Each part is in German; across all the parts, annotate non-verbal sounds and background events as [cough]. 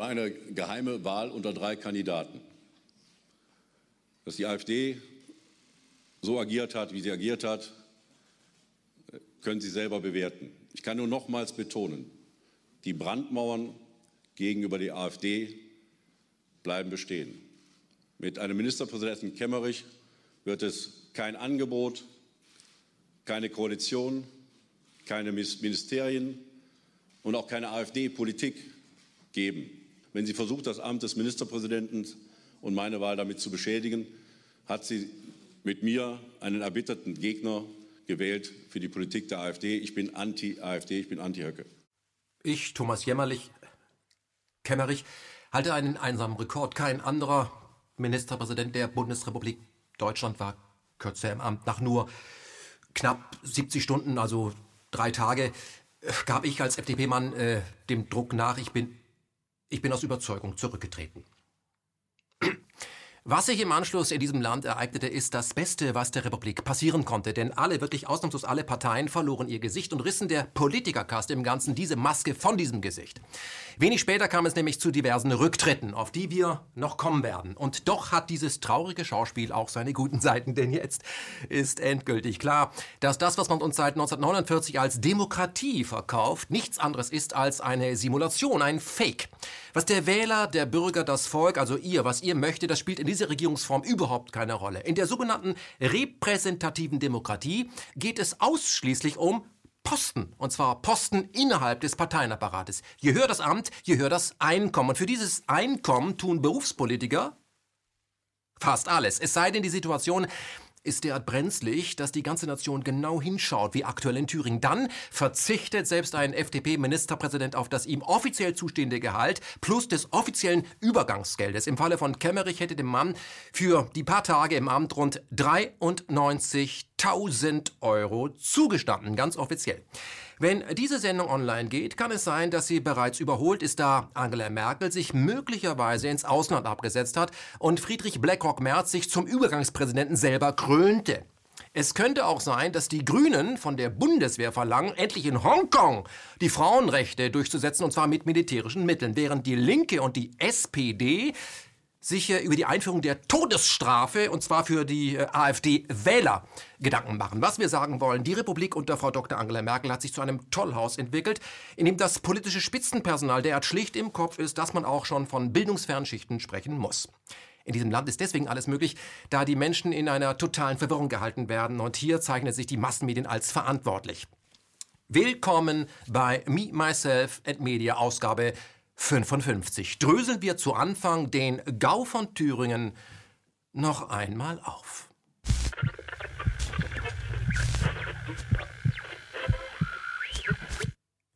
war eine geheime Wahl unter drei Kandidaten. Dass die AfD so agiert hat, wie sie agiert hat, können Sie selber bewerten. Ich kann nur nochmals betonen, die Brandmauern gegenüber der AfD bleiben bestehen. Mit einem Ministerpräsidenten Kemmerich wird es kein Angebot, keine Koalition, keine Ministerien und auch keine AfD-Politik geben. Wenn sie versucht, das Amt des Ministerpräsidenten und meine Wahl damit zu beschädigen, hat sie mit mir einen erbitterten Gegner gewählt für die Politik der AfD. Ich bin anti-AfD, ich bin anti-Höcke. Ich, Thomas Jämmerlich, Kemmerich, halte einen einsamen Rekord. Kein anderer Ministerpräsident der Bundesrepublik Deutschland war kürzer im Amt. Nach nur knapp 70 Stunden, also drei Tage, gab ich als FDP-Mann äh, dem Druck nach. Ich bin, ich bin aus Überzeugung zurückgetreten. Was sich im Anschluss in diesem Land ereignete, ist das Beste, was der Republik passieren konnte. Denn alle, wirklich ausnahmslos alle Parteien verloren ihr Gesicht und rissen der Politikerkaste im Ganzen diese Maske von diesem Gesicht. Wenig später kam es nämlich zu diversen Rücktritten, auf die wir noch kommen werden. Und doch hat dieses traurige Schauspiel auch seine guten Seiten, denn jetzt ist endgültig klar, dass das, was man uns seit 1949 als Demokratie verkauft, nichts anderes ist als eine Simulation, ein Fake. Was der Wähler, der Bürger, das Volk, also ihr, was ihr möchtet, das spielt in dieser Regierungsform überhaupt keine Rolle. In der sogenannten repräsentativen Demokratie geht es ausschließlich um Posten. Und zwar Posten innerhalb des Parteienapparates. Je höher das Amt, je höher das Einkommen. Und für dieses Einkommen tun Berufspolitiker fast alles. Es sei denn, die Situation ist derart brenzlig, dass die ganze Nation genau hinschaut, wie aktuell in Thüringen. Dann verzichtet selbst ein FDP-Ministerpräsident auf das ihm offiziell zustehende Gehalt plus des offiziellen Übergangsgeldes. Im Falle von Kemmerich hätte dem Mann für die paar Tage im Amt rund 93.000 Euro zugestanden, ganz offiziell. Wenn diese Sendung online geht, kann es sein, dass sie bereits überholt ist, da Angela Merkel sich möglicherweise ins Ausland abgesetzt hat und Friedrich Blackrock Merz sich zum Übergangspräsidenten selber krönte. Es könnte auch sein, dass die Grünen von der Bundeswehr verlangen, endlich in Hongkong die Frauenrechte durchzusetzen, und zwar mit militärischen Mitteln, während die Linke und die SPD sich über die Einführung der Todesstrafe, und zwar für die äh, AfD-Wähler, Gedanken machen. Was wir sagen wollen, die Republik unter Frau Dr. Angela Merkel hat sich zu einem Tollhaus entwickelt, in dem das politische Spitzenpersonal derart schlicht im Kopf ist, dass man auch schon von Bildungsfernschichten sprechen muss. In diesem Land ist deswegen alles möglich, da die Menschen in einer totalen Verwirrung gehalten werden und hier zeichnen sich die Massenmedien als verantwortlich. Willkommen bei Me, Myself and Media Ausgabe 55 dröseln wir zu Anfang den Gau von Thüringen noch einmal auf.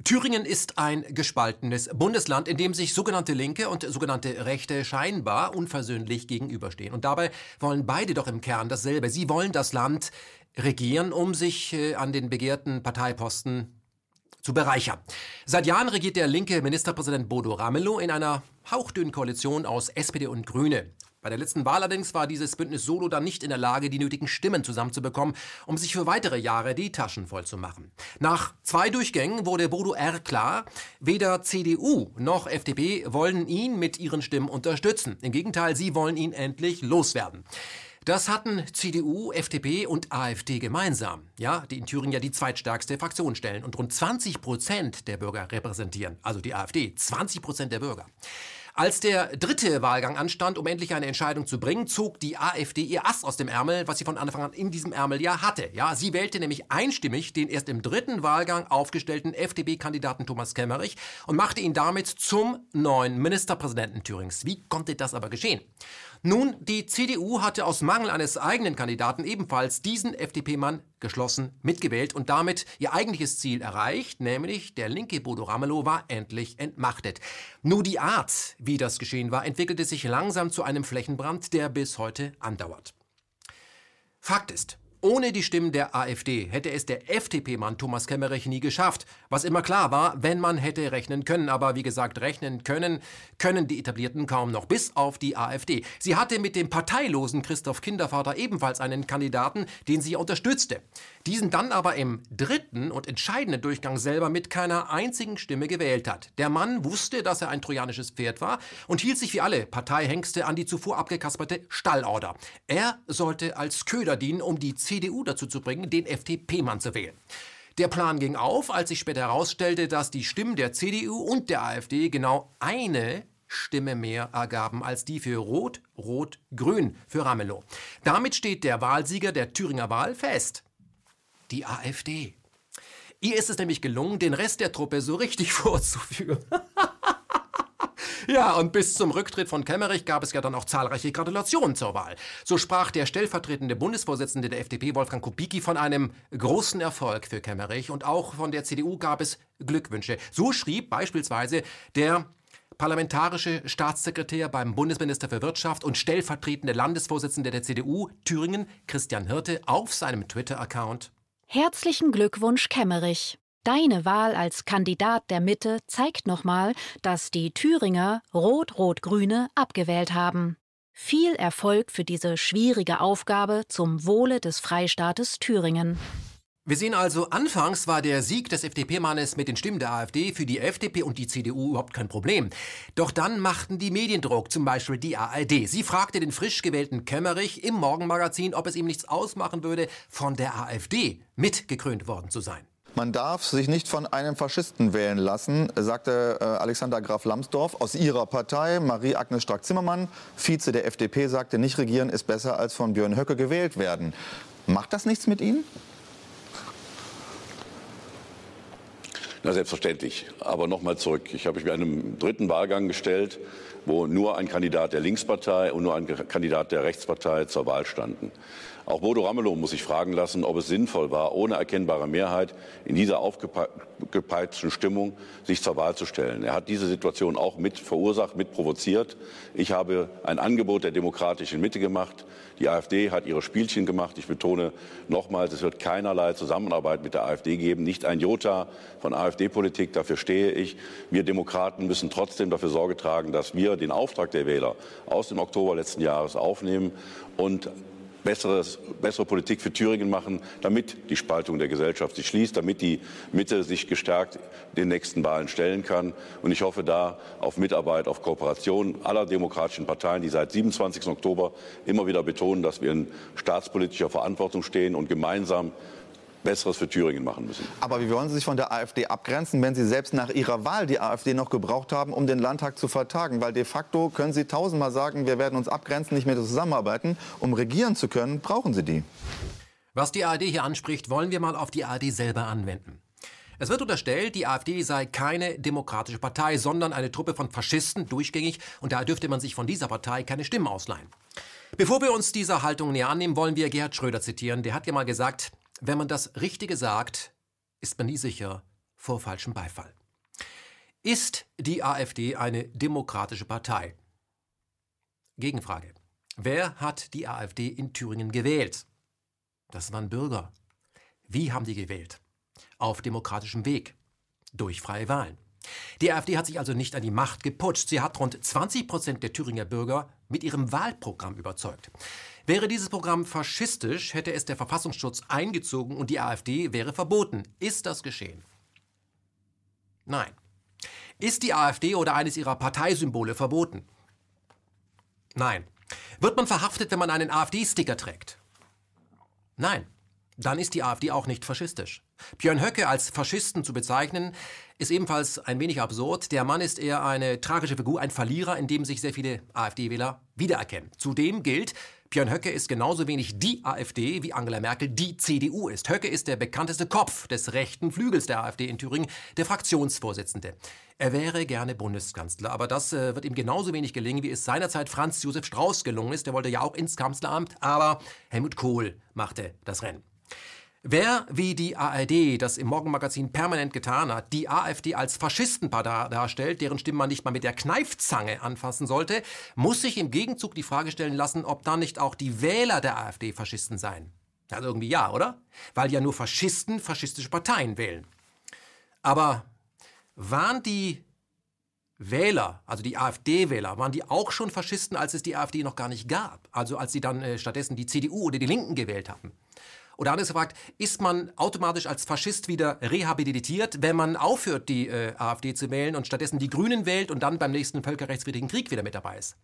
Thüringen ist ein gespaltenes Bundesland, in dem sich sogenannte Linke und sogenannte Rechte scheinbar unversöhnlich gegenüberstehen. Und dabei wollen beide doch im Kern dasselbe. Sie wollen das Land regieren, um sich äh, an den begehrten Parteiposten zu bereichern. Seit Jahren regiert der linke Ministerpräsident Bodo Ramelow in einer hauchdünnen Koalition aus SPD und Grüne. Bei der letzten Wahl allerdings war dieses Bündnis Solo dann nicht in der Lage, die nötigen Stimmen zusammenzubekommen, um sich für weitere Jahre die Taschen voll zu machen. Nach zwei Durchgängen wurde Bodo R. klar, weder CDU noch FDP wollen ihn mit ihren Stimmen unterstützen. Im Gegenteil, sie wollen ihn endlich loswerden. Das hatten CDU, FDP und AfD gemeinsam, ja, die in Thüringen ja die zweitstärkste Fraktion stellen und rund 20 Prozent der Bürger repräsentieren. Also die AfD, 20 Prozent der Bürger. Als der dritte Wahlgang anstand, um endlich eine Entscheidung zu bringen, zog die AfD ihr Ass aus dem Ärmel, was sie von Anfang an in diesem Ärmel ja hatte. Ja, sie wählte nämlich einstimmig den erst im dritten Wahlgang aufgestellten FDP-Kandidaten Thomas Kemmerich und machte ihn damit zum neuen Ministerpräsidenten Thürings. Wie konnte das aber geschehen? Nun, die CDU hatte aus Mangel eines eigenen Kandidaten ebenfalls diesen FDP-Mann geschlossen mitgewählt und damit ihr eigentliches Ziel erreicht, nämlich der linke Bodo Ramelow war endlich entmachtet. Nur die Art, wie das geschehen war, entwickelte sich langsam zu einem Flächenbrand, der bis heute andauert. Fakt ist, Ohne die Stimmen der AfD hätte es der FDP-Mann Thomas Kemmerich nie geschafft. Was immer klar war, wenn man hätte rechnen können. Aber wie gesagt, rechnen können, können die Etablierten kaum noch, bis auf die AfD. Sie hatte mit dem parteilosen Christoph Kindervater ebenfalls einen Kandidaten, den sie unterstützte. Diesen dann aber im dritten und entscheidenden Durchgang selber mit keiner einzigen Stimme gewählt hat. Der Mann wusste, dass er ein trojanisches Pferd war und hielt sich wie alle Parteihengste an die zuvor abgekasperte Stallorder. Er sollte als Köder dienen, um die CDU dazu zu bringen, den FDP-Mann zu wählen. Der Plan ging auf, als sich später herausstellte, dass die Stimmen der CDU und der AfD genau eine Stimme mehr ergaben als die für Rot, Rot, Grün für Ramelow. Damit steht der Wahlsieger der Thüringer Wahl fest. Die AfD. Ihr ist es nämlich gelungen, den Rest der Truppe so richtig [laughs] vorzuführen. [laughs] Ja, und bis zum Rücktritt von Kemmerich gab es ja dann auch zahlreiche Gratulationen zur Wahl. So sprach der stellvertretende Bundesvorsitzende der FDP, Wolfgang Kubicki, von einem großen Erfolg für Kemmerich und auch von der CDU gab es Glückwünsche. So schrieb beispielsweise der parlamentarische Staatssekretär beim Bundesminister für Wirtschaft und stellvertretende Landesvorsitzende der CDU Thüringen, Christian Hirte, auf seinem Twitter-Account. Herzlichen Glückwunsch, Kemmerich. Deine Wahl als Kandidat der Mitte zeigt nochmal, dass die Thüringer Rot-Rot-Grüne abgewählt haben. Viel Erfolg für diese schwierige Aufgabe zum Wohle des Freistaates Thüringen. Wir sehen also, anfangs war der Sieg des FDP-Mannes mit den Stimmen der AfD für die FDP und die CDU überhaupt kein Problem. Doch dann machten die Medien Druck, zum Beispiel die ARD. Sie fragte den frisch gewählten Kämmerich im Morgenmagazin, ob es ihm nichts ausmachen würde, von der AfD mitgekrönt worden zu sein. Man darf sich nicht von einem Faschisten wählen lassen, sagte äh, Alexander Graf Lambsdorff aus ihrer Partei. Marie-Agnes Strack-Zimmermann, Vize der FDP, sagte, nicht regieren ist besser als von Björn Höcke gewählt werden. Macht das nichts mit Ihnen? Na, selbstverständlich. Aber nochmal zurück. Ich habe mich bei einem dritten Wahlgang gestellt, wo nur ein Kandidat der Linkspartei und nur ein Kandidat der Rechtspartei zur Wahl standen. Auch Bodo Ramelow muss sich fragen lassen, ob es sinnvoll war, ohne erkennbare Mehrheit in dieser aufgepeitschten Stimmung sich zur Wahl zu stellen. Er hat diese Situation auch mit verursacht, mit provoziert. Ich habe ein Angebot der demokratischen Mitte gemacht. Die AfD hat ihre Spielchen gemacht. Ich betone nochmals, es wird keinerlei Zusammenarbeit mit der AfD geben, nicht ein Jota von AfD-Politik. Dafür stehe ich. Wir Demokraten müssen trotzdem dafür Sorge tragen, dass wir den Auftrag der Wähler aus dem Oktober letzten Jahres aufnehmen und besseres, bessere Politik für Thüringen machen, damit die Spaltung der Gesellschaft sich schließt, damit die Mitte sich gestärkt den nächsten Wahlen stellen kann. Und ich hoffe da auf Mitarbeit, auf Kooperation aller demokratischen Parteien, die seit 27. Oktober immer wieder betonen, dass wir in staatspolitischer Verantwortung stehen und gemeinsam Besseres für Thüringen machen müssen. Aber wie wollen Sie sich von der AfD abgrenzen, wenn Sie selbst nach Ihrer Wahl die AfD noch gebraucht haben, um den Landtag zu vertagen? Weil de facto können Sie tausendmal sagen, wir werden uns abgrenzen, nicht mehr zusammenarbeiten. Um regieren zu können, brauchen Sie die. Was die ARD hier anspricht, wollen wir mal auf die ARD selber anwenden. Es wird unterstellt, die AfD sei keine demokratische Partei, sondern eine Truppe von Faschisten, durchgängig, und daher dürfte man sich von dieser Partei keine Stimmen ausleihen. Bevor wir uns dieser Haltung näher annehmen, wollen wir Gerhard Schröder zitieren. Der hat ja mal gesagt, wenn man das Richtige sagt, ist man nie sicher vor falschem Beifall. Ist die AfD eine demokratische Partei? Gegenfrage. Wer hat die AfD in Thüringen gewählt? Das waren Bürger. Wie haben die gewählt? Auf demokratischem Weg. Durch freie Wahlen. Die AfD hat sich also nicht an die Macht geputscht. Sie hat rund 20 Prozent der Thüringer Bürger mit ihrem Wahlprogramm überzeugt. Wäre dieses Programm faschistisch, hätte es der Verfassungsschutz eingezogen und die AfD wäre verboten. Ist das geschehen? Nein. Ist die AfD oder eines ihrer Parteisymbole verboten? Nein. Wird man verhaftet, wenn man einen AfD-Sticker trägt? Nein. Dann ist die AfD auch nicht faschistisch. Björn Höcke als Faschisten zu bezeichnen, ist ebenfalls ein wenig absurd. Der Mann ist eher eine tragische Figur, ein Verlierer, in dem sich sehr viele AfD-Wähler wiedererkennen. Zudem gilt, Björn Höcke ist genauso wenig die AfD, wie Angela Merkel die CDU ist. Höcke ist der bekannteste Kopf des rechten Flügels der AfD in Thüringen, der Fraktionsvorsitzende. Er wäre gerne Bundeskanzler, aber das äh, wird ihm genauso wenig gelingen, wie es seinerzeit Franz Josef Strauß gelungen ist. Der wollte ja auch ins Kanzleramt, aber Helmut Kohl machte das Rennen. Wer, wie die ARD das im Morgenmagazin permanent getan hat, die AfD als Faschistenpartei darstellt, deren Stimme man nicht mal mit der Kneifzange anfassen sollte, muss sich im Gegenzug die Frage stellen lassen, ob dann nicht auch die Wähler der AfD Faschisten seien. Also irgendwie ja, oder? Weil ja nur Faschisten faschistische Parteien wählen. Aber waren die Wähler, also die AfD-Wähler, waren die auch schon Faschisten, als es die AfD noch gar nicht gab? Also als sie dann äh, stattdessen die CDU oder die Linken gewählt hatten? Oder anders gefragt, ist man automatisch als Faschist wieder rehabilitiert, wenn man aufhört, die äh, AfD zu wählen und stattdessen die Grünen wählt und dann beim nächsten völkerrechtswidrigen Krieg wieder mit dabei ist?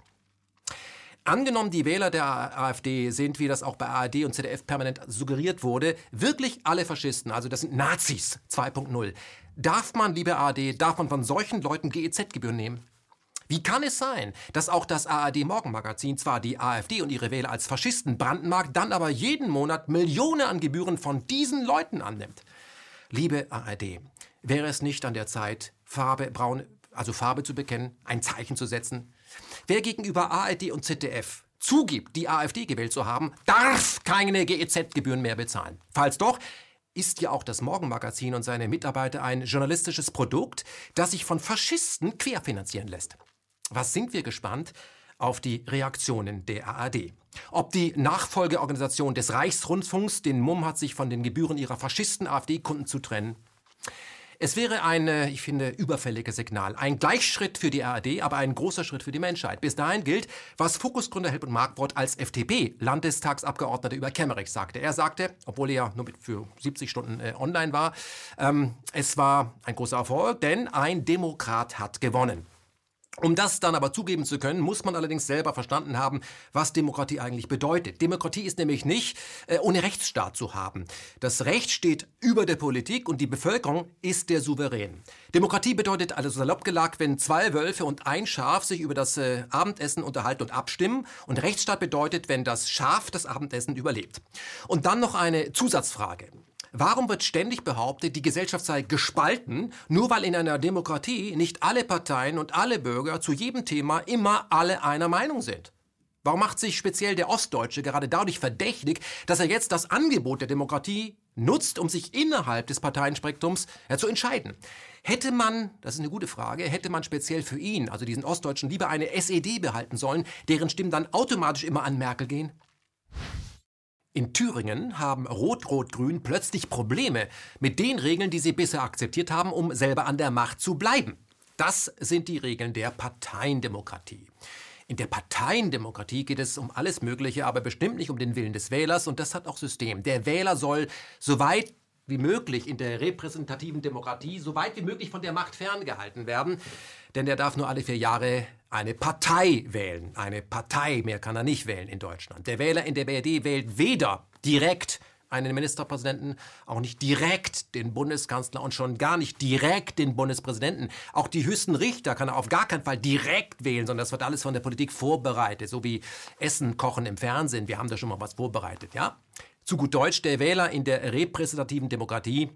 Angenommen, die Wähler der AfD sind, wie das auch bei ARD und ZDF permanent suggeriert wurde, wirklich alle Faschisten, also das sind Nazis 2.0. Darf man, liebe ARD, darf von solchen Leuten GEZ-Gebühren nehmen? Wie kann es sein, dass auch das ARD Morgenmagazin zwar die AfD und ihre Wähler als Faschisten brandmarkt, dann aber jeden Monat Millionen an Gebühren von diesen Leuten annimmt? Liebe ARD, wäre es nicht an der Zeit, Farbe, braun, also Farbe zu bekennen, ein Zeichen zu setzen? Wer gegenüber ARD und ZDF zugibt, die AfD gewählt zu haben, darf keine GEZ-Gebühren mehr bezahlen. Falls doch, ist ja auch das Morgenmagazin und seine Mitarbeiter ein journalistisches Produkt, das sich von Faschisten querfinanzieren lässt. Was sind wir gespannt auf die Reaktionen der ARD? Ob die Nachfolgeorganisation des Reichsrundfunks den Mumm hat, sich von den Gebühren ihrer Faschisten-AfD-Kunden zu trennen? Es wäre ein, ich finde, überfälliges Signal. Ein Gleichschritt für die ARD, aber ein großer Schritt für die Menschheit. Bis dahin gilt, was Fokusgründer Helmut Markwort als FDP-Landestagsabgeordneter über Kemmerich sagte. Er sagte, obwohl er ja nur für 70 Stunden äh, online war, ähm, es war ein großer Erfolg, denn ein Demokrat hat gewonnen. Um das dann aber zugeben zu können, muss man allerdings selber verstanden haben, was Demokratie eigentlich bedeutet. Demokratie ist nämlich nicht, äh, ohne Rechtsstaat zu haben. Das Recht steht über der Politik und die Bevölkerung ist der Souverän. Demokratie bedeutet also salopp gelagt, wenn zwei Wölfe und ein Schaf sich über das äh, Abendessen unterhalten und abstimmen. Und Rechtsstaat bedeutet, wenn das Schaf das Abendessen überlebt. Und dann noch eine Zusatzfrage. Warum wird ständig behauptet, die Gesellschaft sei gespalten, nur weil in einer Demokratie nicht alle Parteien und alle Bürger zu jedem Thema immer alle einer Meinung sind? Warum macht sich speziell der Ostdeutsche gerade dadurch verdächtig, dass er jetzt das Angebot der Demokratie nutzt, um sich innerhalb des Parteienspektrums ja, zu entscheiden? Hätte man, das ist eine gute Frage, hätte man speziell für ihn, also diesen Ostdeutschen, lieber eine SED behalten sollen, deren Stimmen dann automatisch immer an Merkel gehen? In Thüringen haben Rot-Rot-Grün plötzlich Probleme mit den Regeln, die sie bisher akzeptiert haben, um selber an der Macht zu bleiben. Das sind die Regeln der Parteiendemokratie. In der Parteiendemokratie geht es um alles Mögliche, aber bestimmt nicht um den Willen des Wählers und das hat auch System. Der Wähler soll so weit wie möglich in der repräsentativen Demokratie so weit wie möglich von der Macht ferngehalten werden, denn er darf nur alle vier Jahre eine Partei wählen. Eine Partei, mehr kann er nicht wählen in Deutschland. Der Wähler in der BRD wählt weder direkt einen Ministerpräsidenten, auch nicht direkt den Bundeskanzler und schon gar nicht direkt den Bundespräsidenten. Auch die höchsten Richter kann er auf gar keinen Fall direkt wählen, sondern das wird alles von der Politik vorbereitet, so wie Essen kochen im Fernsehen. Wir haben da schon mal was vorbereitet, ja? Zu gut Deutsch, der Wähler in der repräsentativen Demokratie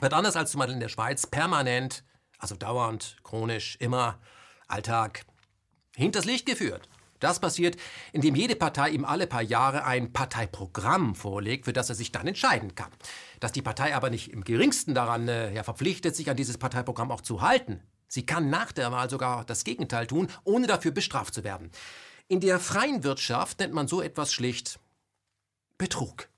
wird anders als zum Beispiel in der Schweiz permanent, also dauernd, chronisch, immer Alltag hinters Licht geführt. Das passiert, indem jede Partei ihm alle paar Jahre ein Parteiprogramm vorlegt, für das er sich dann entscheiden kann. Dass die Partei aber nicht im geringsten daran äh, ja, verpflichtet, sich an dieses Parteiprogramm auch zu halten. Sie kann nach der Wahl sogar das Gegenteil tun, ohne dafür bestraft zu werden. In der freien Wirtschaft nennt man so etwas schlicht Betrug.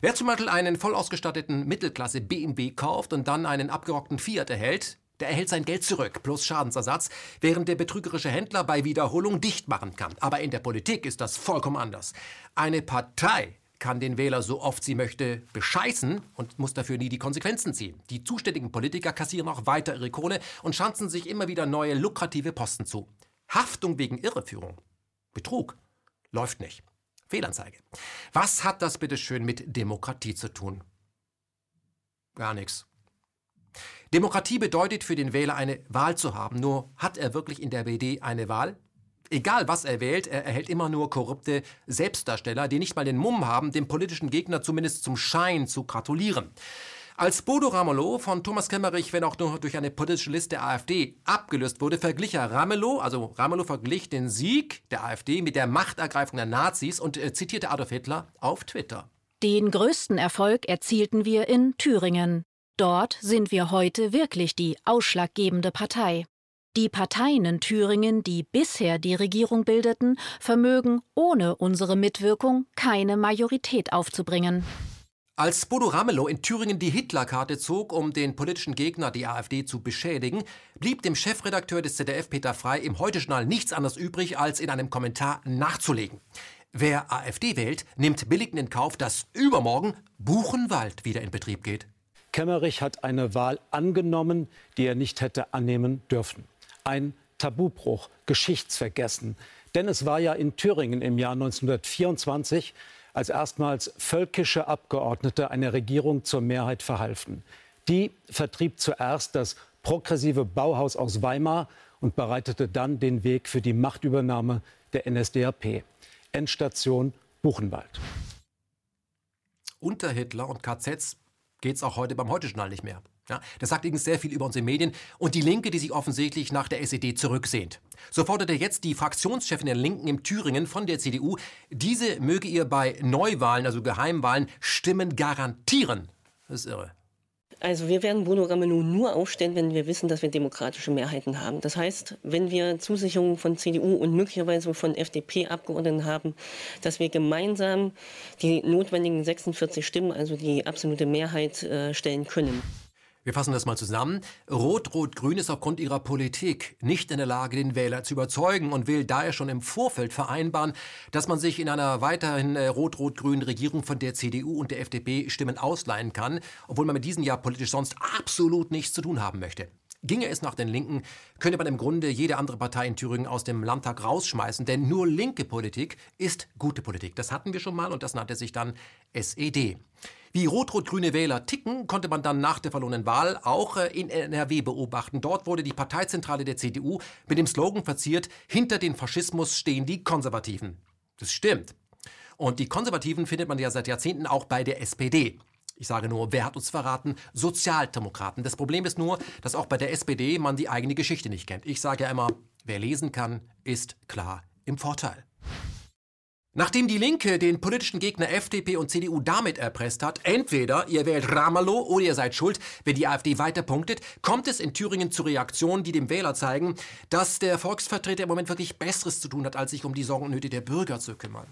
Wer zum Beispiel einen voll ausgestatteten Mittelklasse BMW kauft und dann einen abgerockten Fiat erhält, der erhält sein Geld zurück plus Schadensersatz, während der betrügerische Händler bei Wiederholung dicht machen kann. Aber in der Politik ist das vollkommen anders. Eine Partei kann den Wähler so oft sie möchte bescheißen und muss dafür nie die Konsequenzen ziehen. Die zuständigen Politiker kassieren auch weiter ihre Kohle und schanzen sich immer wieder neue lukrative Posten zu. Haftung wegen Irreführung, Betrug läuft nicht. Fehlanzeige. Was hat das bitte schön mit Demokratie zu tun? Gar nichts. Demokratie bedeutet für den Wähler eine Wahl zu haben. Nur hat er wirklich in der BD eine Wahl? Egal was er wählt, er erhält immer nur korrupte Selbstdarsteller, die nicht mal den Mumm haben, dem politischen Gegner zumindest zum Schein zu gratulieren. Als Bodo Ramelow von Thomas Kemmerich, wenn auch nur durch eine politische Liste der AfD, abgelöst wurde, verglich er Ramelow, also Ramelow verglich den Sieg der AfD mit der Machtergreifung der Nazis und äh, zitierte Adolf Hitler auf Twitter. Den größten Erfolg erzielten wir in Thüringen. Dort sind wir heute wirklich die ausschlaggebende Partei. Die Parteien in Thüringen, die bisher die Regierung bildeten, vermögen ohne unsere Mitwirkung keine Majorität aufzubringen. Als Bodo Ramelow in Thüringen die Hitlerkarte zog, um den politischen Gegner, die AfD, zu beschädigen, blieb dem Chefredakteur des ZDF Peter Frei im Heute-Journal nichts anderes übrig, als in einem Kommentar nachzulegen. Wer AfD wählt, nimmt billigend in Kauf, dass übermorgen Buchenwald wieder in Betrieb geht. Kemmerich hat eine Wahl angenommen, die er nicht hätte annehmen dürfen. Ein Tabubruch, Geschichtsvergessen. Denn es war ja in Thüringen im Jahr 1924 als erstmals völkische Abgeordnete einer Regierung zur Mehrheit verhalfen. Die vertrieb zuerst das progressive Bauhaus aus Weimar und bereitete dann den Weg für die Machtübernahme der NSDAP. Endstation Buchenwald. Unter Hitler und KZs geht es auch heute beim Heute-Journal nicht mehr. Ja, das sagt übrigens sehr viel über unsere Medien und die Linke, die sich offensichtlich nach der SED zurücksehnt. So forderte jetzt die Fraktionschefin der Linken in Thüringen von der CDU, diese möge ihr bei Neuwahlen, also Geheimwahlen, Stimmen garantieren. Das ist irre. Also wir werden Bruno Ramelow nur aufstellen, wenn wir wissen, dass wir demokratische Mehrheiten haben. Das heißt, wenn wir Zusicherungen von CDU und möglicherweise von FDP-Abgeordneten haben, dass wir gemeinsam die notwendigen 46 Stimmen, also die absolute Mehrheit, äh, stellen können. Wir fassen das mal zusammen. Rot-Rot-Grün ist aufgrund ihrer Politik nicht in der Lage, den Wähler zu überzeugen und will daher schon im Vorfeld vereinbaren, dass man sich in einer weiterhin äh, rot-rot-grünen Regierung von der CDU und der FDP Stimmen ausleihen kann, obwohl man mit diesen ja politisch sonst absolut nichts zu tun haben möchte. Ginge es nach den Linken, könnte man im Grunde jede andere Partei in Thüringen aus dem Landtag rausschmeißen, denn nur linke Politik ist gute Politik. Das hatten wir schon mal und das nannte sich dann SED. Wie rot-rot-grüne Wähler ticken, konnte man dann nach der verlorenen Wahl auch äh, in NRW beobachten. Dort wurde die Parteizentrale der CDU mit dem Slogan verziert, hinter den Faschismus stehen die Konservativen. Das stimmt. Und die Konservativen findet man ja seit Jahrzehnten auch bei der SPD. Ich sage nur, wer hat uns verraten? Sozialdemokraten. Das Problem ist nur, dass auch bei der SPD man die eigene Geschichte nicht kennt. Ich sage ja immer, wer lesen kann, ist klar im Vorteil. Nachdem die Linke den politischen Gegner FDP und CDU damit erpresst hat, entweder ihr wählt Ramelow oder ihr seid schuld, wenn die AfD weiter punktet, kommt es in Thüringen zu Reaktionen, die dem Wähler zeigen, dass der Volksvertreter im Moment wirklich Besseres zu tun hat, als sich um die Sorgen und Nöte der Bürger zu kümmern.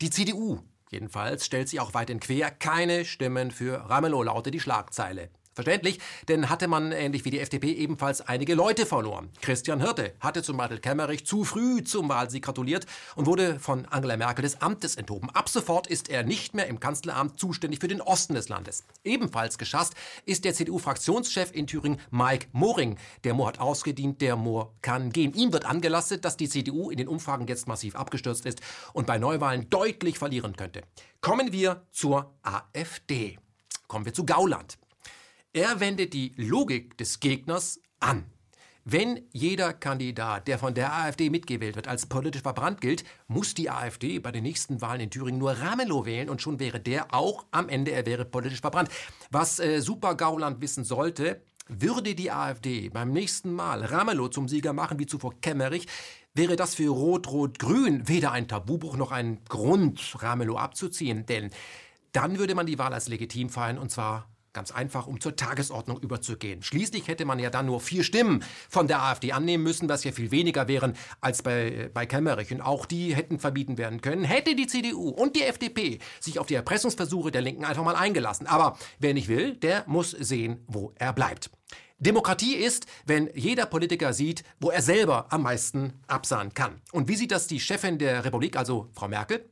Die CDU jedenfalls stellt sich auch weiterhin quer. Keine Stimmen für Ramelow lautet die Schlagzeile. Verständlich, denn hatte man ähnlich wie die FDP ebenfalls einige Leute verloren. Christian Hirte hatte zum Beispiel Kemmerich zu früh zum Wahlsieg gratuliert und wurde von Angela Merkel des Amtes enthoben. Ab sofort ist er nicht mehr im Kanzleramt zuständig für den Osten des Landes. Ebenfalls geschasst ist der CDU-Fraktionschef in Thüringen Mike Moring. Der Moor hat ausgedient, der Moor kann gehen. Ihm wird angelastet, dass die CDU in den Umfragen jetzt massiv abgestürzt ist und bei Neuwahlen deutlich verlieren könnte. Kommen wir zur AfD. Kommen wir zu Gauland. Er wendet die Logik des Gegners an. Wenn jeder Kandidat, der von der AfD mitgewählt wird, als politisch verbrannt gilt, muss die AfD bei den nächsten Wahlen in Thüringen nur Ramelow wählen und schon wäre der auch am Ende, er wäre politisch verbrannt. Was äh, Super Gauland wissen sollte, würde die AfD beim nächsten Mal Ramelow zum Sieger machen, wie zuvor Kemmerich, wäre das für Rot-Rot-Grün weder ein Tabubruch noch ein Grund, Ramelow abzuziehen. Denn dann würde man die Wahl als legitim feiern und zwar Ganz einfach, um zur Tagesordnung überzugehen. Schließlich hätte man ja dann nur vier Stimmen von der AfD annehmen müssen, was ja viel weniger wären als bei, bei Kemmerich. Und auch die hätten verbieten werden können, hätte die CDU und die FDP sich auf die Erpressungsversuche der Linken einfach mal eingelassen. Aber wer nicht will, der muss sehen, wo er bleibt. Demokratie ist, wenn jeder Politiker sieht, wo er selber am meisten absahen kann. Und wie sieht das die Chefin der Republik, also Frau Merkel?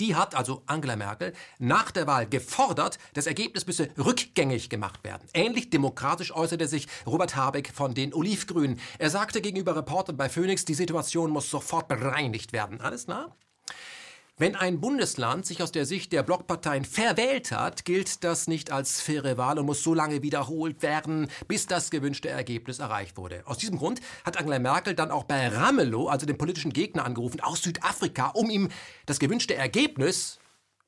Die hat, also Angela Merkel, nach der Wahl gefordert, das Ergebnis müsse rückgängig gemacht werden. Ähnlich demokratisch äußerte sich Robert Habeck von den Olivgrünen. Er sagte gegenüber Reportern bei Phoenix, die Situation muss sofort bereinigt werden. Alles klar? Wenn ein Bundesland sich aus der Sicht der Blockparteien verwählt hat, gilt das nicht als faire Wahl und muss so lange wiederholt werden, bis das gewünschte Ergebnis erreicht wurde. Aus diesem Grund hat Angela Merkel dann auch bei Ramelow, also dem politischen Gegner, angerufen aus Südafrika, um ihm das gewünschte Ergebnis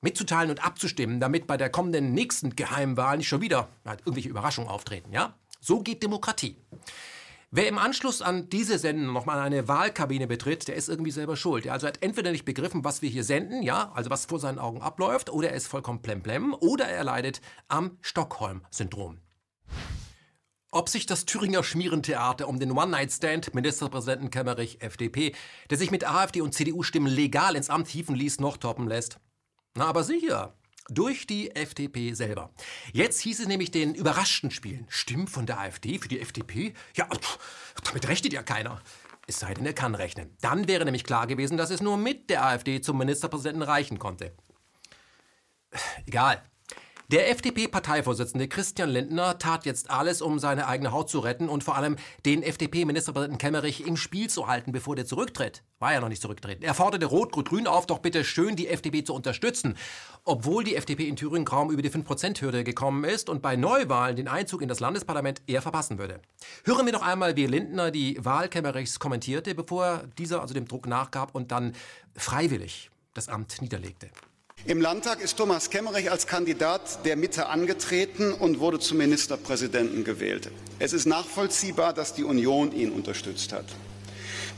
mitzuteilen und abzustimmen, damit bei der kommenden nächsten Geheimwahl nicht schon wieder irgendwelche Überraschungen auftreten. Ja? So geht Demokratie. Wer im Anschluss an diese Sendung nochmal eine Wahlkabine betritt, der ist irgendwie selber schuld. Also er hat entweder nicht begriffen, was wir hier senden, ja, also was vor seinen Augen abläuft, oder er ist vollkommen plemplem, oder er leidet am Stockholm-Syndrom. ob sich das Thüringer Schmierentheater um den One-Night-Stand Ministerpräsidenten Kemmerich, FDP, der sich mit AfD und CDU-Stimmen legal ins Amt hieven ließ, noch toppen lässt? Na, aber sicher. Durch die FDP selber. Jetzt hieß es nämlich den überraschten Spielen. Stimmen von der AfD für die FDP? Ja, pff, damit rechnet ja keiner. Es sei denn, er kann rechnen. Dann wäre nämlich klar gewesen, dass es nur mit der AfD zum Ministerpräsidenten reichen konnte. Egal. Der FDP-Parteivorsitzende Christian Lindner tat jetzt alles, um seine eigene Haut zu retten und vor allem den FDP-Ministerpräsidenten Kemmerich im Spiel zu halten, bevor der zurücktritt. War ja noch nicht zurücktreten. Er forderte Rot-Rot-Grün auf, doch bitte schön die FDP zu unterstützen. Obwohl die FDP in Thüringen kaum über die 5%-Hürde gekommen ist und bei Neuwahlen den Einzug in das Landesparlament eher verpassen würde. Hören wir noch einmal, wie Lindner die Wahl Kemmerichs kommentierte, bevor dieser also dem Druck nachgab und dann freiwillig das Amt niederlegte. Im Landtag ist Thomas Kemmerich als Kandidat der Mitte angetreten und wurde zum Ministerpräsidenten gewählt. Es ist nachvollziehbar, dass die Union ihn unterstützt hat.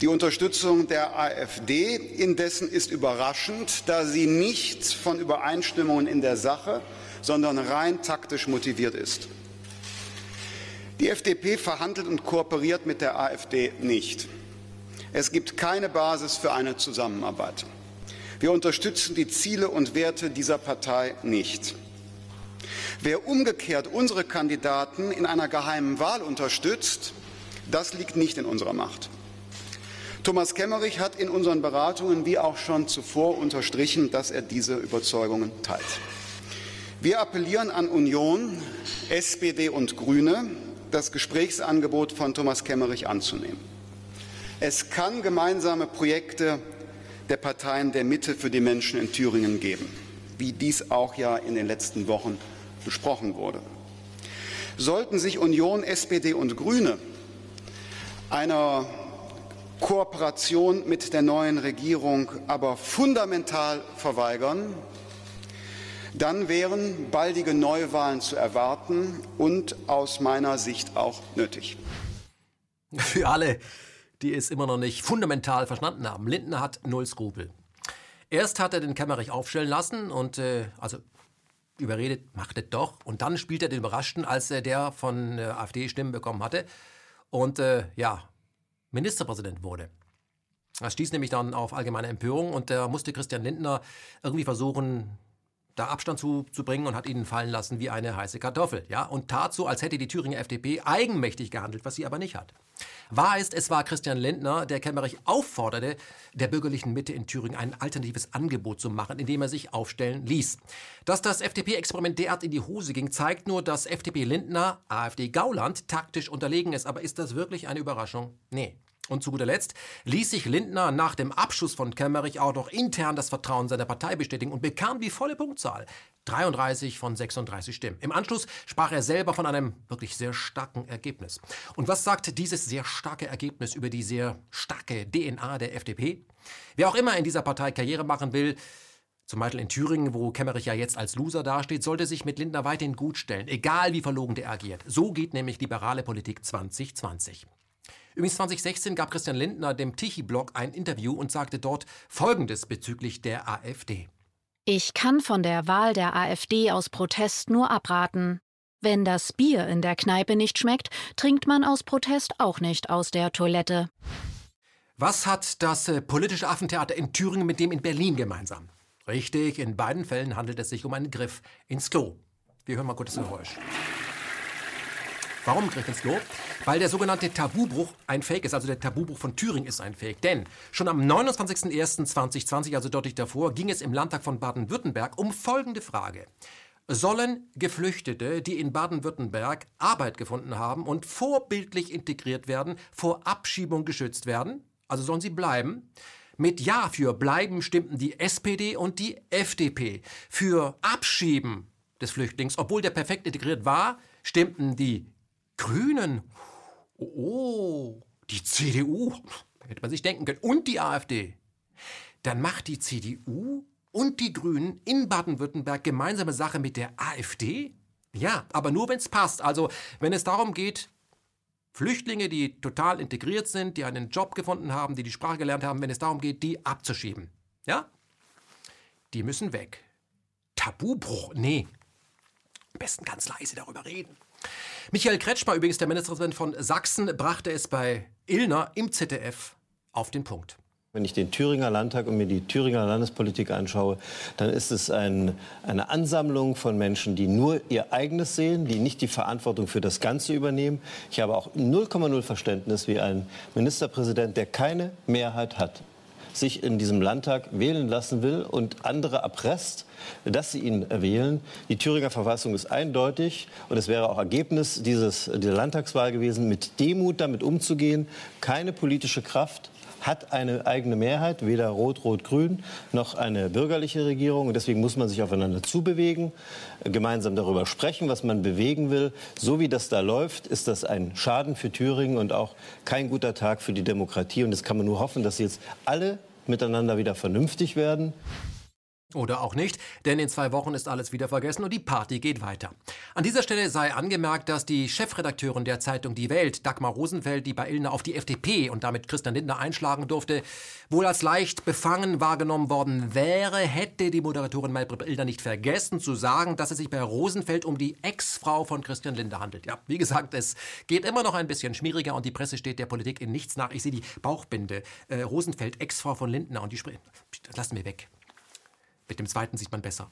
Die Unterstützung der AfD indessen ist überraschend, da sie nicht von Übereinstimmungen in der Sache, sondern rein taktisch motiviert ist. Die FDP verhandelt und kooperiert mit der AfD nicht. Es gibt keine Basis für eine Zusammenarbeit. Wir unterstützen die Ziele und Werte dieser Partei nicht. Wer umgekehrt unsere Kandidaten in einer geheimen Wahl unterstützt, das liegt nicht in unserer Macht. Thomas Kemmerich hat in unseren Beratungen wie auch schon zuvor unterstrichen, dass er diese Überzeugungen teilt. Wir appellieren an Union, SPD und Grüne, das Gesprächsangebot von Thomas Kemmerich anzunehmen. Es kann gemeinsame Projekte der Parteien der Mitte für die Menschen in Thüringen geben, wie dies auch ja in den letzten Wochen besprochen wurde. Sollten sich Union, SPD und Grüne einer Kooperation mit der neuen Regierung aber fundamental verweigern, dann wären baldige Neuwahlen zu erwarten und aus meiner Sicht auch nötig. Für alle, die es immer noch nicht fundamental verstanden haben. Lindner hat null Skrupel. Erst hat er den Kemmerich aufstellen lassen und äh, also überredet, macht es doch. Und dann spielt er den Überraschten, als er der von äh, AfD Stimmen bekommen hatte und äh, ja, Ministerpräsident wurde. Das stieß nämlich dann auf allgemeine Empörung und da musste Christian Lindner irgendwie versuchen, da Abstand zu, zu bringen und hat ihn fallen lassen wie eine heiße Kartoffel. Ja? Und tat so, als hätte die Thüringer FDP eigenmächtig gehandelt, was sie aber nicht hat. Wahr ist, es war Christian Lindner, der Kemmerich aufforderte, der bürgerlichen Mitte in Thüringen ein alternatives Angebot zu machen, indem er sich aufstellen ließ. Dass das FDP-Experiment derart in die Hose ging, zeigt nur, dass FDP-Lindner AfD Gauland taktisch unterlegen ist. Aber ist das wirklich eine Überraschung? Nee. Und zu guter Letzt ließ sich Lindner nach dem Abschuss von Kemmerich auch noch intern das Vertrauen seiner Partei bestätigen und bekam die volle Punktzahl. 33 von 36 Stimmen. Im Anschluss sprach er selber von einem wirklich sehr starken Ergebnis. Und was sagt dieses sehr starke Ergebnis über die sehr starke DNA der FDP? Wer auch immer in dieser Partei Karriere machen will, zum Beispiel in Thüringen, wo Kemmerich ja jetzt als Loser dasteht, sollte sich mit Lindner weiterhin gut stellen, egal wie verlogen der agiert. So geht nämlich liberale Politik 2020. Übrigens 2016 gab Christian Lindner dem Tichy-Blog ein Interview und sagte dort Folgendes bezüglich der AfD. Ich kann von der Wahl der AfD aus Protest nur abraten. Wenn das Bier in der Kneipe nicht schmeckt, trinkt man aus Protest auch nicht aus der Toilette. Was hat das äh, politische Affentheater in Thüringen mit dem in Berlin gemeinsam? Richtig, in beiden Fällen handelt es sich um einen Griff ins Klo. Wir hören mal kurz das Geräusch. Warum Griff ins Klo? Weil der sogenannte Tabubruch ein Fake ist. Also der Tabubruch von Thüringen ist ein Fake. Denn schon am 29.01.2020, also deutlich davor, ging es im Landtag von Baden-Württemberg um folgende Frage. Sollen Geflüchtete, die in Baden-Württemberg Arbeit gefunden haben und vorbildlich integriert werden, vor Abschiebung geschützt werden? Also sollen sie bleiben? Mit Ja für Bleiben stimmten die SPD und die FDP. Für Abschieben des Flüchtlings, obwohl der perfekt integriert war, stimmten die Grünen. Oh, die CDU. Hätte man sich denken können. Und die AfD. Dann macht die CDU und die Grünen in Baden-Württemberg gemeinsame Sache mit der AfD? Ja, aber nur wenn es passt. Also, wenn es darum geht, Flüchtlinge, die total integriert sind, die einen Job gefunden haben, die die Sprache gelernt haben, wenn es darum geht, die abzuschieben. Ja? Die müssen weg. Tabubruch? Nee. Am besten ganz leise darüber reden. Michael Kretschmer, übrigens der Ministerpräsident von Sachsen, brachte es bei Illner im ZDF auf den Punkt. Wenn ich den Thüringer Landtag und mir die Thüringer Landespolitik anschaue, dann ist es ein, eine Ansammlung von Menschen, die nur ihr eigenes sehen, die nicht die Verantwortung für das Ganze übernehmen. Ich habe auch 0,0 Verständnis wie ein Ministerpräsident, der keine Mehrheit hat sich in diesem Landtag wählen lassen will und andere erpresst, dass sie ihn wählen. Die Thüringer Verfassung ist eindeutig und es wäre auch Ergebnis dieses, dieser Landtagswahl gewesen, mit Demut damit umzugehen. Keine politische Kraft hat eine eigene Mehrheit, weder Rot-Rot-Grün noch eine bürgerliche Regierung. Und deswegen muss man sich aufeinander zubewegen, gemeinsam darüber sprechen, was man bewegen will. So wie das da läuft, ist das ein Schaden für Thüringen und auch kein guter Tag für die Demokratie. Und es kann man nur hoffen, dass jetzt alle miteinander wieder vernünftig werden. Oder auch nicht, denn in zwei Wochen ist alles wieder vergessen und die Party geht weiter. An dieser Stelle sei angemerkt, dass die Chefredakteurin der Zeitung Die Welt, Dagmar Rosenfeld, die bei Illner auf die FDP und damit Christian Lindner einschlagen durfte, wohl als leicht befangen wahrgenommen worden wäre, hätte die Moderatorin Maybrit Illner nicht vergessen zu sagen, dass es sich bei Rosenfeld um die Ex-Frau von Christian Lindner handelt. Ja, wie gesagt, es geht immer noch ein bisschen schmieriger und die Presse steht der Politik in nichts nach. Ich sehe die Bauchbinde. Äh, Rosenfeld, Ex-Frau von Lindner und die sprechen. Lassen wir weg. Mit dem zweiten sieht man besser.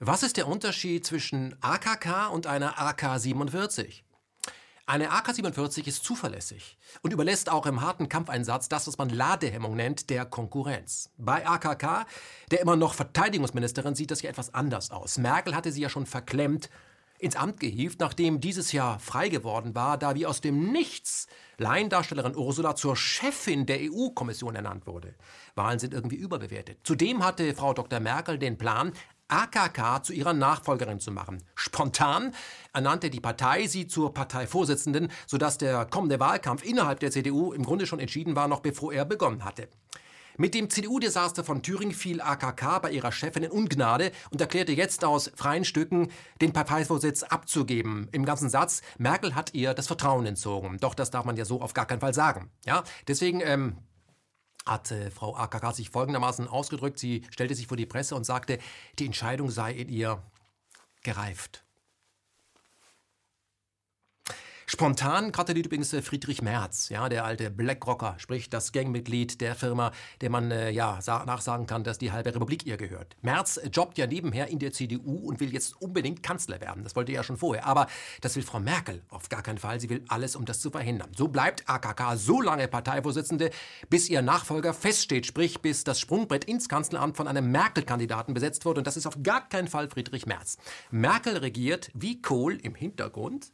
Was ist der Unterschied zwischen AKK und einer AK-47? Eine AK-47 ist zuverlässig und überlässt auch im harten Kampfeinsatz das, was man Ladehemmung nennt, der Konkurrenz. Bei AKK, der immer noch Verteidigungsministerin, sieht das ja etwas anders aus. Merkel hatte sie ja schon verklemmt ins Amt gehievt, nachdem dieses Jahr frei geworden war, da wie aus dem Nichts Laiendarstellerin Ursula zur Chefin der EU-Kommission ernannt wurde. Wahlen sind irgendwie überbewertet. Zudem hatte Frau Dr. Merkel den Plan, AKK zu ihrer Nachfolgerin zu machen. Spontan ernannte die Partei sie zur Parteivorsitzenden, sodass der kommende Wahlkampf innerhalb der CDU im Grunde schon entschieden war, noch bevor er begonnen hatte. Mit dem CDU-Desaster von Thüringen fiel AKK bei ihrer Chefin in Ungnade und erklärte jetzt aus freien Stücken, den Parteivorsitz abzugeben. Im ganzen Satz, Merkel hat ihr das Vertrauen entzogen. Doch das darf man ja so auf gar keinen Fall sagen. Ja, deswegen ähm, hat äh, Frau AKK sich folgendermaßen ausgedrückt. Sie stellte sich vor die Presse und sagte, die Entscheidung sei in ihr gereift. Spontan gratuliert übrigens äh, Friedrich Merz, ja, der alte Blackrocker, sprich das Gangmitglied der Firma, der man äh, ja nachsagen kann, dass die halbe Republik ihr gehört. Merz äh, jobbt ja nebenher in der CDU und will jetzt unbedingt Kanzler werden. Das wollte er ja schon vorher. Aber das will Frau Merkel auf gar keinen Fall. Sie will alles, um das zu verhindern. So bleibt AKK so lange Parteivorsitzende, bis ihr Nachfolger feststeht, sprich bis das Sprungbrett ins Kanzleramt von einem Merkel-Kandidaten besetzt wird. Und das ist auf gar keinen Fall Friedrich Merz. Merkel regiert wie Kohl im Hintergrund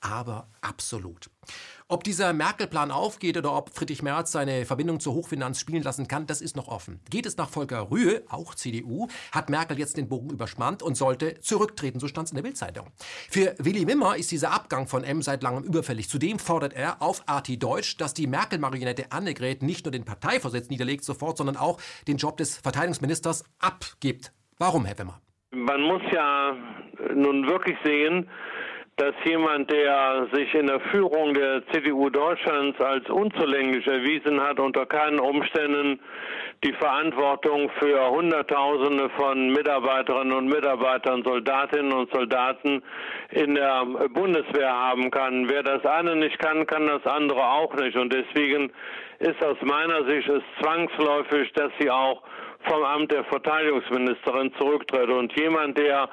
aber absolut. Ob dieser Merkel-Plan aufgeht oder ob Friedrich Merz seine Verbindung zur Hochfinanz spielen lassen kann, das ist noch offen. Geht es nach Volker Rühe, auch CDU, hat Merkel jetzt den Bogen überspannt und sollte zurücktreten, so stand es in der Bildzeitung. Für Willy Wimmer ist dieser Abgang von M seit langem überfällig. Zudem fordert er auf Arti Deutsch, dass die Merkel-Marionette Annegret nicht nur den Parteivorsitz niederlegt sofort, sondern auch den Job des Verteidigungsministers abgibt. Warum, Herr Wimmer? Man muss ja nun wirklich sehen, dass jemand, der sich in der Führung der CDU Deutschlands als unzulänglich erwiesen hat, unter keinen Umständen die Verantwortung für Hunderttausende von Mitarbeiterinnen und Mitarbeitern, Soldatinnen und Soldaten in der Bundeswehr haben kann. Wer das eine nicht kann, kann das andere auch nicht. Und deswegen ist aus meiner Sicht es zwangsläufig, dass sie auch vom Amt der Verteidigungsministerin zurücktritt. Und jemand, der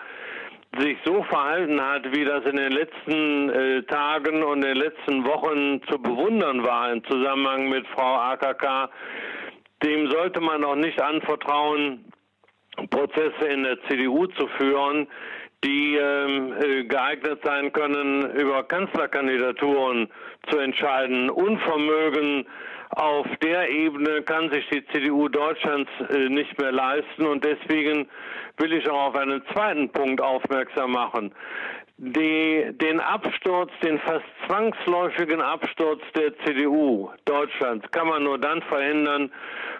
sich so verhalten hat, wie das in den letzten äh, Tagen und den letzten Wochen zu bewundern war im Zusammenhang mit Frau AKK, dem sollte man auch nicht anvertrauen, Prozesse in der CDU zu führen, die ähm, äh, geeignet sein können, über Kanzlerkandidaturen zu entscheiden. Unvermögen auf der Ebene kann sich die CDU Deutschlands äh, nicht mehr leisten und deswegen will ich auch auf einen zweiten Punkt aufmerksam machen. Die, den Absturz, den fast zwangsläufigen Absturz der CDU Deutschlands kann man nur dann verhindern,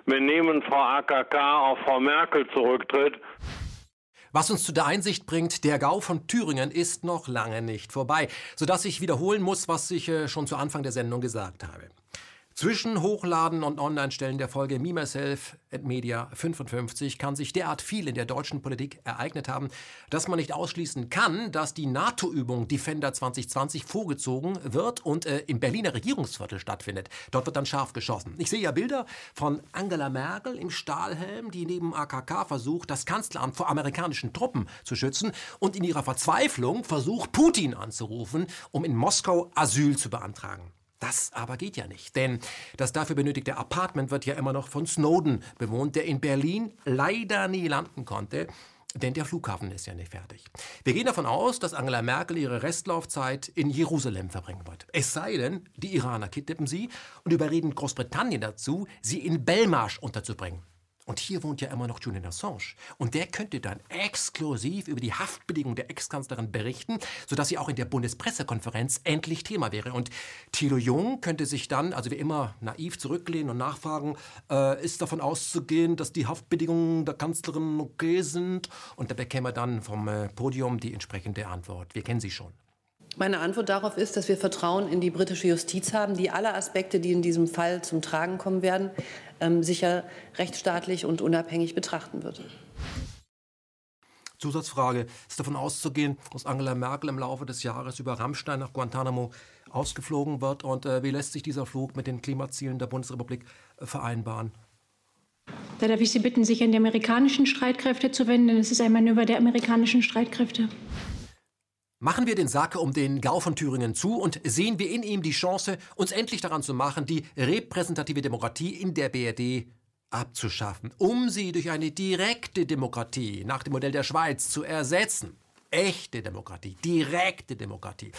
wenn neben Frau AKK auch Frau Merkel zurücktritt. Was uns zu der Einsicht bringt, der Gau von Thüringen ist noch lange nicht vorbei, sodass ich wiederholen muss, was ich äh, schon zu Anfang der Sendung gesagt habe. Zwischen Hochladen und Online-Stellen der Folge Me, Myself and Media 55 kann sich derart viel in der deutschen Politik ereignet haben, dass man nicht ausschließen kann, dass die NATO-Übung Defender 2020 vorgezogen wird und äh, im Berliner Regierungsviertel stattfindet. Dort wird dann scharf geschossen. Ich sehe ja Bilder von Angela Merkel im Stahlhelm, die neben AKK versucht, das Kanzleramt vor amerikanischen Truppen zu schützen und in ihrer Verzweiflung versucht, Putin anzurufen, um in Moskau Asyl zu beantragen. Das aber geht ja nicht, denn das dafür benötigte Apartment wird ja immer noch von Snowden bewohnt, der in Berlin leider nie landen konnte, denn der Flughafen ist ja nicht fertig. Wir gehen davon aus, dass Angela Merkel ihre Restlaufzeit in Jerusalem verbringen wird. Es sei denn, die Iraner kidnappen sie und überreden Großbritannien dazu, sie in Belmarsh unterzubringen. Und hier wohnt ja immer noch Julian Assange. Und der könnte dann exklusiv über die Haftbedingungen der Ex-Kanzlerin berichten, sodass sie auch in der Bundespressekonferenz endlich Thema wäre. Und Thilo Jung könnte sich dann, also wie immer, naiv zurücklehnen und nachfragen, äh, ist davon auszugehen, dass die Haftbedingungen der Kanzlerin okay sind? Und da bekäme er dann vom äh, Podium die entsprechende Antwort. Wir kennen sie schon. Meine Antwort darauf ist, dass wir Vertrauen in die britische Justiz haben, die alle Aspekte, die in diesem Fall zum Tragen kommen werden, ähm, sicher rechtsstaatlich und unabhängig betrachten wird. Zusatzfrage. Ist davon auszugehen, dass Angela Merkel im Laufe des Jahres über Rammstein nach Guantanamo ausgeflogen wird? Und äh, wie lässt sich dieser Flug mit den Klimazielen der Bundesrepublik äh, vereinbaren? Da darf ich Sie bitten, sich an die amerikanischen Streitkräfte zu wenden, denn es ist ein Manöver der amerikanischen Streitkräfte. Machen wir den Sake um den Gau von Thüringen zu und sehen wir in ihm die Chance, uns endlich daran zu machen, die repräsentative Demokratie in der BRD abzuschaffen, um sie durch eine direkte Demokratie nach dem Modell der Schweiz zu ersetzen echte Demokratie, direkte Demokratie.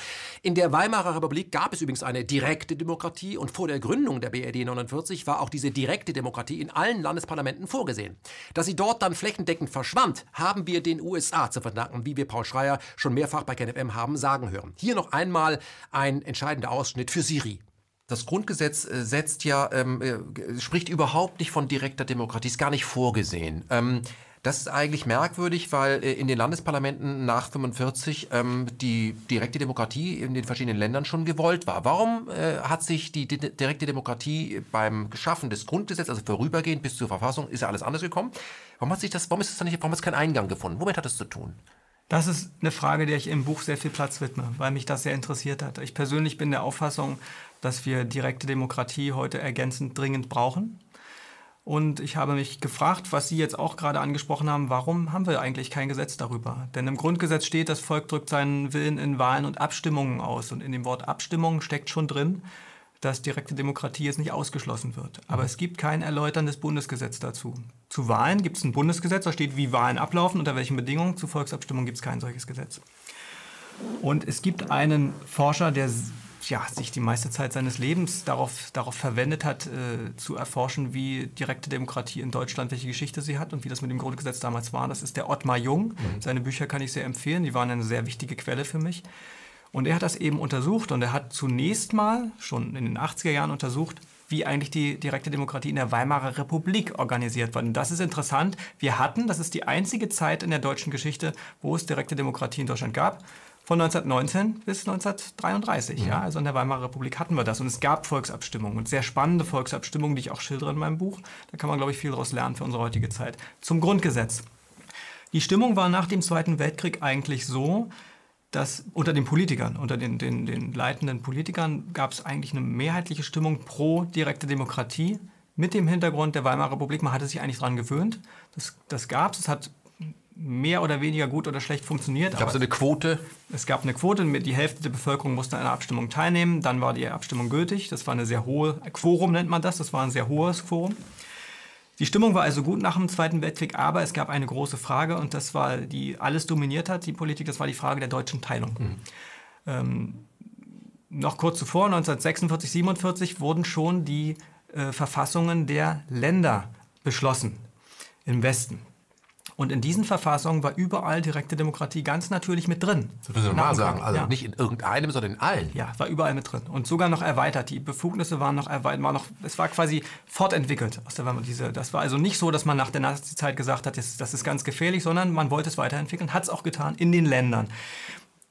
In der Weimarer Republik gab es übrigens eine direkte Demokratie und vor der Gründung der BRD 49 war auch diese direkte Demokratie in allen Landesparlamenten vorgesehen. Dass sie dort dann flächendeckend verschwand, haben wir den USA zu verdanken, wie wir Paul Schreier schon mehrfach bei KenFM haben sagen hören. Hier noch einmal ein entscheidender Ausschnitt für Siri. Das Grundgesetz äh, setzt ja, ähm, äh, spricht überhaupt nicht von direkter Demokratie, ist gar nicht vorgesehen. Ähm, das ist eigentlich merkwürdig, weil äh, in den Landesparlamenten nach 45 ähm, die direkte Demokratie in den verschiedenen Ländern schon gewollt war. Warum äh, hat sich die direkte Demokratie beim Geschaffen des Grundgesetzes, also vorübergehend bis zur Verfassung, ist ja alles anders gekommen? Warum hat sich das, warum ist es nicht, warum hat es keinen Eingang gefunden? Womit hat es zu tun? Das ist eine Frage, der ich im Buch sehr viel Platz widme, weil mich das sehr interessiert hat. Ich persönlich bin der Auffassung, dass wir direkte Demokratie heute ergänzend dringend brauchen. Und ich habe mich gefragt, was Sie jetzt auch gerade angesprochen haben, warum haben wir eigentlich kein Gesetz darüber? Denn im Grundgesetz steht, das Volk drückt seinen Willen in Wahlen und Abstimmungen aus. Und in dem Wort Abstimmung steckt schon drin, dass direkte Demokratie jetzt nicht ausgeschlossen wird. Aber es gibt kein erläuterndes Bundesgesetz dazu. Zu Wahlen gibt es ein Bundesgesetz, da steht, wie Wahlen ablaufen, unter welchen Bedingungen. Zu Volksabstimmungen gibt es kein solches Gesetz. Und es gibt einen Forscher, der ja, sich die meiste Zeit seines Lebens darauf, darauf verwendet hat, äh, zu erforschen, wie direkte Demokratie in Deutschland, welche Geschichte sie hat und wie das mit dem Grundgesetz damals war. Das ist der Ottmar Jung. Mhm. Seine Bücher kann ich sehr empfehlen, die waren eine sehr wichtige Quelle für mich. Und er hat das eben untersucht und er hat zunächst mal, schon in den 80er Jahren untersucht, wie eigentlich die direkte Demokratie in der Weimarer Republik organisiert war. Und das ist interessant. Wir hatten, das ist die einzige Zeit in der deutschen Geschichte, wo es direkte Demokratie in Deutschland gab von 1919 bis 1933. Mhm. Ja, also in der Weimarer Republik hatten wir das. Und es gab Volksabstimmungen und sehr spannende Volksabstimmungen, die ich auch schildere in meinem Buch. Da kann man, glaube ich, viel daraus lernen für unsere heutige Zeit. Zum Grundgesetz. Die Stimmung war nach dem Zweiten Weltkrieg eigentlich so, dass unter den Politikern, unter den, den, den leitenden Politikern gab es eigentlich eine mehrheitliche Stimmung pro direkte Demokratie mit dem Hintergrund der Weimarer Republik. Man hatte sich eigentlich daran gewöhnt. Das, das gab es. Es hat mehr oder weniger gut oder schlecht funktioniert. Gab es eine Quote? Es gab eine Quote, die Hälfte der Bevölkerung musste an einer Abstimmung teilnehmen. Dann war die Abstimmung gültig. Das war eine sehr hohe, Quorum nennt man das, das war ein sehr hohes Quorum. Die Stimmung war also gut nach dem Zweiten Weltkrieg, aber es gab eine große Frage und das war, die alles dominiert hat, die Politik, das war die Frage der deutschen Teilung. Mhm. Ähm, noch kurz zuvor, 1946, 47, wurden schon die äh, Verfassungen der Länder beschlossen im Westen. Und in diesen Verfassungen war überall direkte Demokratie ganz natürlich mit drin. Das müssen wir mal sagen. Also ja. nicht in irgendeinem, sondern in allen. Ja, war überall mit drin. Und sogar noch erweitert. Die Befugnisse waren noch erweitert. War noch, es war quasi fortentwickelt. Aus der, diese, das war also nicht so, dass man nach der Nazi-Zeit gesagt hat, das, das ist ganz gefährlich, sondern man wollte es weiterentwickeln. Hat es auch getan in den Ländern.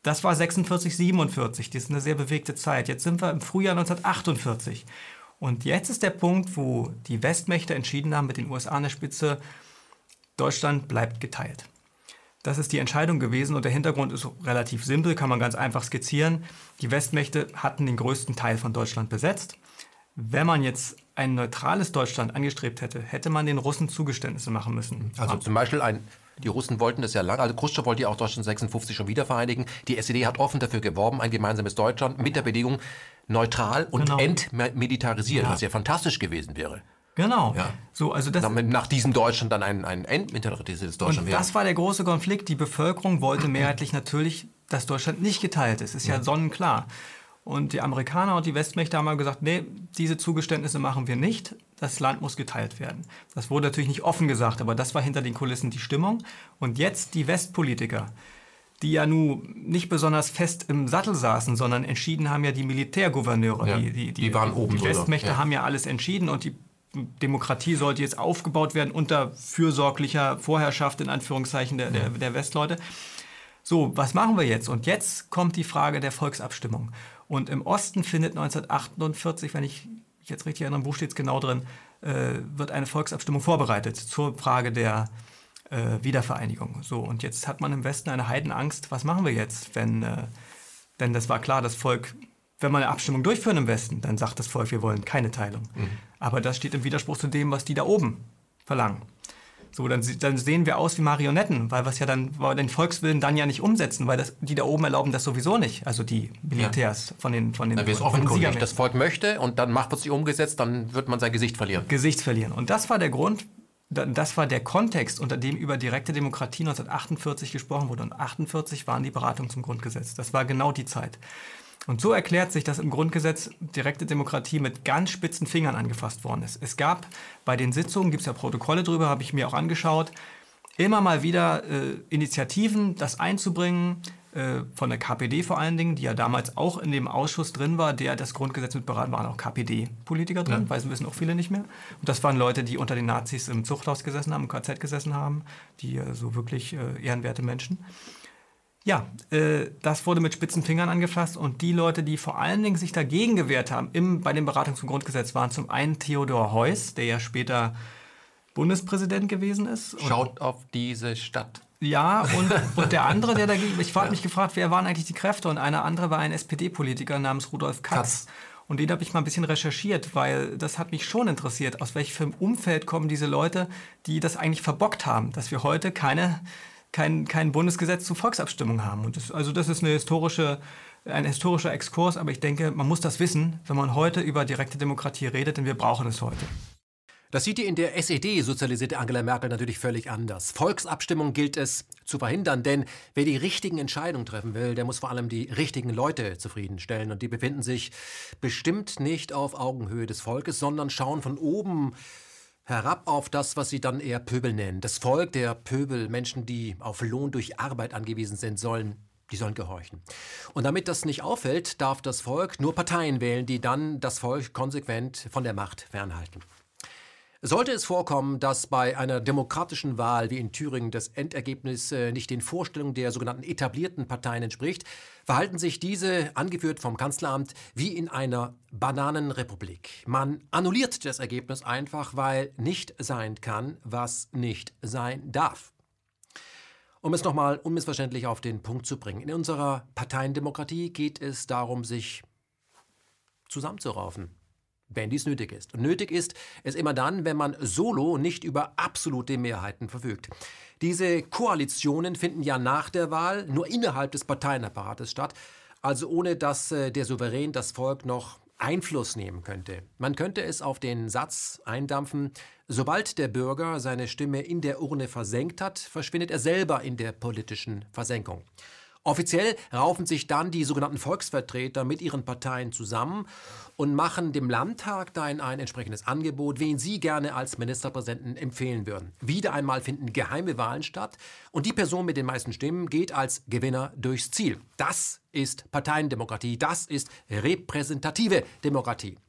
Das war 46, 47. Das ist eine sehr bewegte Zeit. Jetzt sind wir im Frühjahr 1948. Und jetzt ist der Punkt, wo die Westmächte entschieden haben, mit den USA an der Spitze, Deutschland bleibt geteilt. Das ist die Entscheidung gewesen und der Hintergrund ist relativ simpel, kann man ganz einfach skizzieren. Die Westmächte hatten den größten Teil von Deutschland besetzt. Wenn man jetzt ein neutrales Deutschland angestrebt hätte, hätte man den Russen Zugeständnisse machen müssen. Also zum Beispiel ein die Russen wollten das ja lange. Also Khrushchev wollte ja auch Deutschland 56 schon wieder vereinigen. Die SED hat offen dafür geworben, ein gemeinsames Deutschland mit der Bedingung neutral und genau. entmilitarisiert, ja. was ja fantastisch gewesen wäre. Genau. Ja. So, also das Damit nach diesem Deutschland dann ein, ein entmilitarisiertes Deutschland und wäre. Das war der große Konflikt. Die Bevölkerung wollte mehrheitlich natürlich, dass Deutschland nicht geteilt ist. Ist ja, ja sonnenklar. Und die Amerikaner und die Westmächte haben mal gesagt, nee, diese Zugeständnisse machen wir nicht. Das Land muss geteilt werden. Das wurde natürlich nicht offen gesagt, aber das war hinter den Kulissen die Stimmung. Und jetzt die Westpolitiker, die ja nun nicht besonders fest im Sattel saßen, sondern entschieden haben ja die Militärgouverneure. Ja, die, die, die, die, waren oben. Die Westmächte ja. haben ja alles entschieden und die Demokratie sollte jetzt aufgebaut werden unter fürsorglicher Vorherrschaft in Anführungszeichen der, der, der Westleute. So, was machen wir jetzt? Und jetzt kommt die Frage der Volksabstimmung. Und im Osten findet 1948, wenn ich mich jetzt richtig erinnere, wo steht es genau drin, äh, wird eine Volksabstimmung vorbereitet zur Frage der äh, Wiedervereinigung. So, und jetzt hat man im Westen eine Heidenangst, was machen wir jetzt, wenn, äh, denn das war klar, das Volk, wenn man eine Abstimmung durchführt im Westen, dann sagt das Volk, wir wollen keine Teilung. Mhm. Aber das steht im Widerspruch zu dem, was die da oben verlangen. So, dann, dann, sehen wir aus wie Marionetten, weil wir ja dann, weil den Volkswillen dann ja nicht umsetzen, weil das, die da oben erlauben das sowieso nicht. Also die Militärs ja. von den von den. Dann wird es offenkundig. Das Volk möchte und dann macht man es nicht umgesetzt, dann wird man sein Gesicht verlieren. Gesicht verlieren. Und das war der Grund, das war der Kontext, unter dem über direkte Demokratie 1948 gesprochen wurde. Und 1948 waren die Beratungen zum Grundgesetz. Das war genau die Zeit. Und so erklärt sich, dass im Grundgesetz direkte Demokratie mit ganz spitzen Fingern angefasst worden ist. Es gab bei den Sitzungen, gibt es ja Protokolle drüber, habe ich mir auch angeschaut, immer mal wieder äh, Initiativen, das einzubringen, äh, von der KPD vor allen Dingen, die ja damals auch in dem Ausschuss drin war, der das Grundgesetz mit beraten, waren auch KPD-Politiker drin, ja. weil wissen auch viele nicht mehr. Und das waren Leute, die unter den Nazis im Zuchthaus gesessen haben, im KZ gesessen haben, die äh, so wirklich äh, ehrenwerte Menschen. Ja, äh, das wurde mit spitzen Fingern angefasst und die Leute, die vor allen Dingen sich dagegen gewehrt haben im, bei den Beratungen zum Grundgesetz, waren zum einen Theodor Heuss, der ja später Bundespräsident gewesen ist. Schaut auf diese Stadt. Ja, und, [laughs] und der andere, der dagegen, ich habe mich gefragt, wer waren eigentlich die Kräfte und einer andere war ein SPD-Politiker namens Rudolf Katz. Katz. Und den habe ich mal ein bisschen recherchiert, weil das hat mich schon interessiert, aus welchem Umfeld kommen diese Leute, die das eigentlich verbockt haben, dass wir heute keine kein, kein Bundesgesetz zur Volksabstimmung haben. Und das, also das ist eine historische, ein historischer Exkurs, aber ich denke, man muss das wissen, wenn man heute über direkte Demokratie redet, denn wir brauchen es heute. Das sieht die in der SED sozialisierte Angela Merkel natürlich völlig anders. Volksabstimmung gilt es zu verhindern, denn wer die richtigen Entscheidungen treffen will, der muss vor allem die richtigen Leute zufriedenstellen. Und die befinden sich bestimmt nicht auf Augenhöhe des Volkes, sondern schauen von oben herab auf das, was sie dann eher Pöbel nennen. Das Volk der Pöbel, Menschen, die auf Lohn durch Arbeit angewiesen sind, sollen die sollen gehorchen. Und damit das nicht auffällt, darf das Volk nur Parteien wählen, die dann das Volk konsequent von der Macht fernhalten. Sollte es vorkommen, dass bei einer demokratischen Wahl wie in Thüringen das Endergebnis äh, nicht den Vorstellungen der sogenannten etablierten Parteien entspricht, verhalten sich diese, angeführt vom Kanzleramt, wie in einer Bananenrepublik. Man annulliert das Ergebnis einfach, weil nicht sein kann, was nicht sein darf. Um es nochmal unmissverständlich auf den Punkt zu bringen, in unserer Parteiendemokratie geht es darum, sich zusammenzuraufen wenn dies nötig ist. Und nötig ist es immer dann, wenn man solo nicht über absolute Mehrheiten verfügt. Diese Koalitionen finden ja nach der Wahl nur innerhalb des Parteienapparates statt, also ohne dass äh, der Souverän das Volk noch Einfluss nehmen könnte. Man könnte es auf den Satz eindampfen, sobald der Bürger seine Stimme in der Urne versenkt hat, verschwindet er selber in der politischen Versenkung. Offiziell raufen sich dann die sogenannten Volksvertreter mit ihren Parteien zusammen und machen dem Landtag dann ein entsprechendes Angebot, wen sie gerne als Ministerpräsidenten empfehlen würden. Wieder einmal finden geheime Wahlen statt und die Person mit den meisten Stimmen geht als Gewinner durchs Ziel. Das ist Parteiendemokratie, das ist repräsentative Demokratie.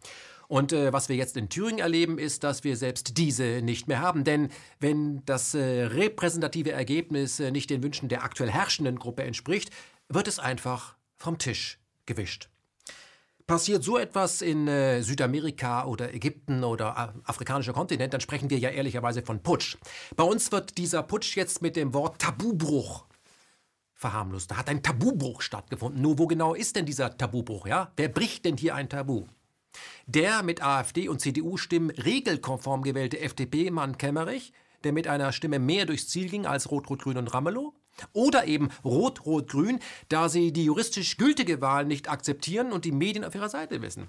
Und äh, was wir jetzt in Thüringen erleben, ist, dass wir selbst diese nicht mehr haben. Denn wenn das äh, repräsentative Ergebnis äh, nicht den Wünschen der aktuell herrschenden Gruppe entspricht, wird es einfach vom Tisch gewischt. Passiert so etwas in äh, Südamerika oder Ägypten oder äh, afrikanischer Kontinent, dann sprechen wir ja ehrlicherweise von Putsch. Bei uns wird dieser Putsch jetzt mit dem Wort Tabubruch verharmlost. Da hat ein Tabubruch stattgefunden. Nur wo genau ist denn dieser Tabubruch? Ja? Wer bricht denn hier ein Tabu? Der mit AfD und CDU-Stimmen regelkonform gewählte FDP-Mann Kemmerich, der mit einer Stimme mehr durchs Ziel ging als Rot-Rot-Grün und Ramelow? Oder eben Rot-Rot-Grün, da sie die juristisch gültige Wahl nicht akzeptieren und die Medien auf ihrer Seite wissen.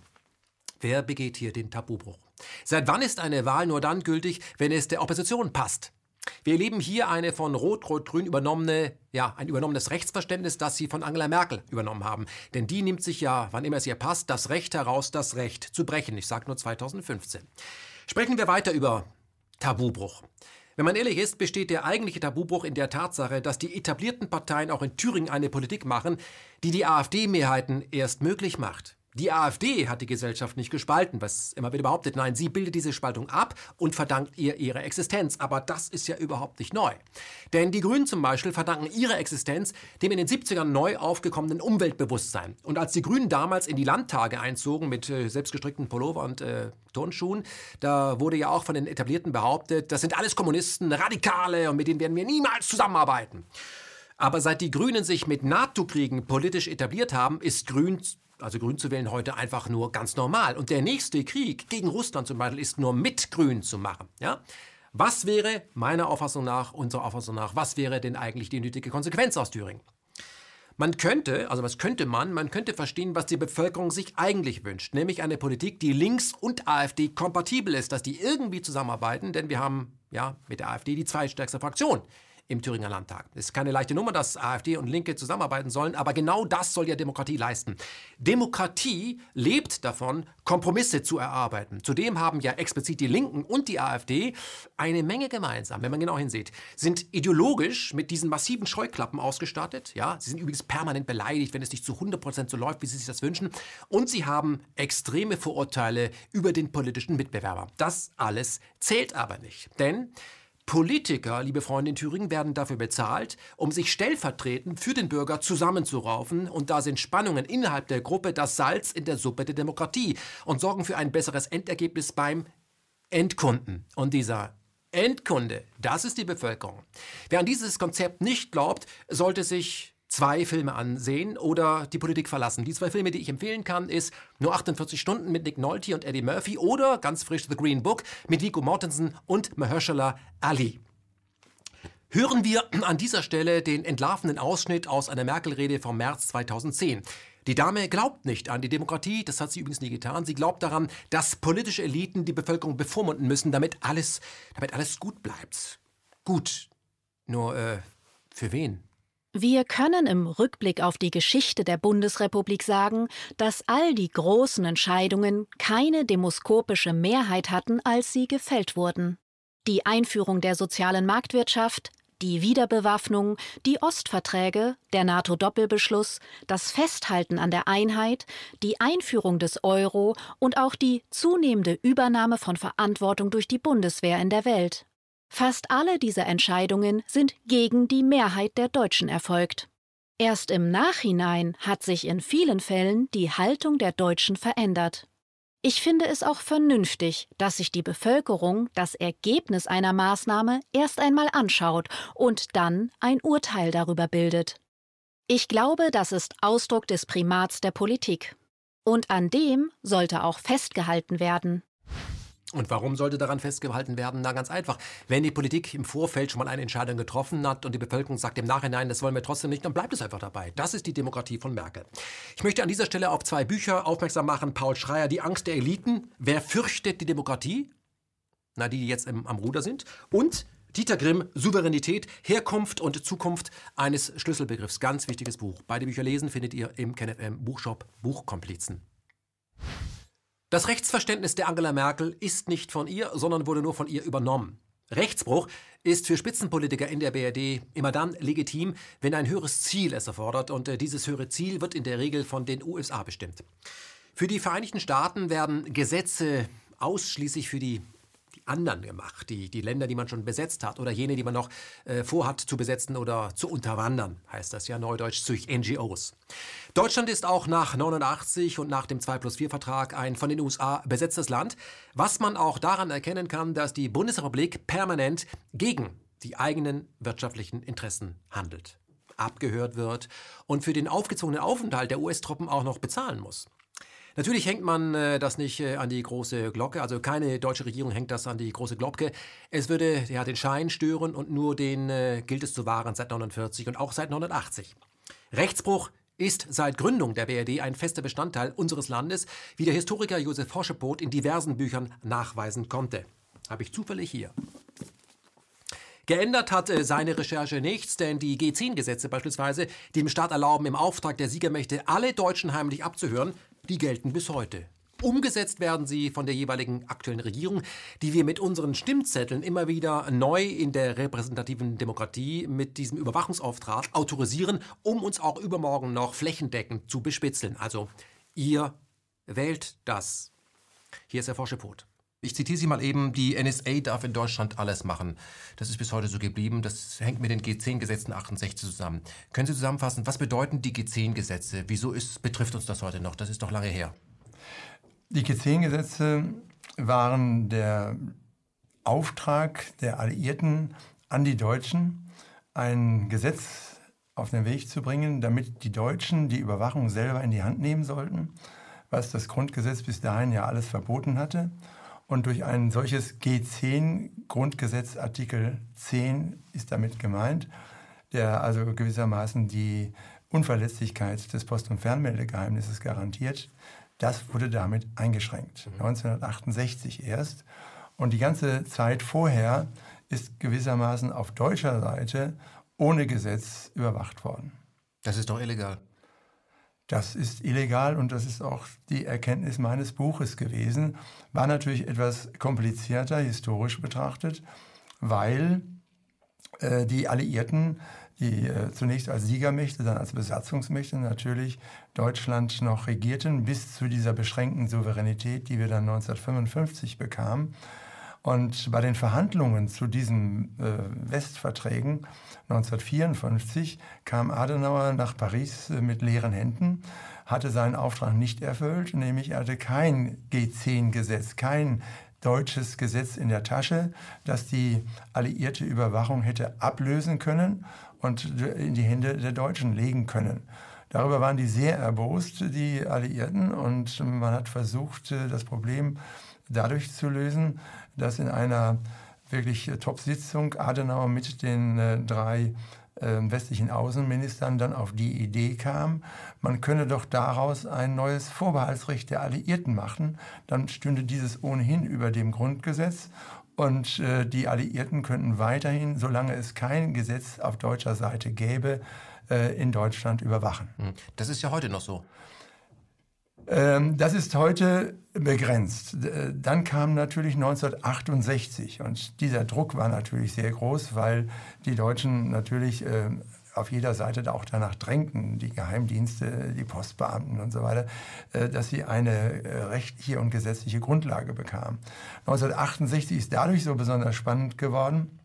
Wer begeht hier den Tabubruch? Seit wann ist eine Wahl nur dann gültig, wenn es der Opposition passt? Wir erleben hier eine von Rot-Rot-Grün übernommene, ja, ein übernommenes Rechtsverständnis, das sie von Angela Merkel übernommen haben. Denn die nimmt sich ja, wann immer es ihr passt, das Recht heraus, das Recht zu brechen. Ich sage nur 2015. Sprechen wir weiter über Tabubruch. Wenn man ehrlich ist, besteht der eigentliche Tabubruch in der Tatsache, dass die etablierten Parteien auch in Thüringen eine Politik machen, die die AfD-Mehrheiten erst möglich macht. Die AfD hat die Gesellschaft nicht gespalten, was immer wieder behauptet. Nein, sie bildet diese Spaltung ab und verdankt ihr ihre Existenz. Aber das ist ja überhaupt nicht neu. Denn die Grünen zum Beispiel verdanken ihre Existenz dem in den 70ern neu aufgekommenen Umweltbewusstsein. Und als die Grünen damals in die Landtage einzogen mit äh, selbstgestrickten Pullover und äh, Turnschuhen, da wurde ja auch von den Etablierten behauptet, das sind alles Kommunisten, Radikale und mit denen werden wir niemals zusammenarbeiten. Aber seit die Grünen sich mit NATO-Kriegen politisch etabliert haben, ist Grün also grün zu wählen, heute einfach nur ganz normal. Und der nächste Krieg gegen Russland zum Beispiel ist nur mit grün zu machen. Ja? Was wäre, meiner Auffassung nach, unserer Auffassung nach, was wäre denn eigentlich die nötige Konsequenz aus Thüringen? Man könnte, also was könnte man, man könnte verstehen, was die Bevölkerung sich eigentlich wünscht, nämlich eine Politik, die links und AfD kompatibel ist, dass die irgendwie zusammenarbeiten, denn wir haben ja mit der AfD die zweitstärkste Fraktion im Thüringer Landtag. Es ist keine leichte Nummer, dass AfD und Linke zusammenarbeiten sollen, aber genau das soll ja Demokratie leisten. Demokratie lebt davon, Kompromisse zu erarbeiten. Zudem haben ja explizit die Linken und die AfD eine Menge gemeinsam, wenn man genau hinsieht. Sind ideologisch mit diesen massiven Scheuklappen ausgestattet. Ja, sie sind übrigens permanent beleidigt, wenn es nicht zu 100% so läuft, wie sie sich das wünschen. Und sie haben extreme Vorurteile über den politischen Mitbewerber. Das alles zählt aber nicht. Denn Politiker, liebe Freunde in Thüringen, werden dafür bezahlt, um sich stellvertretend für den Bürger zusammenzuraufen. Und da sind Spannungen innerhalb der Gruppe das Salz in der Suppe der Demokratie und sorgen für ein besseres Endergebnis beim Endkunden. Und dieser Endkunde, das ist die Bevölkerung. Wer an dieses Konzept nicht glaubt, sollte sich zwei Filme ansehen oder die Politik verlassen. Die zwei Filme, die ich empfehlen kann, ist Nur 48 Stunden mit Nick Nolte und Eddie Murphy oder ganz frisch The Green Book mit Vico Mortensen und Mahershala Ali. Hören wir an dieser Stelle den entlarvenden Ausschnitt aus einer Merkel-Rede vom März 2010. Die Dame glaubt nicht an die Demokratie, das hat sie übrigens nie getan. Sie glaubt daran, dass politische Eliten die Bevölkerung bevormunden müssen, damit alles, damit alles gut bleibt. Gut. Nur, äh, für wen? Wir können im Rückblick auf die Geschichte der Bundesrepublik sagen, dass all die großen Entscheidungen keine demoskopische Mehrheit hatten, als sie gefällt wurden. Die Einführung der sozialen Marktwirtschaft, die Wiederbewaffnung, die Ostverträge, der NATO-Doppelbeschluss, das Festhalten an der Einheit, die Einführung des Euro und auch die zunehmende Übernahme von Verantwortung durch die Bundeswehr in der Welt. Fast alle dieser Entscheidungen sind gegen die Mehrheit der Deutschen erfolgt. Erst im Nachhinein hat sich in vielen Fällen die Haltung der Deutschen verändert. Ich finde es auch vernünftig, dass sich die Bevölkerung das Ergebnis einer Maßnahme erst einmal anschaut und dann ein Urteil darüber bildet. Ich glaube, das ist Ausdruck des Primats der Politik. Und an dem sollte auch festgehalten werden. Und warum sollte daran festgehalten werden? Na, ganz einfach. Wenn die Politik im Vorfeld schon mal eine Entscheidung getroffen hat und die Bevölkerung sagt im Nachhinein, das wollen wir trotzdem nicht, dann bleibt es einfach dabei. Das ist die Demokratie von Merkel. Ich möchte an dieser Stelle auf zwei Bücher aufmerksam machen. Paul Schreier, Die Angst der Eliten. Wer fürchtet die Demokratie? Na, die, die jetzt im, am Ruder sind. Und Dieter Grimm, Souveränität, Herkunft und Zukunft eines Schlüsselbegriffs. Ganz wichtiges Buch. Beide Bücher lesen findet ihr im KenFM Buchshop Buchkomplizen. Das Rechtsverständnis der Angela Merkel ist nicht von ihr, sondern wurde nur von ihr übernommen. Rechtsbruch ist für Spitzenpolitiker in der BRD immer dann legitim, wenn ein höheres Ziel es erfordert und äh, dieses höhere Ziel wird in der Regel von den USA bestimmt. Für die Vereinigten Staaten werden Gesetze ausschließlich für die, die anderen gemacht. Die, die Länder, die man schon besetzt hat oder jene, die man noch äh, vorhat zu besetzen oder zu unterwandern, heißt das ja neudeutsch durch NGOs. Deutschland ist auch nach 89 und nach dem 2 plus 4 Vertrag ein von den USA besetztes Land, was man auch daran erkennen kann, dass die Bundesrepublik permanent gegen die eigenen wirtschaftlichen Interessen handelt, abgehört wird und für den aufgezwungenen Aufenthalt der US-Truppen auch noch bezahlen muss. Natürlich hängt man äh, das nicht äh, an die große Glocke, also keine deutsche Regierung hängt das an die große Glocke. Es würde ja den Schein stören und nur den äh, gilt es zu wahren seit 49 und auch seit 1980. Rechtsbruch ist seit Gründung der BRD ein fester Bestandteil unseres Landes, wie der Historiker Josef Horschepot in diversen Büchern nachweisen konnte. Habe ich zufällig hier. Geändert hat äh, seine Recherche nichts, denn die G10-Gesetze beispielsweise, die dem Staat erlauben, im Auftrag der Siegermächte alle Deutschen heimlich abzuhören, die gelten bis heute. Umgesetzt werden sie von der jeweiligen aktuellen Regierung, die wir mit unseren Stimmzetteln immer wieder neu in der repräsentativen Demokratie mit diesem Überwachungsauftrag autorisieren, um uns auch übermorgen noch flächendeckend zu bespitzeln. Also, ihr wählt das. Hier ist der Forschepot. Ich zitiere Sie mal eben, die NSA darf in Deutschland alles machen. Das ist bis heute so geblieben. Das hängt mit den G10-Gesetzen 68 zusammen. Können Sie zusammenfassen, was bedeuten die G10-Gesetze? Wieso ist, betrifft uns das heute noch? Das ist doch lange her. Die G10-Gesetze waren der Auftrag der Alliierten an die Deutschen, ein Gesetz auf den Weg zu bringen, damit die Deutschen die Überwachung selber in die Hand nehmen sollten, was das Grundgesetz bis dahin ja alles verboten hatte. Und durch ein solches G10 Grundgesetz Artikel 10 ist damit gemeint, der also gewissermaßen die Unverletzlichkeit des Post- und Fernmeldegeheimnisses garantiert. Das wurde damit eingeschränkt. 1968 mhm. erst. Und die ganze Zeit vorher ist gewissermaßen auf deutscher Seite ohne Gesetz überwacht worden. Das ist doch illegal. Das ist illegal und das ist auch die Erkenntnis meines Buches gewesen. War natürlich etwas komplizierter historisch betrachtet, weil äh, die Alliierten, die äh, zunächst als Siegermächte, dann als Besatzungsmächte natürlich Deutschland noch regierten, bis zu dieser beschränkten Souveränität, die wir dann 1955 bekamen. Und bei den Verhandlungen zu diesen äh, Westverträgen 1954 kam Adenauer nach Paris äh, mit leeren Händen, hatte seinen Auftrag nicht erfüllt, nämlich er hatte kein G10-Gesetz, kein deutsches Gesetz in der Tasche, das die alliierte Überwachung hätte ablösen können und in die Hände der Deutschen legen können. Darüber waren die sehr erbost, die Alliierten, und man hat versucht, äh, das Problem dadurch zu lösen, dass in einer wirklich äh, Top-Sitzung Adenauer mit den äh, drei äh, westlichen Außenministern dann auf die Idee kam, man könne doch daraus ein neues Vorbehaltsrecht der Alliierten machen. Dann stünde dieses ohnehin über dem Grundgesetz und äh, die Alliierten könnten weiterhin, solange es kein Gesetz auf deutscher Seite gäbe, in Deutschland überwachen. Hm. Das ist ja heute noch so. Ähm, das ist heute begrenzt. Äh, dann kam natürlich 1968 und dieser Druck war natürlich sehr groß, weil die Deutschen natürlich äh, auf jeder Seite auch danach drängten, die Geheimdienste, die Postbeamten und so weiter, äh, dass sie eine rechtliche und gesetzliche Grundlage bekamen. 1968 ist dadurch so besonders spannend geworden,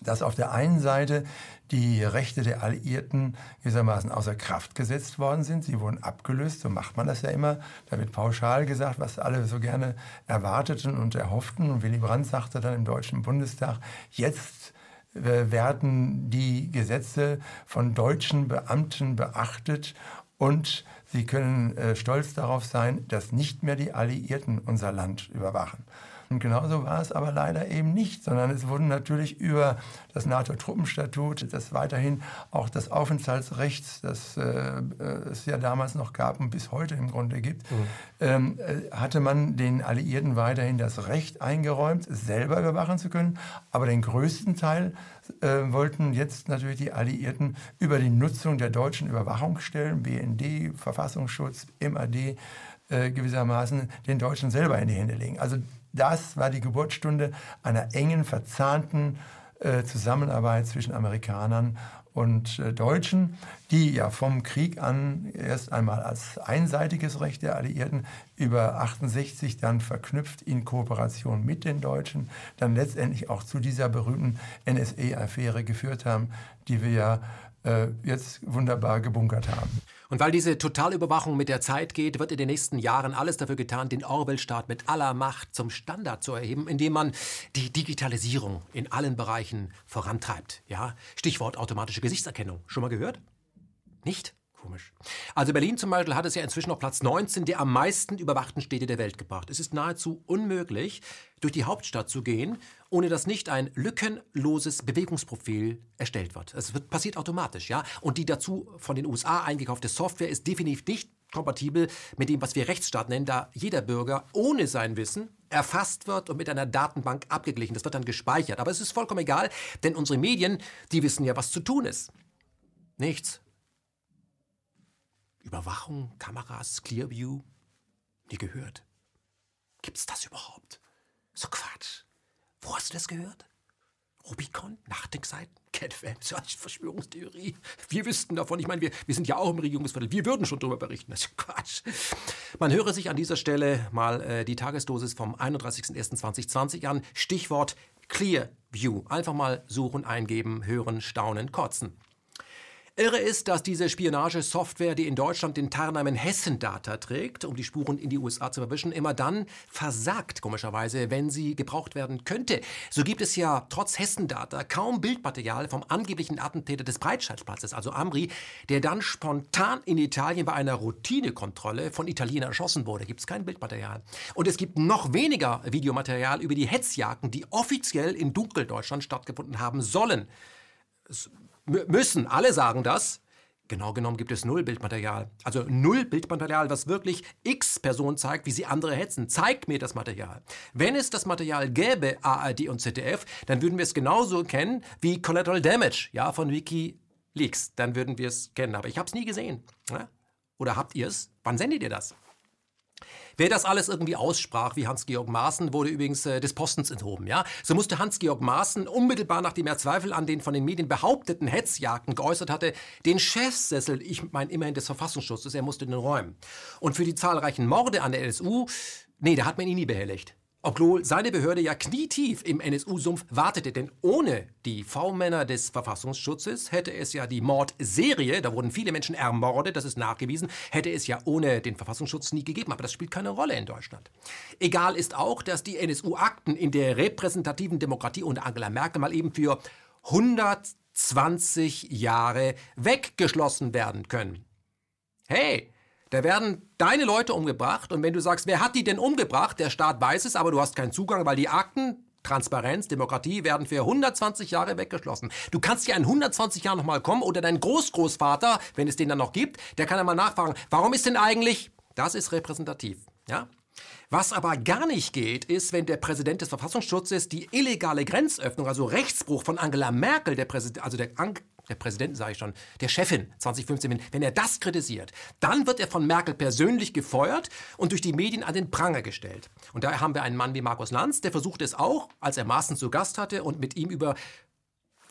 dass auf der einen Seite die Rechte der Alliierten gewissermaßen außer Kraft gesetzt worden sind. Sie wurden abgelöst, so macht man das ja immer. Da wird pauschal gesagt, was alle so gerne erwarteten und erhofften. Und Willy Brandt sagte dann im Deutschen Bundestag, jetzt äh, werden die Gesetze von deutschen Beamten beachtet und sie können äh, stolz darauf sein, dass nicht mehr die Alliierten unser Land überwachen. Und genauso war es aber leider eben nicht, sondern es wurden natürlich über das NATO-Truppenstatut, das weiterhin auch das Aufenthaltsrecht, das äh, es ja damals noch gab und bis heute im Grunde gibt, mhm. ähm, äh, hatte man den Alliierten weiterhin das Recht eingeräumt, selber überwachen zu können. Aber den größten Teil äh, wollten jetzt natürlich die Alliierten über die Nutzung der deutschen Überwachungsstellen, BND, Verfassungsschutz, MAD, äh, gewissermaßen den Deutschen selber in die Hände legen. Also das war die Geburtsstunde einer engen, verzahnten äh, Zusammenarbeit zwischen Amerikanern und äh, Deutschen, die ja vom Krieg an erst einmal als einseitiges Recht der Alliierten über 68 dann verknüpft in Kooperation mit den Deutschen, dann letztendlich auch zu dieser berühmten NSA-Affäre geführt haben, die wir ja äh, jetzt wunderbar gebunkert haben. Und weil diese Totalüberwachung mit der Zeit geht, wird in den nächsten Jahren alles dafür getan, den Orwell-Staat mit aller Macht zum Standard zu erheben, indem man die Digitalisierung in allen Bereichen vorantreibt. Ja? Stichwort automatische Gesichtserkennung. Schon mal gehört? Nicht? Komisch. Also Berlin zum Beispiel hat es ja inzwischen auf Platz 19 der am meisten überwachten Städte der Welt gebracht. Es ist nahezu unmöglich, durch die Hauptstadt zu gehen, ohne dass nicht ein lückenloses Bewegungsprofil erstellt wird. Es passiert automatisch, ja. Und die dazu von den USA eingekaufte Software ist definitiv nicht kompatibel mit dem, was wir Rechtsstaat nennen, da jeder Bürger ohne sein Wissen erfasst wird und mit einer Datenbank abgeglichen. Das wird dann gespeichert. Aber es ist vollkommen egal, denn unsere Medien, die wissen ja, was zu tun ist. Nichts. Überwachung, Kameras, Clearview, nie gehört. Gibt's das überhaupt? So Quatsch. Wo hast du das gehört? Rubicon, Nachdenkseiten, CatFM, so eine Verschwörungstheorie. Wir wüssten davon, ich meine, wir, wir sind ja auch im Regierungsviertel, wir würden schon darüber berichten. Das ist Quatsch. Man höre sich an dieser Stelle mal äh, die Tagesdosis vom 31.01.2020 an. Stichwort Clearview. Einfach mal suchen, eingeben, hören, staunen, kotzen. Irre ist, dass diese Spionagesoftware, die in Deutschland den Tarnamen Hessendata trägt, um die Spuren in die USA zu verwischen, immer dann versagt, komischerweise, wenn sie gebraucht werden könnte. So gibt es ja trotz Hessendata kaum Bildmaterial vom angeblichen Attentäter des Breitscheidplatzes, also Amri, der dann spontan in Italien bei einer Routinekontrolle von Italienern erschossen wurde. Gibt es kein Bildmaterial. Und es gibt noch weniger Videomaterial über die Hetzjagden, die offiziell in Dunkeldeutschland stattgefunden haben sollen. Müssen, alle sagen das. Genau genommen gibt es null Bildmaterial. Also null Bildmaterial, was wirklich x Personen zeigt, wie sie andere hetzen. Zeigt mir das Material. Wenn es das Material gäbe, ARD und ZDF, dann würden wir es genauso kennen wie Collateral Damage, ja, von WikiLeaks. Dann würden wir es kennen. Aber ich habe es nie gesehen. Ja? Oder habt ihr es? Wann sendet ihr das? Wer das alles irgendwie aussprach, wie Hans-Georg Maaßen, wurde übrigens äh, des Postens enthoben. Ja? So musste Hans-Georg Maaßen unmittelbar, nachdem er Zweifel an den von den Medien behaupteten Hetzjagden geäußert hatte, den Chefsessel, ich meine immerhin des Verfassungsschutzes, er musste den räumen. Und für die zahlreichen Morde an der NSU, nee, da hat man ihn nie behelligt. Obwohl seine Behörde ja knietief im NSU-Sumpf wartete, denn ohne die V-Männer des Verfassungsschutzes hätte es ja die Mordserie, da wurden viele Menschen ermordet, das ist nachgewiesen, hätte es ja ohne den Verfassungsschutz nie gegeben. Aber das spielt keine Rolle in Deutschland. Egal ist auch, dass die NSU-Akten in der repräsentativen Demokratie unter Angela Merkel mal eben für 120 Jahre weggeschlossen werden können. Hey, da werden deine Leute umgebracht und wenn du sagst, wer hat die denn umgebracht? Der Staat weiß es, aber du hast keinen Zugang, weil die Akten Transparenz, Demokratie werden für 120 Jahre weggeschlossen. Du kannst ja in 120 Jahren nochmal kommen oder dein Großgroßvater, wenn es den dann noch gibt, der kann einmal nachfragen, warum ist denn eigentlich, das ist repräsentativ, ja? Was aber gar nicht geht, ist, wenn der Präsident des Verfassungsschutzes die illegale Grenzöffnung, also Rechtsbruch von Angela Merkel, der Präsident, also der der Präsidenten sage ich schon, der Chefin 2015, wenn er das kritisiert, dann wird er von Merkel persönlich gefeuert und durch die Medien an den Pranger gestellt. Und da haben wir einen Mann wie Markus Lanz, der versucht es auch, als er Maaßen zu Gast hatte und mit ihm über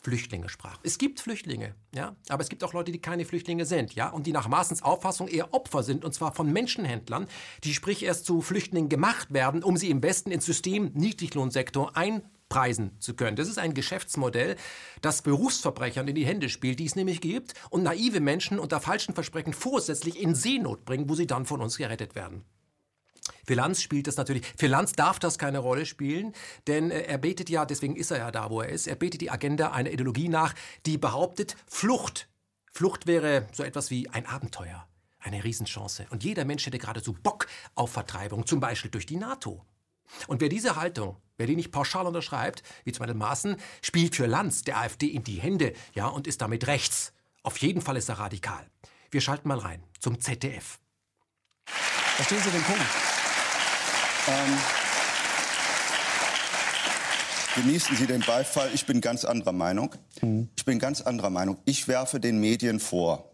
Flüchtlinge sprach. Es gibt Flüchtlinge, ja, aber es gibt auch Leute, die keine Flüchtlinge sind, ja, und die nach Maaßens Auffassung eher Opfer sind, und zwar von Menschenhändlern, die sprich erst zu Flüchtlingen gemacht werden, um sie im Westen ins System Niedriglohnsektor ein preisen zu können. Das ist ein Geschäftsmodell, das Berufsverbrechern in die Hände spielt, die es nämlich gibt, und naive Menschen unter falschen Versprechen vorsätzlich in Seenot bringen, wo sie dann von uns gerettet werden. Für Lanz spielt das natürlich, für Lanz darf das keine Rolle spielen, denn äh, er betet ja, deswegen ist er ja da, wo er ist, er betet die Agenda einer Ideologie nach, die behauptet, Flucht. Flucht wäre so etwas wie ein Abenteuer, eine Riesenchance. Und jeder Mensch hätte geradezu Bock auf Vertreibung, zum Beispiel durch die NATO. Und wer diese Haltung, wer die nicht pauschal unterschreibt, wie zum Beispiel Maaßen, spielt für Lanz der AfD in die Hände ja, und ist damit rechts. Auf jeden Fall ist er radikal. Wir schalten mal rein zum ZDF. Verstehen Sie den Punkt? Ähm, genießen Sie den Beifall. Ich bin ganz anderer Meinung. Mhm. Ich bin ganz anderer Meinung. Ich werfe den Medien vor,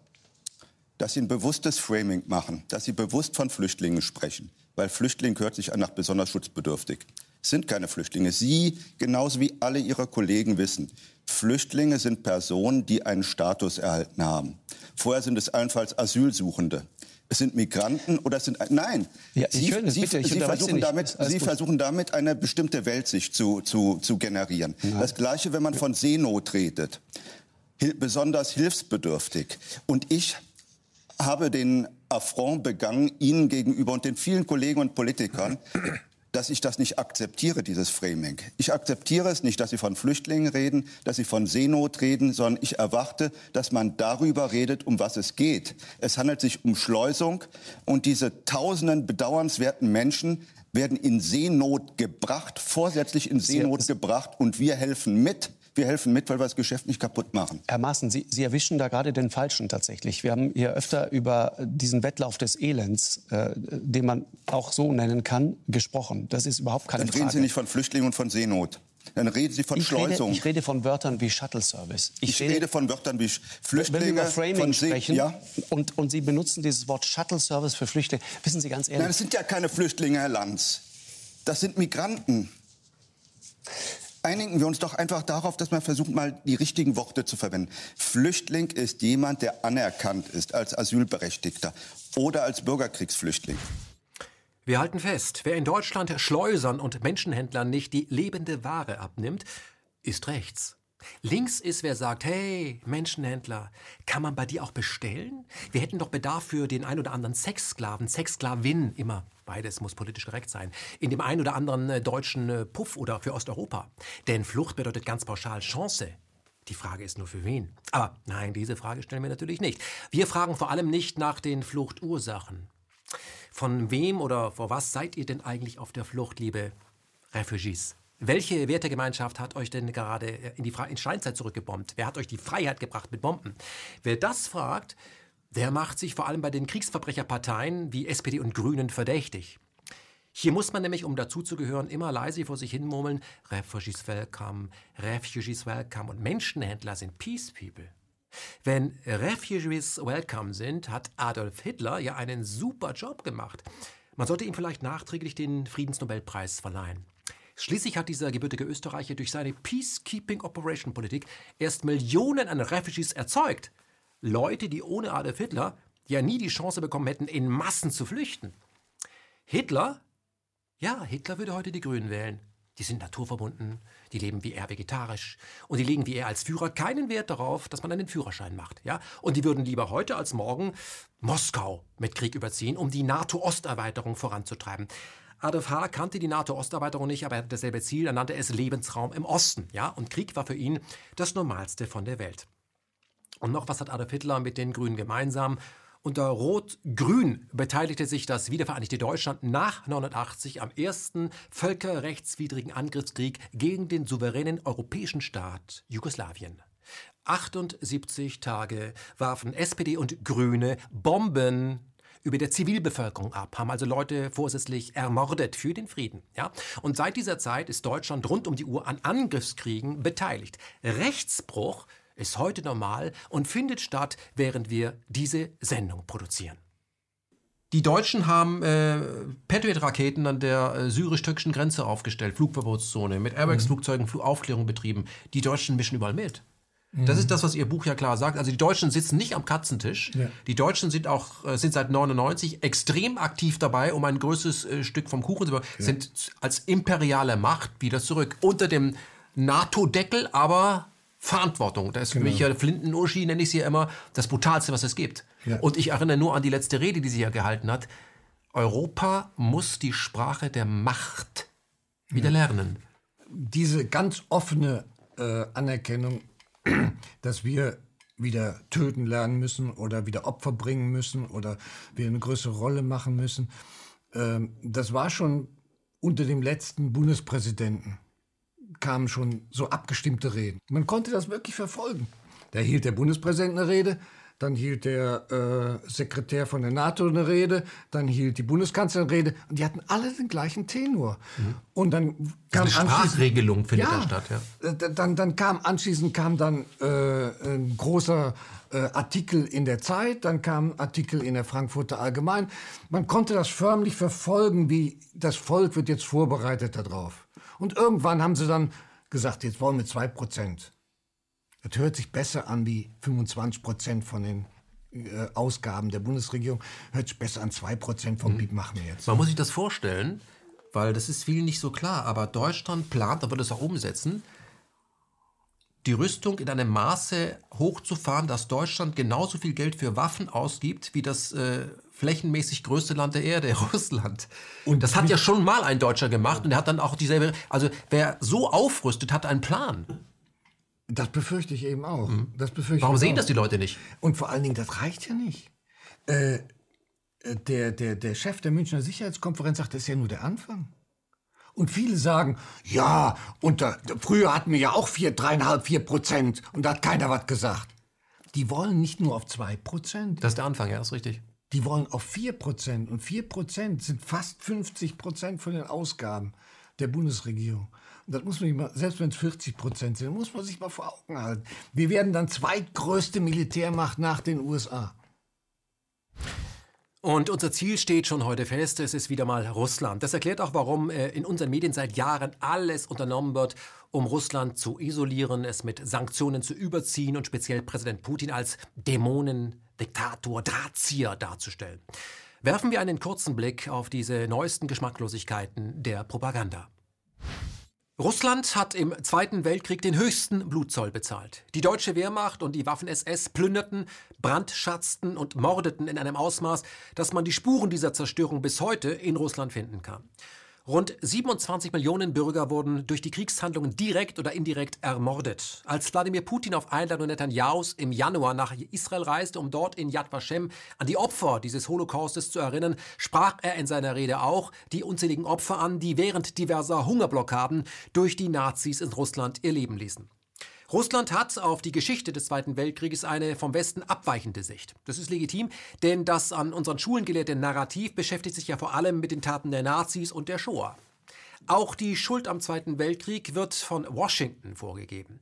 dass sie ein bewusstes Framing machen, dass sie bewusst von Flüchtlingen sprechen weil Flüchtling hört sich an nach besonders schutzbedürftig. Sind keine Flüchtlinge. Sie, genauso wie alle Ihre Kollegen wissen, Flüchtlinge sind Personen, die einen Status erhalten haben. Vorher sind es allenfalls Asylsuchende. Es sind Migranten oder es sind nein. Ja, Sie, Sie, Sie, Sie versuchen damit, Sie versuchen damit eine bestimmte Weltsicht zu, zu, zu generieren. Ja. Das Gleiche, wenn man von Seenot redet, Hil besonders hilfsbedürftig. Und ich habe den Affront begangen Ihnen gegenüber und den vielen Kollegen und Politikern, dass ich das nicht akzeptiere, dieses Framing. Ich akzeptiere es nicht, dass Sie von Flüchtlingen reden, dass Sie von Seenot reden, sondern ich erwarte, dass man darüber redet, um was es geht. Es handelt sich um Schleusung und diese tausenden bedauernswerten Menschen werden in Seenot gebracht, vorsätzlich in Seenot gebracht und wir helfen mit wir helfen mit, weil wir das Geschäft nicht kaputt machen. Herr Maaßen, Sie, Sie erwischen da gerade den Falschen tatsächlich. Wir haben hier öfter über diesen Wettlauf des Elends, äh, den man auch so nennen kann, gesprochen. Das ist überhaupt keine Dann Frage. reden Sie nicht von Flüchtlingen und von Seenot. Dann reden Sie von ich Schleusung. Rede, ich rede von Wörtern wie Shuttle Service. Ich, ich rede, rede, von Wörtern wie Flüchtlinge. Wenn wir über Framing von sprechen ja? und, und Sie benutzen dieses Wort Shuttle Service für Flüchtlinge, wissen Sie ganz ehrlich... Nein, das sind ja keine Flüchtlinge, Herr Lanz. Das sind Migranten einigen wir uns doch einfach darauf, dass man versucht, mal die richtigen Worte zu verwenden. Flüchtling ist jemand, der anerkannt ist als Asylberechtigter oder als Bürgerkriegsflüchtling. Wir halten fest, wer in Deutschland Schleusern und Menschenhändlern nicht die lebende Ware abnimmt, ist rechts. Links ist, wer sagt, hey, Menschenhändler, kann man bei dir auch bestellen? Wir hätten doch Bedarf für den ein oder anderen Sexsklaven, Sexsklavin, immer beides muss politisch korrekt sein, in dem ein oder anderen äh, deutschen äh, Puff oder für Osteuropa. Denn Flucht bedeutet ganz pauschal Chance. Die Frage ist nur für wen. Aber nein, diese Frage stellen wir natürlich nicht. Wir fragen vor allem nicht nach den Fluchtursachen. Von wem oder vor was seid ihr denn eigentlich auf der Flucht, liebe Refugees? Welche Wertegemeinschaft hat euch denn gerade in die in Steinzeit zurückgebombt? Wer hat euch die Freiheit gebracht mit Bomben? Wer das fragt, der macht sich vor allem bei den Kriegsverbrecherparteien wie SPD und Grünen verdächtig. Hier muss man nämlich, um dazuzugehören, immer leise vor sich hin murmeln, Refugees welcome, Refugees welcome und Menschenhändler sind Peace People. Wenn Refugees welcome sind, hat Adolf Hitler ja einen super Job gemacht. Man sollte ihm vielleicht nachträglich den Friedensnobelpreis verleihen. Schließlich hat dieser gebürtige Österreicher durch seine Peacekeeping Operation Politik erst Millionen an Refugees erzeugt. Leute, die ohne Adolf Hitler ja nie die Chance bekommen hätten, in Massen zu flüchten. Hitler? Ja, Hitler würde heute die Grünen wählen. Die sind naturverbunden, die leben wie er vegetarisch und die legen wie er als Führer keinen Wert darauf, dass man einen Führerschein macht. Ja? Und die würden lieber heute als morgen Moskau mit Krieg überziehen, um die NATO-Osterweiterung voranzutreiben. Adolf H. kannte die NATO-Osterweiterung nicht, aber er hatte dasselbe Ziel. Er nannte es Lebensraum im Osten. Ja? Und Krieg war für ihn das Normalste von der Welt. Und noch was hat Adolf Hitler mit den Grünen gemeinsam? Unter Rot-Grün beteiligte sich das wiedervereinigte Deutschland nach 1989 am ersten völkerrechtswidrigen Angriffskrieg gegen den souveränen europäischen Staat Jugoslawien. 78 Tage warfen SPD und Grüne Bomben über der Zivilbevölkerung ab, haben also Leute vorsätzlich ermordet für den Frieden. Ja? Und seit dieser Zeit ist Deutschland rund um die Uhr an Angriffskriegen beteiligt. Rechtsbruch ist heute normal und findet statt, während wir diese Sendung produzieren. Die Deutschen haben äh, Patriot-Raketen an der äh, syrisch-türkischen Grenze aufgestellt, Flugverbotszone, mit Airbags-Flugzeugen mhm. Aufklärung betrieben. Die Deutschen mischen überall mit. Das mhm. ist das, was Ihr Buch ja klar sagt. Also die Deutschen sitzen nicht am Katzentisch. Ja. Die Deutschen sind auch äh, sind seit 99 extrem aktiv dabei, um ein größeres äh, Stück vom Kuchen zu bekommen. Ja. Sind als imperiale Macht wieder zurück unter dem NATO-Deckel, aber Verantwortung. Da ist genau. für mich ja Flinten-Uschi, nenne ich sie ja immer, das Brutalste, was es gibt. Ja. Und ich erinnere nur an die letzte Rede, die sie ja gehalten hat. Europa muss die Sprache der Macht wieder lernen. Diese ganz offene äh, Anerkennung [clears throat] dass wir wieder töten lernen müssen oder wieder Opfer bringen müssen oder wir eine größere Rolle machen müssen. Ähm, das war schon unter dem letzten Bundespräsidenten kamen schon so abgestimmte Reden. Man konnte das wirklich verfolgen. Da hielt der Bundespräsident eine Rede, dann hielt der äh, Sekretär von der NATO eine Rede, dann hielt die Bundeskanzlerin eine Rede und die hatten alle den gleichen Tenor. Mhm. Und dann kam eine Sprachregelung findet ja, da statt, ja. Äh, dann, dann kam anschließend kam dann äh, ein großer äh, Artikel in der Zeit, dann kam ein Artikel in der Frankfurter Allgemein. Man konnte das förmlich verfolgen, wie das Volk wird jetzt vorbereitet darauf. Und irgendwann haben sie dann gesagt, jetzt wollen wir 2 Prozent. Das hört sich besser an wie 25 Prozent von den äh, Ausgaben der Bundesregierung. Hört sich besser an 2 Prozent vom BIP machen wir jetzt. Man muss sich das vorstellen, weil das ist vielen nicht so klar, aber Deutschland plant, da wird es auch umsetzen, die Rüstung in einem Maße hochzufahren, dass Deutschland genauso viel Geld für Waffen ausgibt wie das äh, flächenmäßig größte Land der Erde, [laughs] Russland. Und das hat ja schon mal ein Deutscher gemacht und er hat dann auch dieselbe. Also wer so aufrüstet, hat einen Plan. Das befürchte ich eben auch. Mhm. Das befürchte Warum sehen auch. das die Leute nicht? Und vor allen Dingen, das reicht ja nicht. Äh, äh, der, der, der Chef der Münchner Sicherheitskonferenz sagt, das ist ja nur der Anfang. Und viele sagen, ja, unter, früher hatten wir ja auch vier, dreieinhalb, vier Prozent und da hat keiner was gesagt. Die wollen nicht nur auf zwei Prozent. Das ist der Anfang, ja, ist richtig. Die wollen auf vier Prozent und vier Prozent sind fast 50 Prozent von den Ausgaben der Bundesregierung. Das muss man mal, selbst wenn es 40 Prozent sind, muss man sich mal vor Augen halten. Wir werden dann zweitgrößte Militärmacht nach den USA. Und unser Ziel steht schon heute fest, es ist wieder mal Russland. Das erklärt auch, warum äh, in unseren Medien seit Jahren alles unternommen wird, um Russland zu isolieren, es mit Sanktionen zu überziehen und speziell Präsident Putin als Dämonen, Diktator, Drahtzieher darzustellen. Werfen wir einen kurzen Blick auf diese neuesten Geschmacklosigkeiten der Propaganda. Russland hat im Zweiten Weltkrieg den höchsten Blutzoll bezahlt. Die deutsche Wehrmacht und die Waffen-SS plünderten, brandschatzten und mordeten in einem Ausmaß, dass man die Spuren dieser Zerstörung bis heute in Russland finden kann. Rund 27 Millionen Bürger wurden durch die Kriegshandlungen direkt oder indirekt ermordet. Als Wladimir Putin auf Einladung Netanjahus im Januar nach Israel reiste, um dort in Yad Vashem an die Opfer dieses Holocaustes zu erinnern, sprach er in seiner Rede auch die unzähligen Opfer an, die während diverser Hungerblockaden durch die Nazis in Russland ihr Leben ließen. Russland hat auf die Geschichte des Zweiten Weltkrieges eine vom Westen abweichende Sicht. Das ist legitim, denn das an unseren Schulen gelehrte Narrativ beschäftigt sich ja vor allem mit den Taten der Nazis und der Shoah. Auch die Schuld am Zweiten Weltkrieg wird von Washington vorgegeben.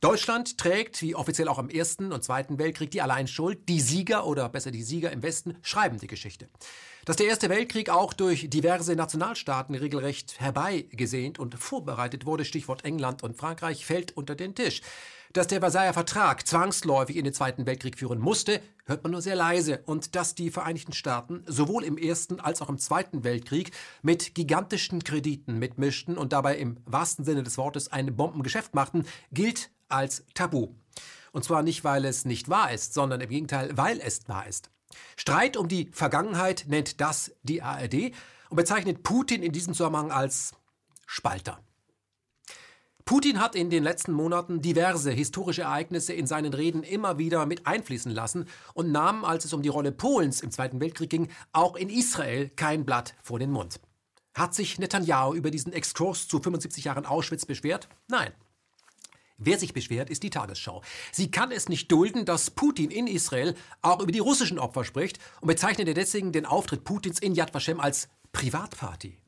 Deutschland trägt, wie offiziell auch am Ersten und Zweiten Weltkrieg, die Alleinschuld. Die Sieger oder besser die Sieger im Westen schreiben die Geschichte. Dass der Erste Weltkrieg auch durch diverse Nationalstaaten regelrecht herbeigesehnt und vorbereitet wurde, Stichwort England und Frankreich, fällt unter den Tisch. Dass der Versailler Vertrag zwangsläufig in den Zweiten Weltkrieg führen musste, hört man nur sehr leise. Und dass die Vereinigten Staaten sowohl im Ersten als auch im Zweiten Weltkrieg mit gigantischen Krediten mitmischten und dabei im wahrsten Sinne des Wortes ein Bombengeschäft machten, gilt als Tabu. Und zwar nicht, weil es nicht wahr ist, sondern im Gegenteil, weil es wahr ist. Streit um die Vergangenheit nennt das die ARD und bezeichnet Putin in diesem Zusammenhang als Spalter. Putin hat in den letzten Monaten diverse historische Ereignisse in seinen Reden immer wieder mit einfließen lassen und nahm, als es um die Rolle Polens im Zweiten Weltkrieg ging, auch in Israel kein Blatt vor den Mund. Hat sich Netanyahu über diesen Exkurs zu 75 Jahren Auschwitz beschwert? Nein. Wer sich beschwert, ist die Tagesschau. Sie kann es nicht dulden, dass Putin in Israel auch über die russischen Opfer spricht und bezeichnet deswegen den Auftritt Putins in Yad Vashem als Privatparty.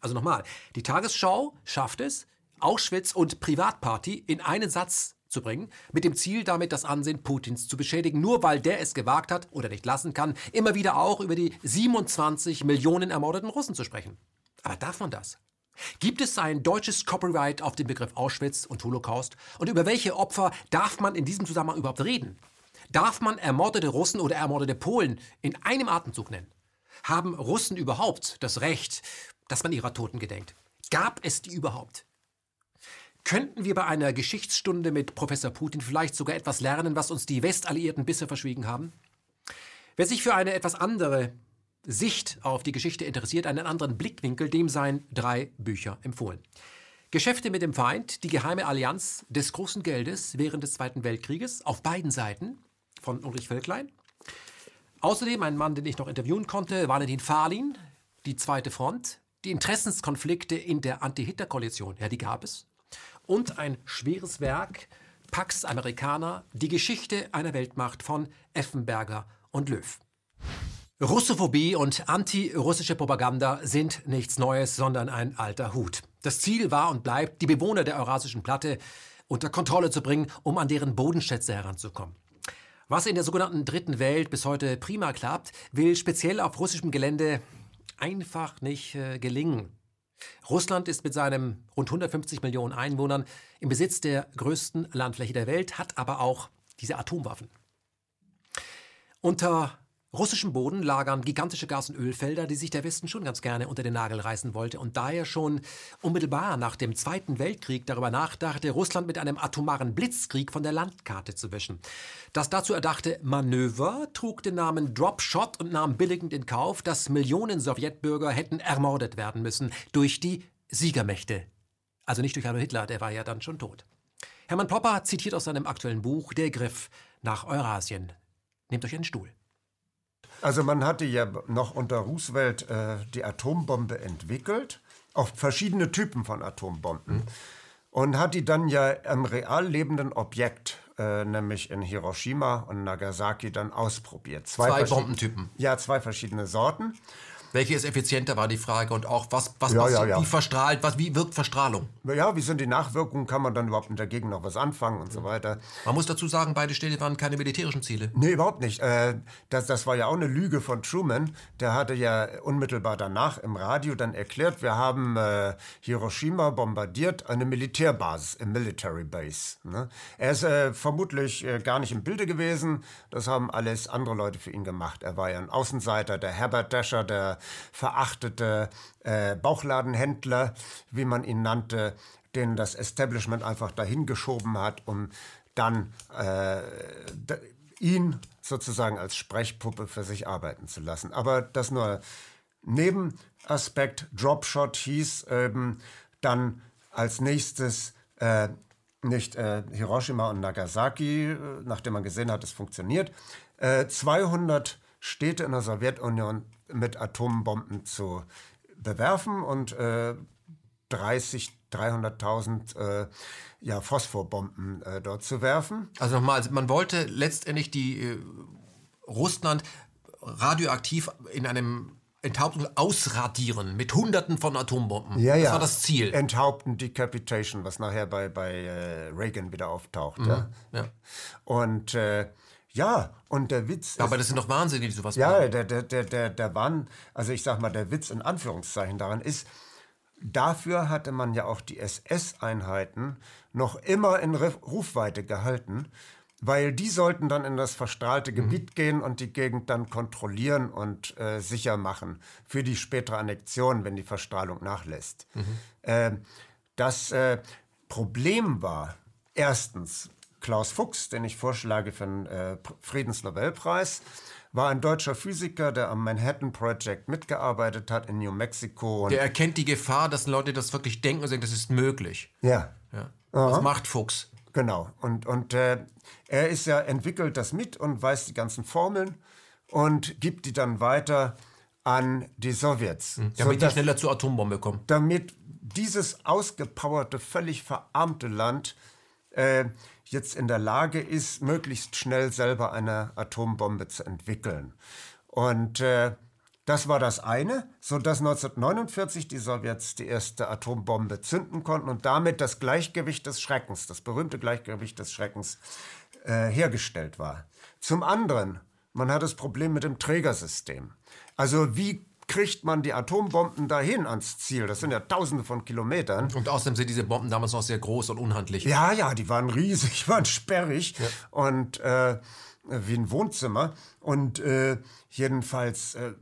Also nochmal, die Tagesschau schafft es, Auschwitz und Privatparty in einen Satz zu bringen, mit dem Ziel damit das Ansehen Putins zu beschädigen, nur weil der es gewagt hat oder nicht lassen kann, immer wieder auch über die 27 Millionen ermordeten Russen zu sprechen. Aber darf man das? Gibt es ein deutsches Copyright auf den Begriff Auschwitz und Holocaust? Und über welche Opfer darf man in diesem Zusammenhang überhaupt reden? Darf man ermordete Russen oder ermordete Polen in einem Atemzug nennen? Haben Russen überhaupt das Recht, dass man ihrer Toten gedenkt? Gab es die überhaupt? Könnten wir bei einer Geschichtsstunde mit Professor Putin vielleicht sogar etwas lernen, was uns die Westalliierten bisher verschwiegen haben? Wer sich für eine etwas andere Sicht auf die Geschichte interessiert, einen anderen Blickwinkel, dem seien drei Bücher empfohlen. Geschäfte mit dem Feind, die geheime Allianz des großen Geldes während des Zweiten Weltkrieges auf beiden Seiten von Ulrich Völklein. Außerdem ein Mann, den ich noch interviewen konnte, Valentin Fahlin, die zweite Front, die Interessenskonflikte in der Anti-Hitler-Koalition, ja, die gab es. Und ein schweres Werk, Pax Americana, die Geschichte einer Weltmacht von Effenberger und Löw. Russophobie und antirussische Propaganda sind nichts Neues, sondern ein alter Hut. Das Ziel war und bleibt, die Bewohner der Eurasischen Platte unter Kontrolle zu bringen, um an deren Bodenschätze heranzukommen. Was in der sogenannten Dritten Welt bis heute prima klappt, will speziell auf russischem Gelände einfach nicht äh, gelingen. Russland ist mit seinen rund 150 Millionen Einwohnern im Besitz der größten Landfläche der Welt, hat aber auch diese Atomwaffen. Unter russischem Boden lagern gigantische Gas- und Ölfelder, die sich der Westen schon ganz gerne unter den Nagel reißen wollte und daher schon unmittelbar nach dem Zweiten Weltkrieg darüber nachdachte, Russland mit einem atomaren Blitzkrieg von der Landkarte zu wischen. Das dazu erdachte Manöver trug den Namen Drop Shot und nahm billigend in Kauf, dass Millionen Sowjetbürger hätten ermordet werden müssen durch die Siegermächte. Also nicht durch Adolf Hitler, der war ja dann schon tot. Hermann Popper zitiert aus seinem aktuellen Buch Der Griff nach Eurasien. Nehmt euch einen Stuhl. Also man hatte ja noch unter Roosevelt äh, die Atombombe entwickelt, auch verschiedene Typen von Atombomben. Mhm. Und hat die dann ja am real lebenden Objekt, äh, nämlich in Hiroshima und Nagasaki, dann ausprobiert. Zwei, zwei Bombentypen. Ja, zwei verschiedene Sorten. Welche ist effizienter, war die Frage. Und auch, was, was ja, ja, ja. wie verstrahlt, was, wie wirkt Verstrahlung? Ja, wie sind die Nachwirkungen? Kann man dann überhaupt dagegen noch was anfangen und so weiter? Man muss dazu sagen, beide Städte waren keine militärischen Ziele. Nee, überhaupt nicht. Äh, das, das war ja auch eine Lüge von Truman. Der hatte ja unmittelbar danach im Radio dann erklärt, wir haben äh, Hiroshima bombardiert, eine Militärbasis, im Military Base. Ne? Er ist äh, vermutlich gar nicht im Bilde gewesen. Das haben alles andere Leute für ihn gemacht. Er war ja ein Außenseiter, der Herbert Dasher, der verachtete äh, Bauchladenhändler, wie man ihn nannte, den das Establishment einfach dahingeschoben hat, um dann äh, ihn sozusagen als Sprechpuppe für sich arbeiten zu lassen. Aber das nur Nebenaspekt. Dropshot hieß ähm, dann als nächstes äh, nicht äh, Hiroshima und Nagasaki, äh, nachdem man gesehen hat, es funktioniert, 200 äh, Städte in der Sowjetunion mit Atombomben zu bewerfen und äh, 30, 300.000 äh, ja, Phosphorbomben äh, dort zu werfen. Also nochmal, man wollte letztendlich die äh, Russland radioaktiv in einem Enthauptung ausradieren mit Hunderten von Atombomben. Ja, das ja. war das Ziel. Enthaupten, Decapitation, was nachher bei, bei äh, Reagan wieder auftaucht. Mhm, ja. ja. Und äh, ja, und der Witz. Aber das sind doch Wahnsinnige, die sowas ja, machen. Ja, der, der, der, der, der Wahn, also ich sag mal, der Witz in Anführungszeichen daran ist, dafür hatte man ja auch die SS-Einheiten noch immer in Rufweite gehalten, weil die sollten dann in das verstrahlte mhm. Gebiet gehen und die Gegend dann kontrollieren und äh, sicher machen für die spätere Annexion, wenn die Verstrahlung nachlässt. Mhm. Äh, das äh, Problem war, erstens, Klaus Fuchs, den ich vorschlage für den äh, Friedensnobelpreis, war ein deutscher Physiker, der am Manhattan Project mitgearbeitet hat in New Mexico. der erkennt die Gefahr, dass Leute das wirklich denken und sagen, das ist möglich. Ja. ja. Was macht Fuchs? Genau. Und, und äh, er ist ja, entwickelt das mit und weiß die ganzen Formeln und gibt die dann weiter an die Sowjets. Mhm. Damit die schneller zur Atombombe kommen. Damit dieses ausgepowerte, völlig verarmte Land äh, jetzt in der Lage ist, möglichst schnell selber eine Atombombe zu entwickeln. Und äh, das war das eine, sodass 1949 die Sowjets die erste Atombombe zünden konnten und damit das Gleichgewicht des Schreckens, das berühmte Gleichgewicht des Schreckens, äh, hergestellt war. Zum anderen, man hat das Problem mit dem Trägersystem. Also wie kriegt man die Atombomben dahin ans Ziel? Das sind ja tausende von Kilometern. Und außerdem sind diese Bomben damals noch sehr groß und unhandlich. Ja, ja, die waren riesig, [laughs] waren sperrig ja. und äh, wie ein Wohnzimmer. Und äh, jedenfalls, äh,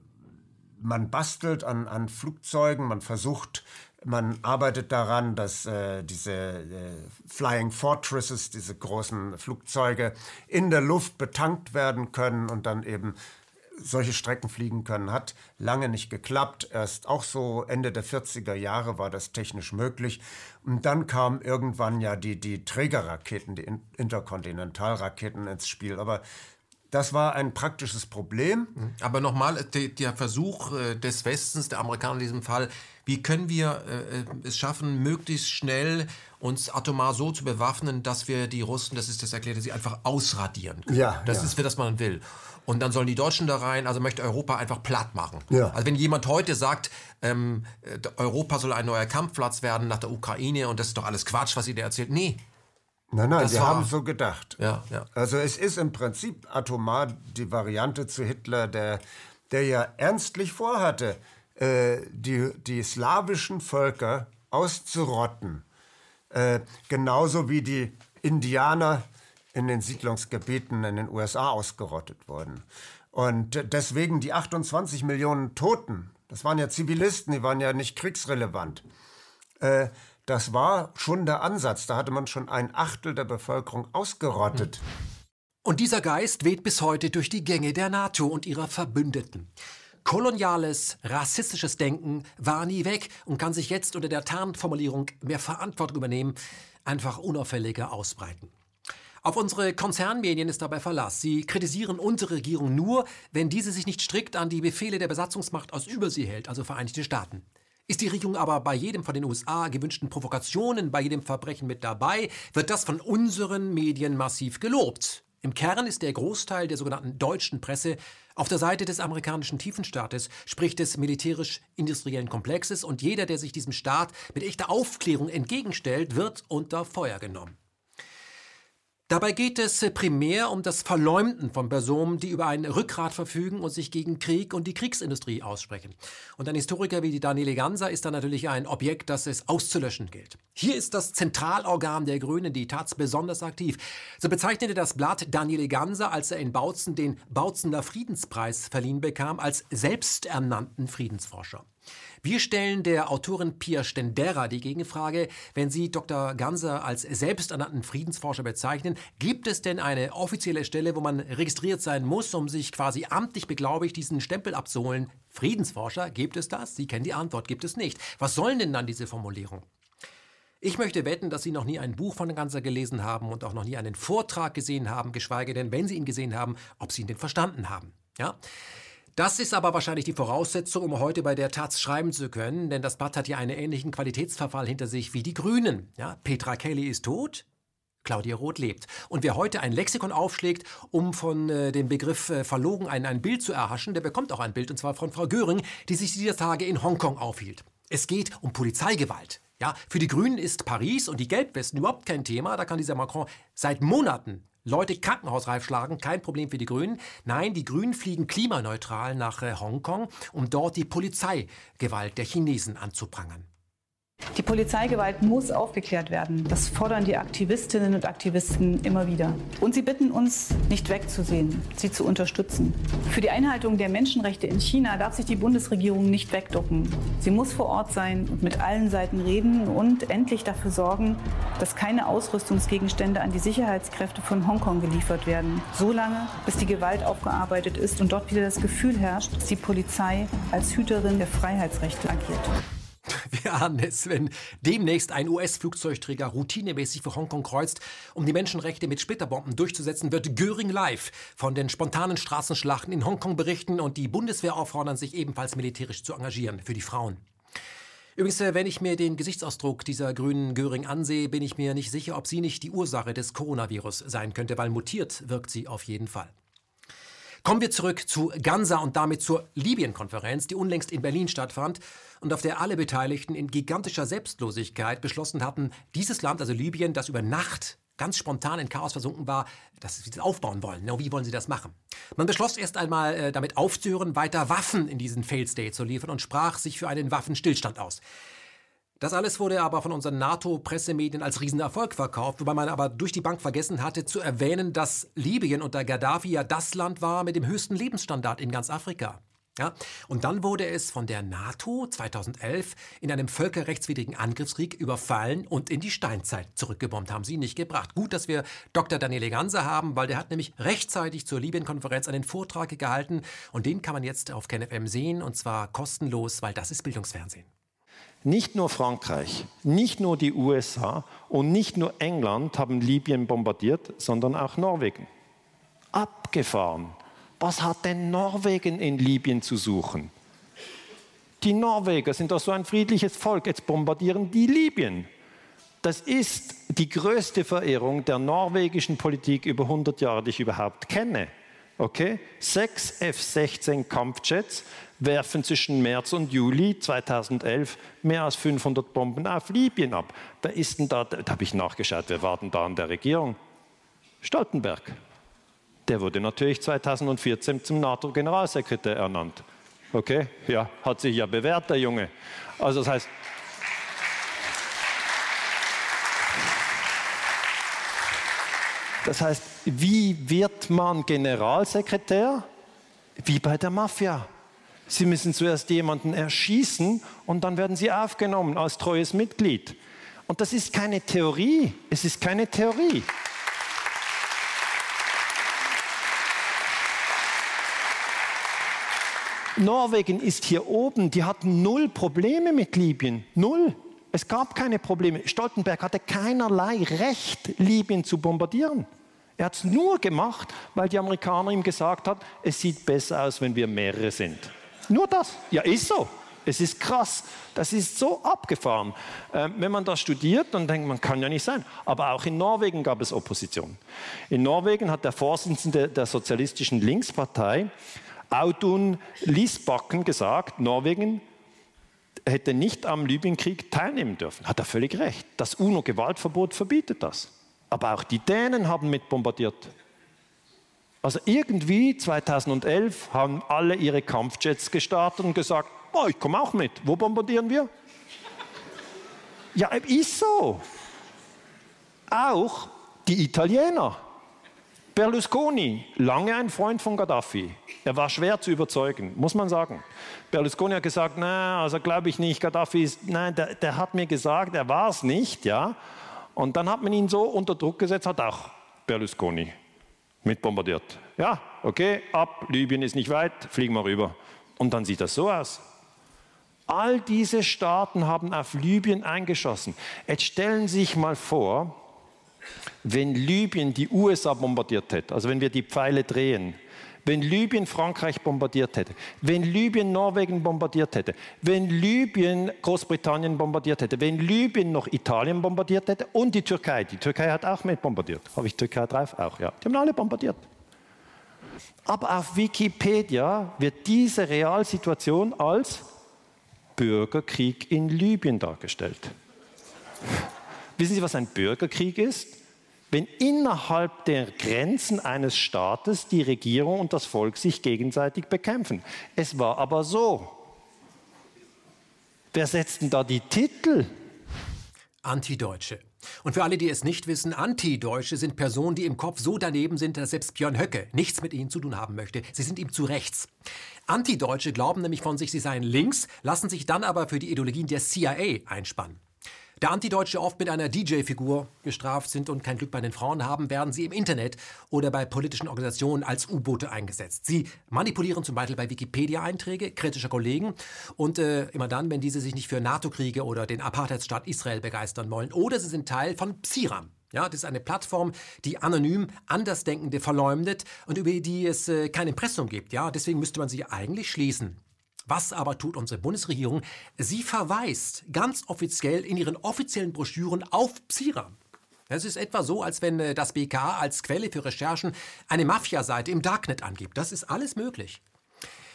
man bastelt an, an Flugzeugen, man versucht, man arbeitet daran, dass äh, diese äh, Flying Fortresses, diese großen Flugzeuge, in der Luft betankt werden können und dann eben solche Strecken fliegen können. Hat lange nicht geklappt. Erst auch so Ende der 40er Jahre war das technisch möglich. Und dann kamen irgendwann ja die, die Trägerraketen, die Interkontinentalraketen ins Spiel. Aber das war ein praktisches Problem. Aber nochmal, der Versuch äh, des Westens, der Amerikaner in diesem Fall, wie können wir äh, es schaffen, möglichst schnell uns atomar so zu bewaffnen, dass wir die Russen, das ist das erklärte, sie einfach ausradieren können. Ja, das ja. ist, für das man will. Und dann sollen die Deutschen da rein, also möchte Europa einfach platt machen. Ja. Also wenn jemand heute sagt, ähm, Europa soll ein neuer Kampfplatz werden nach der Ukraine und das ist doch alles Quatsch, was ihr da erzählt. Nee. Nein, nein, Das war- haben so gedacht. Ja, ja. Also es ist im Prinzip atomar die Variante zu Hitler, der, der ja ernstlich vorhatte, äh, die, die slawischen Völker auszurotten, äh, genauso wie die Indianer in den Siedlungsgebieten in den USA ausgerottet wurden. Und deswegen die 28 Millionen Toten, das waren ja Zivilisten, die waren ja nicht kriegsrelevant. Äh, das war schon der Ansatz. Da hatte man schon ein Achtel der Bevölkerung ausgerottet. Und dieser Geist weht bis heute durch die Gänge der NATO und ihrer Verbündeten. Koloniales, rassistisches Denken war nie weg und kann sich jetzt unter der Tarnformulierung mehr Verantwortung übernehmen, einfach unauffälliger ausbreiten. Auf unsere Konzernmedien ist dabei Verlass. Sie kritisieren unsere Regierung nur, wenn diese sich nicht strikt an die Befehle der Besatzungsmacht aus Übersee hält, also Vereinigte Staaten. Ist die Regierung aber bei jedem von den USA gewünschten Provokationen, bei jedem Verbrechen mit dabei, wird das von unseren Medien massiv gelobt. Im Kern ist der Großteil der sogenannten deutschen Presse auf der Seite des amerikanischen Tiefenstaates, sprich des militärisch-industriellen Komplexes, und jeder, der sich diesem Staat mit echter Aufklärung entgegenstellt, wird unter Feuer genommen. Dabei geht es äh, primär um das Verleumden von Personen, die über ein Rückgrat verfügen und sich gegen Krieg und die Kriegsindustrie aussprechen. Und ein Historiker wie die Daniele Ganser ist da natürlich ein Objekt, das es auszulöschen gilt. Hier ist das Zentralorgan der Grünen, die Taz, besonders aktiv. So bezeichnete das Blatt Daniele Ganser, als er in Bautzen den Bautzener Friedenspreis verliehen bekam, als selbsternannten Friedensforscher. Wir stellen der Autorin Pia Stendera die Gegenfrage, wenn Sie Dr. Ganser als selbsternannten Friedensforscher bezeichnen, gibt es denn eine offizielle Stelle, wo man registriert sein muss, um sich quasi amtlich beglaubigt diesen Stempel abzuholen? Friedensforscher, gibt es das? Sie kennen die Antwort, gibt es nicht. Was sollen denn dann diese Formulierungen? Ich möchte wetten, dass Sie noch nie ein Buch von Ganser gelesen haben und auch noch nie einen Vortrag gesehen haben, geschweige denn, wenn Sie ihn gesehen haben, ob Sie ihn denn verstanden haben. Ja? Das ist aber wahrscheinlich die Voraussetzung, um heute bei der Taz schreiben zu können, denn das Blatt hat ja einen ähnlichen Qualitätsverfall hinter sich wie die Grünen. Ja, Petra Kelly ist tot, Claudia Roth lebt. Und wer heute ein Lexikon aufschlägt, um von äh, dem Begriff äh, verlogen ein, ein Bild zu erhaschen, der bekommt auch ein Bild, und zwar von Frau Göring, die sich dieser Tage in Hongkong aufhielt. Es geht um Polizeigewalt. Ja, für die Grünen ist Paris und die Gelbwesten überhaupt kein Thema. Da kann dieser Macron seit Monaten Leute krankenhausreif schlagen, kein Problem für die Grünen. Nein, die Grünen fliegen klimaneutral nach äh, Hongkong, um dort die Polizeigewalt der Chinesen anzuprangern. Die Polizeigewalt muss aufgeklärt werden. Das fordern die Aktivistinnen und Aktivisten immer wieder. Und sie bitten uns, nicht wegzusehen, sie zu unterstützen. Für die Einhaltung der Menschenrechte in China darf sich die Bundesregierung nicht wegducken. Sie muss vor Ort sein und mit allen Seiten reden und endlich dafür sorgen, dass keine Ausrüstungsgegenstände an die Sicherheitskräfte von Hongkong geliefert werden. So lange, bis die Gewalt aufgearbeitet ist und dort wieder das Gefühl herrscht, dass die Polizei als Hüterin der Freiheitsrechte agiert. [laughs] Wir ahnen es, wenn demnächst ein US-Flugzeugträger routinemäßig für Hongkong kreuzt, um die Menschenrechte mit Splitterbomben durchzusetzen, wird Göring live von den spontanen Straßenschlachten in Hongkong berichten und die Bundeswehr auffordern, sich ebenfalls militärisch zu engagieren für die Frauen. Übrigens, äh, wenn ich mir den Gesichtsausdruck dieser grünen Göring ansehe, bin ich mir nicht sicher, ob sie nicht die Ursache des Coronavirus sein könnte, weil mutiert wirkt sie auf jeden Fall. Kommen wir zurück zu Gansa und damit zur Libyen-Konferenz, die unlängst in Berlin stattfand und auf der alle Beteiligten in gigantischer Selbstlosigkeit beschlossen hatten, dieses Land, also Libyen, das über Nacht ganz spontan in Chaos versunken war, dass sie das aufbauen wollen. wie wollen sie das machen? Man beschloss erst einmal äh, damit aufzuhören, weiter Waffen in diesen Failed State zu liefern und sprach sich für einen Waffenstillstand aus. Das alles wurde aber von unseren NATO-Pressemedien als Riesenerfolg verkauft, wobei man aber durch die Bank vergessen hatte zu erwähnen, dass Libyen unter Gaddafi ja das Land war mit dem höchsten Lebensstandard in ganz Afrika. Ja, und dann wurde es von der NATO 2011 in einem völkerrechtswidrigen Angriffskrieg überfallen und in die Steinzeit zurückgebombt. Haben sie nicht gebracht. Gut, dass wir Dr. Daniele Ganser haben, weil der hat nämlich rechtzeitig zur Libyen-Konferenz einen Vortrag gehalten und den kann man jetzt auf KenFM sehen und zwar kostenlos, weil das ist Bildungsfernsehen. Nicht nur Frankreich, nicht nur die USA und nicht nur England haben Libyen bombardiert, sondern auch Norwegen. Abgefahren. Was hat denn Norwegen in Libyen zu suchen? Die Norweger sind doch so ein friedliches Volk, jetzt bombardieren die Libyen. Das ist die größte Verehrung der norwegischen Politik über 100 Jahre, die ich überhaupt kenne. Okay? Sechs F-16 Kampfjets werfen zwischen März und Juli 2011 mehr als 500 Bomben auf Libyen ab. Wer ist denn da? Da habe ich nachgeschaut, wer war denn da an der Regierung? Stoltenberg. Der wurde natürlich 2014 zum NATO-Generalsekretär ernannt. Okay, ja, hat sich ja bewährt, der Junge. Also das heißt, Das heißt, wie wird man Generalsekretär? Wie bei der Mafia. Sie müssen zuerst jemanden erschießen und dann werden sie aufgenommen als treues Mitglied. Und das ist keine Theorie. Es ist keine Theorie. Norwegen ist hier oben, die hatten null Probleme mit Libyen. Null. Es gab keine Probleme. Stoltenberg hatte keinerlei Recht, Libyen zu bombardieren. Er hat es nur gemacht, weil die Amerikaner ihm gesagt haben, es sieht besser aus, wenn wir mehrere sind. Nur das. Ja, ist so. Es ist krass. Das ist so abgefahren. Ähm, wenn man das studiert, dann denkt man, kann ja nicht sein. Aber auch in Norwegen gab es Opposition. In Norwegen hat der Vorsitzende der sozialistischen Linkspartei Audun Lisbakken gesagt, Norwegen hätte nicht am Libyenkrieg teilnehmen dürfen. Hat er völlig recht. Das UNO-Gewaltverbot verbietet das. Aber auch die Dänen haben mit bombardiert. Also irgendwie 2011 haben alle ihre Kampfjets gestartet und gesagt, oh, ich komme auch mit. Wo bombardieren wir? ja, ist so. Auch die Italiener Berlusconi, lange ein Freund von Gaddafi. Er war schwer zu überzeugen, muss man sagen. Berlusconi hat gesagt, nein, also glaube ich nicht, Gaddafi ist, nein, der, der hat mir gesagt, er war es nicht, ja. Und dann hat man ihn so unter Druck gesetzt, hat auch Berlusconi mitbombardiert. Ja, okay, ab, Libyen ist nicht weit, fliegen wir rüber. Und dann sieht das so aus. All diese Staaten haben auf Libyen eingeschossen. Jetzt stellen Sie sich mal vor, wenn Libyen die USA bombardiert hätte, also wenn wir die Pfeile drehen, wenn Libyen Frankreich bombardiert hätte, wenn Libyen Norwegen bombardiert hätte, wenn Libyen Großbritannien bombardiert hätte, wenn Libyen noch Italien bombardiert hätte und die Türkei. Die Türkei hat auch mit bombardiert. Habe ich Türkei drauf? Auch, ja. Die haben alle bombardiert. Aber auf Wikipedia wird diese Realsituation als Bürgerkrieg in Libyen dargestellt. [laughs] Wissen Sie, was ein Bürgerkrieg ist? Wenn innerhalb der Grenzen eines Staates die Regierung und das Volk sich gegenseitig bekämpfen. Es war aber so. Wer setzt denn da die Titel? Antideutsche. Und für alle, die es nicht wissen, Antideutsche sind Personen, die im Kopf so daneben sind, dass selbst Björn Höcke nichts mit ihnen zu tun haben möchte. Sie sind ihm zu rechts. Antideutsche glauben nämlich von sich, sie seien links, lassen sich dann aber für die Ideologien der CIA einspannen. Da Antideutsche oft mit einer DJ-Figur gestraft sind und kein Glück bei den Frauen haben, werden sie im Internet oder bei politischen Organisationen als U-Boote eingesetzt. Sie manipulieren zum Beispiel bei Wikipedia-Einträge kritischer Kollegen und äh, immer dann, wenn diese sich nicht für NATO-Kriege oder den Apartheidsstaat Israel begeistern wollen. Oder sie sind Teil von Psiram. Ja, das ist eine Plattform, die anonym Andersdenkende verleumdet und über die es äh, kein Impressum gibt. Ja, deswegen müsste man sie eigentlich schließen. Was aber tut unsere Bundesregierung? Sie verweist ganz offiziell in ihren offiziellen Broschüren auf Psiram. Es ist etwa so, als wenn äh, das BK als Quelle für Recherchen eine Mafiaseite im Darknet angibt. Das ist alles möglich.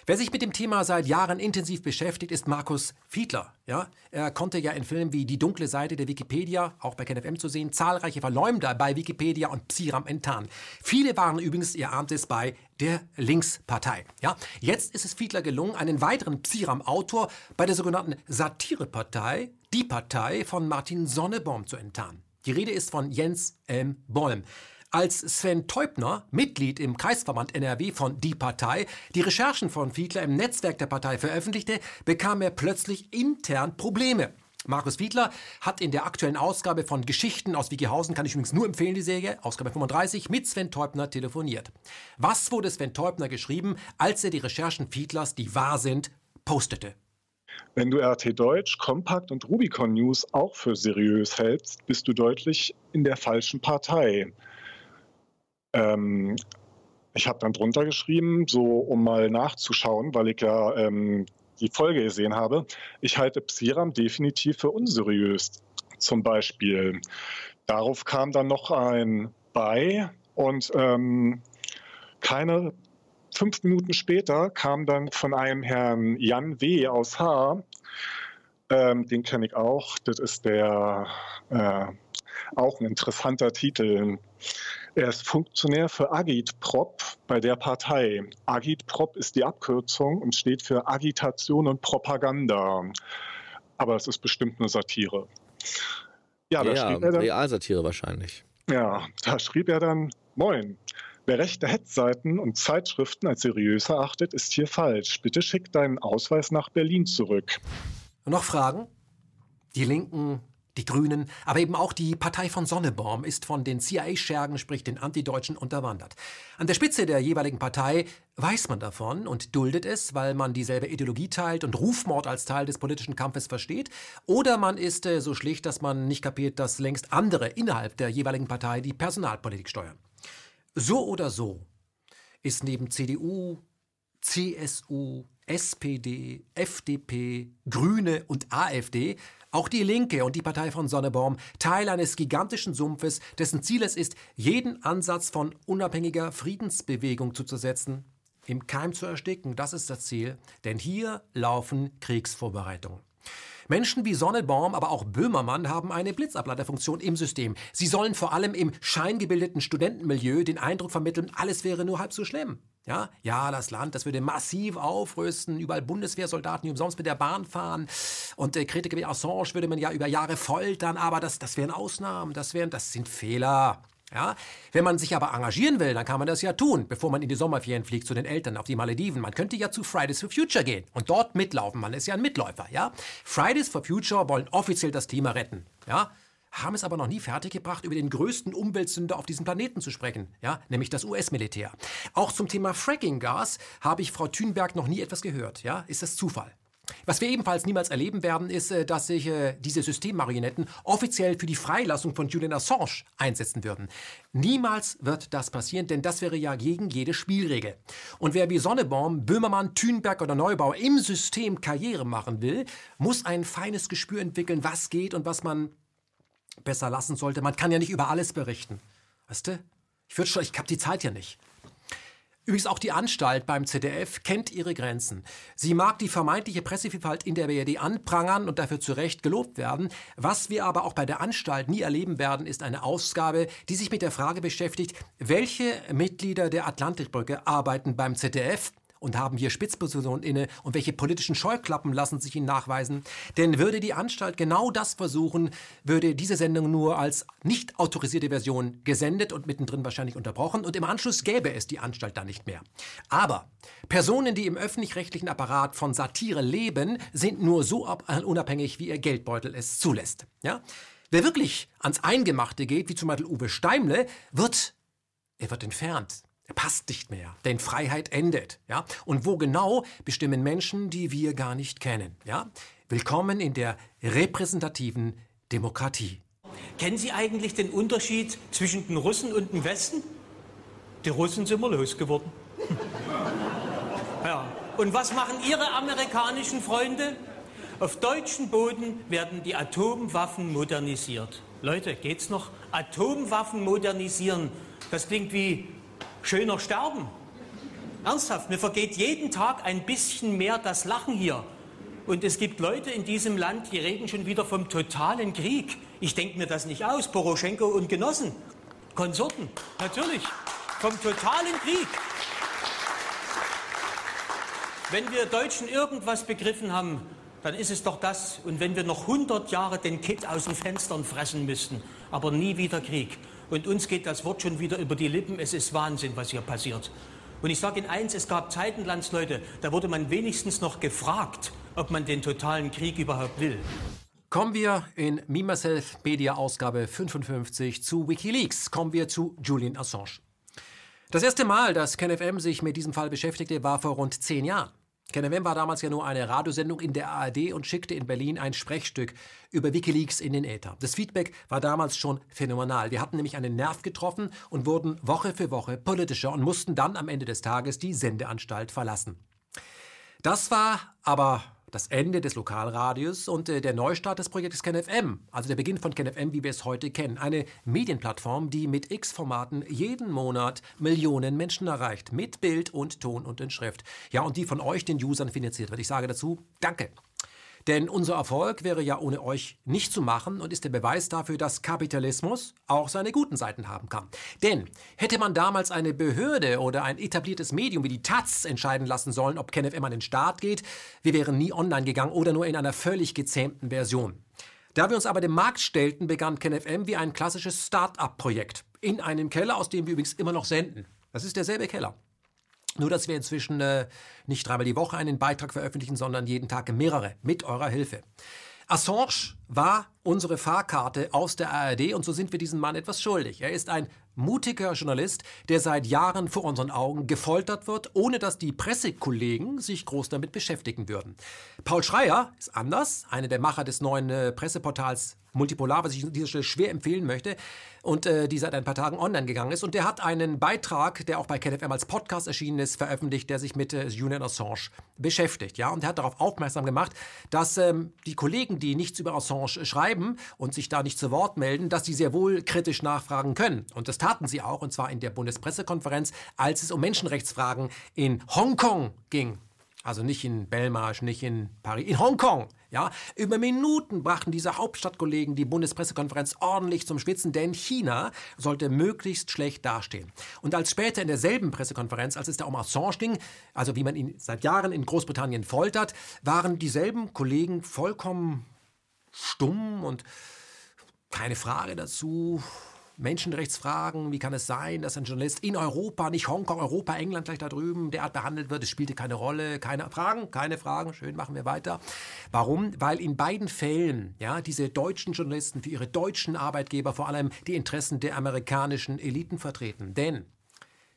Wer sich mit dem Thema seit Jahren intensiv beschäftigt, ist Markus Fiedler. Ja, er konnte ja in Filmen wie Die dunkle Seite der Wikipedia, auch bei KenFM zu sehen, zahlreiche Verleumder bei Wikipedia und Psiram enttarnen. Viele waren übrigens, ihr ahnt es, bei der Linkspartei. Ja, jetzt ist es Fiedler gelungen, einen weiteren Psiram-Autor bei der sogenannten Satirepartei, die Partei von Martin Sonnebaum zu enttarnen. Die Rede ist von Jens M. Bollm. Als Sven Teubner, Mitglied im Kreisverband NRW von Die Partei, die Recherchen von Fiedler im Netzwerk der Partei veröffentlichte, bekam er plötzlich intern Probleme. Markus Fiedler hat in der aktuellen Ausgabe von Geschichten aus Wigihausen, kann ich übrigens nur empfehlen, die Serie, Ausgabe 35, mit Sven Teubner telefoniert. Was wurde Sven Teubner geschrieben, als er die Recherchen Fiedlers, die wahr sind, postete? Wenn du RT Deutsch, Kompakt und Rubicon News auch für seriös hältst, bist du deutlich in der falschen Partei. Ähm, ich habe dann drunter geschrieben, so um mal nachzuschauen, weil ich ja ähm, die Folge gesehen habe. Ich halte Psiram definitiv für unseriös. Zum Beispiel. Darauf kam dann noch ein bei und ähm, keine fünf Minuten später kam dann von einem Herrn Jan W. aus H. Ähm, den kenne ich auch. Das ist der äh, Auch ein interessanter Titel. Er ist Funktionär für Agitprop bei der Partei. Agitprop ist die Abkürzung und steht für Agitation und Propaganda. Aber es ist bestimmt eine Satire. Ja, da ja, schrieb er dann, Realsatire wahrscheinlich. Ja, da schrieb er dann, Moin, Wer rechte Hetzseiten und Zeitschriften als seriös erachtet, ist hier falsch. Bitte schick deinen Ausweis nach Berlin zurück. Noch Fragen? Die Linken die Grünen, aber eben auch die Partei von Sonneborn ist von den CIA-Schergen, sprich den Antideutschen, unterwandert. An der Spitze der jeweiligen Partei weiß man davon und duldet es, weil man dieselbe Ideologie teilt und Rufmord als Teil des politischen Kampfes versteht. Oder man ist äh, so schlicht, dass man nicht kapiert, dass längst andere innerhalb der jeweiligen Partei die Personalpolitik steuern. So oder so ist neben CDU, CSU, SPD, FDP, Grüne und AfD auch die Linke und die Partei von Sonnebaum Teil eines gigantischen Sumpfes, dessen Ziel es ist, jeden Ansatz von unabhängiger Friedensbewegung zu zersetzen, im Keim zu ersticken. Das ist das Ziel, denn hier laufen Kriegsvorbereitungen. Menschen wie Sonnebaum, aber auch Böhmermann haben eine Blitzableiterfunktion im System. Sie sollen vor allem im scheingebildeten Studentenmilieu den Eindruck vermitteln, alles wäre nur halb so schlimm. Ja, ja, das Land, das würde massiv aufrüsten, überall Bundeswehrsoldaten, die umsonst mit der Bahn fahren. Und äh, Kritiker wie Assange würde man ja über Jahre foltern, aber das, das wären Ausnahmen, das, wären, das sind Fehler. Ja? Wenn man sich aber engagieren will, dann kann man das ja tun, bevor man in die Sommerferien fliegt zu den Eltern auf die Malediven. Man könnte ja zu Fridays for Future gehen und dort mitlaufen. Man ist ja ein Mitläufer. Ja? Fridays for Future wollen offiziell das Klima retten. Ja? Haben es aber noch nie fertiggebracht, über den größten Umweltsünder auf diesem Planeten zu sprechen, ja, nämlich das US-Militär. Auch zum Thema Fracking-Gas habe ich Frau Thünberg noch nie etwas gehört, ja, ist das Zufall? Was wir ebenfalls niemals erleben werden, ist, äh, dass sich äh, diese Systemmarionetten offiziell für die Freilassung von Julian Assange einsetzen würden. Niemals wird das passieren, denn das wäre ja gegen jede Spielregel. Und wer wie Sonnebaum, Böhmermann, Thünberg oder Neubauer im System Karriere machen will, muss ein feines Gespür entwickeln, was geht und was man besser lassen sollte. Man kann ja nicht über alles berichten. Weißt du? Ich würde schon, ich habe die Zeit ja nicht. Übrigens auch die Anstalt beim ZDF kennt ihre Grenzen. Sie mag die vermeintliche Pressevielfalt in der BRD anprangern und dafür zu Recht gelobt werden. Was wir aber auch bei der Anstalt nie erleben werden, ist eine Ausgabe, die sich mit der Frage beschäftigt, welche Mitglieder der Atlantikbrücke arbeiten beim ZDF und haben hier Spitzpositionen inne und welche politischen Scheuklappen lassen sich ihnen nachweisen. Denn würde die Anstalt genau das versuchen, würde diese Sendung nur als nicht autorisierte Version gesendet und mittendrin wahrscheinlich unterbrochen und im Anschluss gäbe es die Anstalt dann nicht mehr. Aber Personen, die im öffentlich-rechtlichen Apparat von Satire leben, sind nur so unabhängig, wie ihr Geldbeutel es zulässt. Ja? Wer wirklich ans Eingemachte geht, wie zum Beispiel Uwe Steimle, wird, er wird entfernt. Passt nicht mehr, denn Freiheit endet. Ja? Und wo genau bestimmen Menschen, die wir gar nicht kennen. Ja? Willkommen in der repräsentativen Demokratie. Kennen Sie eigentlich den Unterschied zwischen den Russen und dem Westen? Die Russen sind wir losgeworden. [laughs] ja. Und was machen Ihre amerikanischen Freunde? Auf deutschem Boden werden die Atomwaffen modernisiert. Leute, geht's noch? Atomwaffen modernisieren. Das klingt wie schöner sterben. Ernsthaft, mir vergeht jeden Tag ein bisschen mehr das Lachen hier. Und es gibt Leute in diesem Land, die reden schon wieder vom totalen Krieg. Ich denke mir das nicht aus. Poroschenko und Genossen, Konsorten, natürlich, vom totalen Krieg. Wenn wir Deutschen irgendwas begriffen haben, dann ist es doch das. Und wenn wir noch 100 Jahre den Kitt aus den Fenstern fressen müssten, aber nie wieder Krieg. Und uns geht das Wort schon wieder über die Lippen. Es ist Wahnsinn, was hier passiert. Und ich sage Ihnen eins, es gab Zeiten, Landsleute, da wurde man wenigstens noch gefragt, ob man den totalen Krieg überhaupt will. Kommen wir in Me Myself Media Ausgabe 55 zu Wikileaks. Kommen wir zu Julian Assange. Das erste Mal, dass KenFM sich mit diesem Fall beschäftigte, war vor rund zehn Jahren. KenFM war damals ja nur eine Radiosendung in der ARD und schickte in Berlin ein Sprechstück über Wikileaks in den Äther. Das Feedback war damals schon phänomenal. Wir hatten nämlich einen Nerv getroffen und wurden Woche für Woche politischer und mussten dann am Ende des Tages die Sendeanstalt verlassen. Das war aber das Ende des Lokalradios und äh, der Neustart des Projektes KenFM, also der Beginn von KenFM, wie wir es heute kennen. Eine Medienplattform, die mit X-Formaten jeden Monat Millionen Menschen erreicht. Mit Bild und Ton und in Schrift. Ja, und die von euch, den Usern, finanziert wird. Ich sage dazu, danke. Denn unser Erfolg wäre ja ohne euch nicht zu machen und ist der Beweis dafür, dass Kapitalismus auch seine guten Seiten haben kann. Denn hätte man damals eine Behörde oder ein etabliertes Medium wie die Taz entscheiden lassen sollen, ob KenFM an den Start geht, wir wären nie online gegangen oder nur in einer völlig gezähmten Version. Da wir uns aber dem Markt stellten, begann KenFM wie ein klassisches Start-up-Projekt. In einem Keller, aus dem wir übrigens immer noch senden. Das ist derselbe Keller. Nur, dass wir inzwischen äh, nicht dreimal die Woche einen Beitrag veröffentlichen, sondern jeden Tag mehrere mit eurer Hilfe. Assange war unsere Fahrkarte aus der ARD und so sind wir diesem Mann etwas schuldig. Er ist ein mutiger Journalist, der seit Jahren vor unseren Augen gefoltert wird, ohne dass die Pressekollegen sich groß damit beschäftigen würden. Paul Schreier ist anders, einer der Macher des neuen äh, Presseportals Multipolar, was ich an dieser Stelle schwer empfehlen möchte und äh, die seit ein paar Tagen online gegangen ist. Und der hat einen Beitrag, der auch bei KenFM als Podcast erschienen ist, veröffentlicht, der sich mit äh, Julian Assange beschäftigt. Ja? Und er hat darauf aufmerksam gemacht, dass ähm, die Kollegen, die nichts über Assange schreiben und sich da nicht zu Wort melden, dass sie sehr wohl kritisch nachfragen können. Und das taten sie auch, und zwar in der Bundespressekonferenz, als es um Menschenrechtsfragen in Hongkong ging. Also nicht in Belmarsh, nicht in Paris, in Hongkong. Ja, über Minuten brachten diese Hauptstadtkollegen die Bundespressekonferenz ordentlich zum Schwitzen, denn China sollte möglichst schlecht dastehen. Und als später in derselben Pressekonferenz, als es da um Assange ging, also wie man ihn seit Jahren in Großbritannien foltert, waren dieselben Kollegen vollkommen stumm und keine Frage dazu. Menschenrechtsfragen, wie kann es sein, dass ein Journalist in Europa, nicht Hongkong, Europa, England gleich da drüben, derart behandelt wird, es spielte keine Rolle, keine Fragen, keine Fragen, schön, machen wir weiter. Warum? Weil in beiden Fällen, ja, diese deutschen Journalisten für ihre deutschen Arbeitgeber vor allem die Interessen der amerikanischen Eliten vertreten. Denn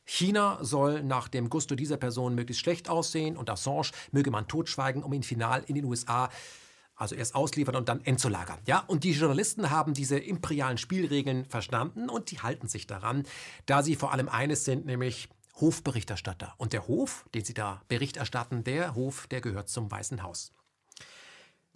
China soll nach dem Gusto dieser Person möglichst schlecht aussehen und Assange möge man totschweigen, um ihn final in den USA also erst ausliefern und dann entzulagern. Ja, und die Journalisten haben diese imperialen Spielregeln verstanden und die halten sich daran, da sie vor allem eines sind, nämlich Hofberichterstatter. Und der Hof, den sie da Bericht erstatten, der Hof, der gehört zum Weißen Haus.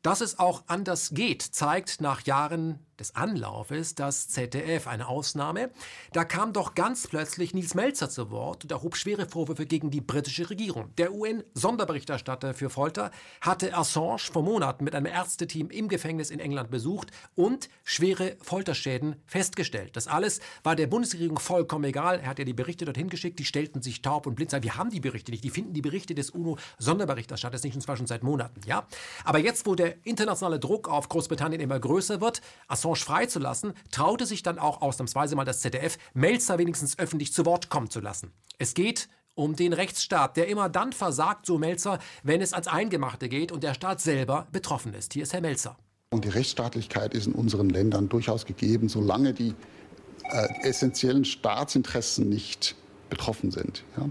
Dass es auch anders geht, zeigt nach Jahren des Anlaufes das ZDF eine Ausnahme. Da kam doch ganz plötzlich Nils Melzer zu Wort und erhob schwere Vorwürfe gegen die britische Regierung. Der UN-Sonderberichterstatter für Folter hatte Assange vor Monaten mit einem Ärzteteam im Gefängnis in England besucht und schwere Folterschäden festgestellt. Das alles war der Bundesregierung vollkommen egal. Er hat ja die Berichte dorthin geschickt, die stellten sich taub und blind. Wir haben die Berichte nicht. Die finden die Berichte des UNO-Sonderberichterstatters nicht, und zwar schon seit Monaten. Ja? Aber jetzt, wo der internationale Druck auf Großbritannien immer größer wird, Assange Assange freizulassen, traute sich dann auch ausnahmsweise mal das ZDF, Melzer wenigstens öffentlich zu Wort kommen zu lassen. Es geht um den Rechtsstaat, der immer dann versagt, so Melzer, wenn es ans Eingemachte geht und der Staat selber betroffen ist. Hier ist Herr Melzer. Und die Rechtsstaatlichkeit ist in unseren Ländern durchaus gegeben, solange die äh, essentiellen Staatsinteressen nicht betroffen sind. Ja?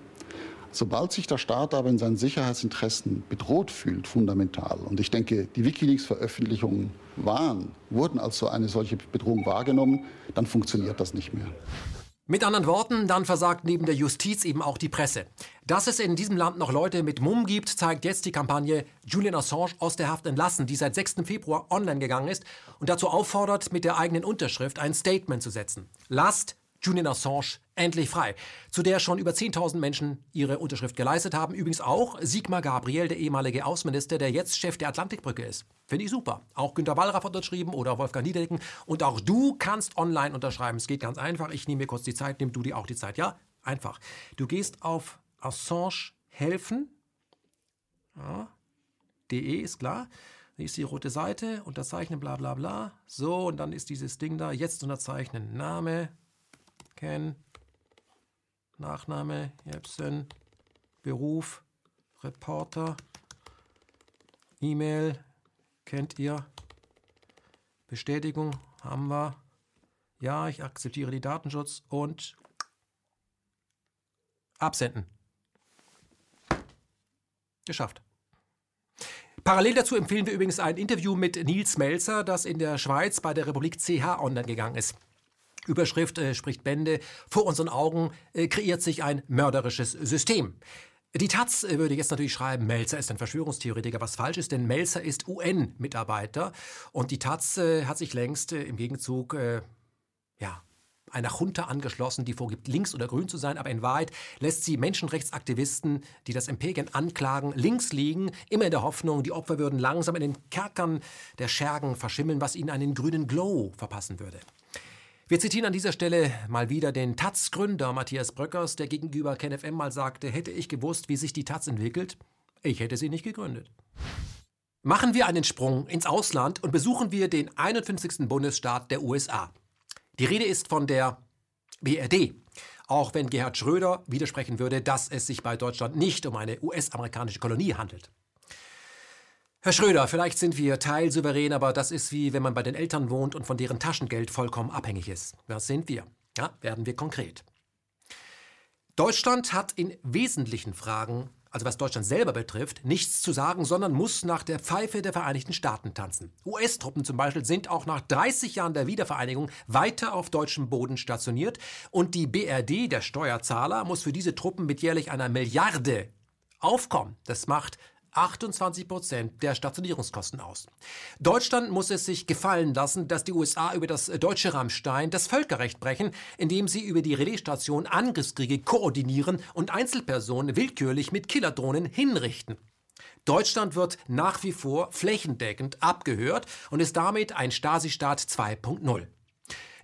Sobald sich der Staat aber in seinen Sicherheitsinteressen bedroht fühlt, fundamental, und ich denke, die Wikileaks-Veröffentlichungen waren, wurden als so eine solche Bedrohung wahrgenommen, dann funktioniert das nicht mehr. Mit anderen Worten, dann versagt neben der Justiz eben auch die Presse. Dass es in diesem Land noch Leute mit Mumm gibt, zeigt jetzt die Kampagne Julian Assange aus der Haft entlassen, die seit 6. Februar online gegangen ist und dazu auffordert, mit der eigenen Unterschrift ein Statement zu setzen. Lasst Julian Assange endlich frei, zu der schon über 10.000 Menschen ihre Unterschrift geleistet haben. Übrigens auch Sigmar Gabriel, der ehemalige Außenminister, der jetzt Chef der Atlantikbrücke ist. Finde ich super. Auch Günter Wallraff hat unterschrieben oder Wolfgang Niedecken. Und auch du kannst online unterschreiben. Es geht ganz einfach. Ich nehme mir kurz die Zeit, nimm du dir auch die Zeit. Ja, einfach. Du gehst auf Assange helfen. Ja. De ist klar. Hier ist die rote Seite, unterzeichnen, bla bla bla. So, und dann ist dieses Ding da. Jetzt unterzeichnen. Name, Ken, Nachname Jepsen, Beruf, Reporter, E-Mail, kennt ihr, Bestätigung haben wir. Ja, ich akzeptiere die Datenschutz und absenden. Geschafft. Parallel dazu empfehlen wir übrigens ein Interview mit Nils Melzer, das in der Schweiz bei der Republik CH online gegangen ist. Überschrift äh, spricht Bände. Vor unseren Augen äh, kreiert sich ein mörderisches System. Die Taz äh, würde jetzt natürlich schreiben, Melzer ist ein Verschwörungstheoretiker, was falsch ist, denn Melzer ist UN-Mitarbeiter und die Taz äh, hat sich längst äh, im Gegenzug äh, ja, einer Junta angeschlossen, die vorgibt, links oder grün zu sein, aber in Wahrheit lässt sie Menschenrechtsaktivisten, die das Imperium anklagen, links liegen, immer in der Hoffnung, die Opfer würden langsam in den Kerkern der Schergen verschimmeln, was ihnen einen grünen Glow verpassen würde. Wir zitieren an dieser Stelle mal wieder den Taz-Gründer Matthias Bröckers, der gegenüber KenFM mal sagte, hätte ich gewusst, wie sich die Taz entwickelt, ich hätte sie nicht gegründet. Machen wir einen Sprung ins Ausland und besuchen wir den 51. Bundesstaat der USA. Die Rede ist von der BRD. Auch wenn Gerhard Schröder widersprechen würde, dass es sich bei Deutschland nicht um eine US-amerikanische Kolonie handelt. Herr Schröder, vielleicht sind wir teilsouverän, aber das ist wie wenn man bei den Eltern wohnt und von deren Taschengeld vollkommen abhängig ist. Was sind wir? Ja, werden wir konkret. Deutschland hat in wesentlichen Fragen also was Deutschland selber betrifft, nichts zu sagen, sondern muss nach der Pfeife der Vereinigten Staaten tanzen. US-Truppen zum Beispiel sind auch nach 30 Jahren der Wiedervereinigung weiter auf deutschem Boden stationiert und die BRD, der Steuerzahler, muss für diese Truppen mit jährlich einer Milliarde aufkommen. Das macht 28 Prozent der Stationierungskosten aus. Deutschland muss es sich gefallen lassen, dass die USA über das deutsche Rammstein das Völkerrecht brechen, indem sie über die Relaisstation Angriffskriege koordinieren und Einzelpersonen willkürlich mit Killerdrohnen hinrichten. Deutschland wird nach wie vor flächendeckend abgehört und ist damit ein Stasi-Staat 2.0.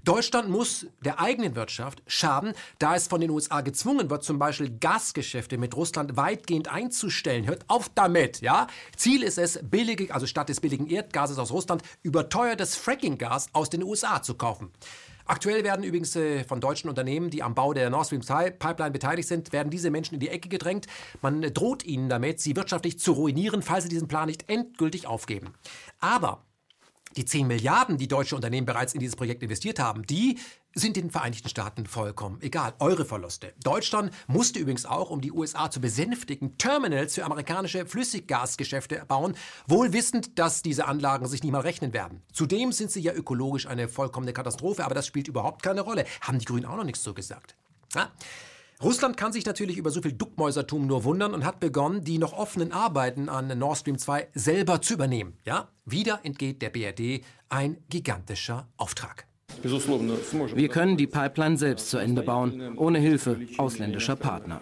Deutschland muss der eigenen Wirtschaft schaden, da es von den USA gezwungen wird, zum Beispiel Gasgeschäfte mit Russland weitgehend einzustellen. Hört auf damit, ja? Ziel ist es, billige, also statt des billigen Erdgases aus Russland, überteuertes Frackinggas aus den USA zu kaufen. Aktuell werden übrigens äh, von deutschen Unternehmen, die am Bau der Nord Stream 2 Pipeline beteiligt sind, werden diese Menschen in die Ecke gedrängt. Man droht ihnen damit, sie wirtschaftlich zu ruinieren, falls sie diesen Plan nicht endgültig aufgeben. Aber die 10 Milliarden, die deutsche Unternehmen bereits in dieses Projekt investiert haben, die sind den Vereinigten Staaten vollkommen egal. Eure Verluste. Deutschland musste übrigens auch, um die USA zu besänftigen, Terminals für amerikanische Flüssiggasgeschäfte bauen, wohl wissend, dass diese Anlagen sich nicht mal rechnen werden. Zudem sind sie ja ökologisch eine vollkommene Katastrophe, aber das spielt überhaupt keine Rolle. Haben die Grünen auch noch nichts so gesagt. Ja? Russland kann sich natürlich über so viel Duckmäusertum nur wundern und hat begonnen, die noch offenen Arbeiten an Nord Stream 2 selber zu übernehmen. Ja, wieder entgeht der BRD ein gigantischer Auftrag. Wir können die Pipeline selbst zu Ende bauen, ohne Hilfe ausländischer Partner.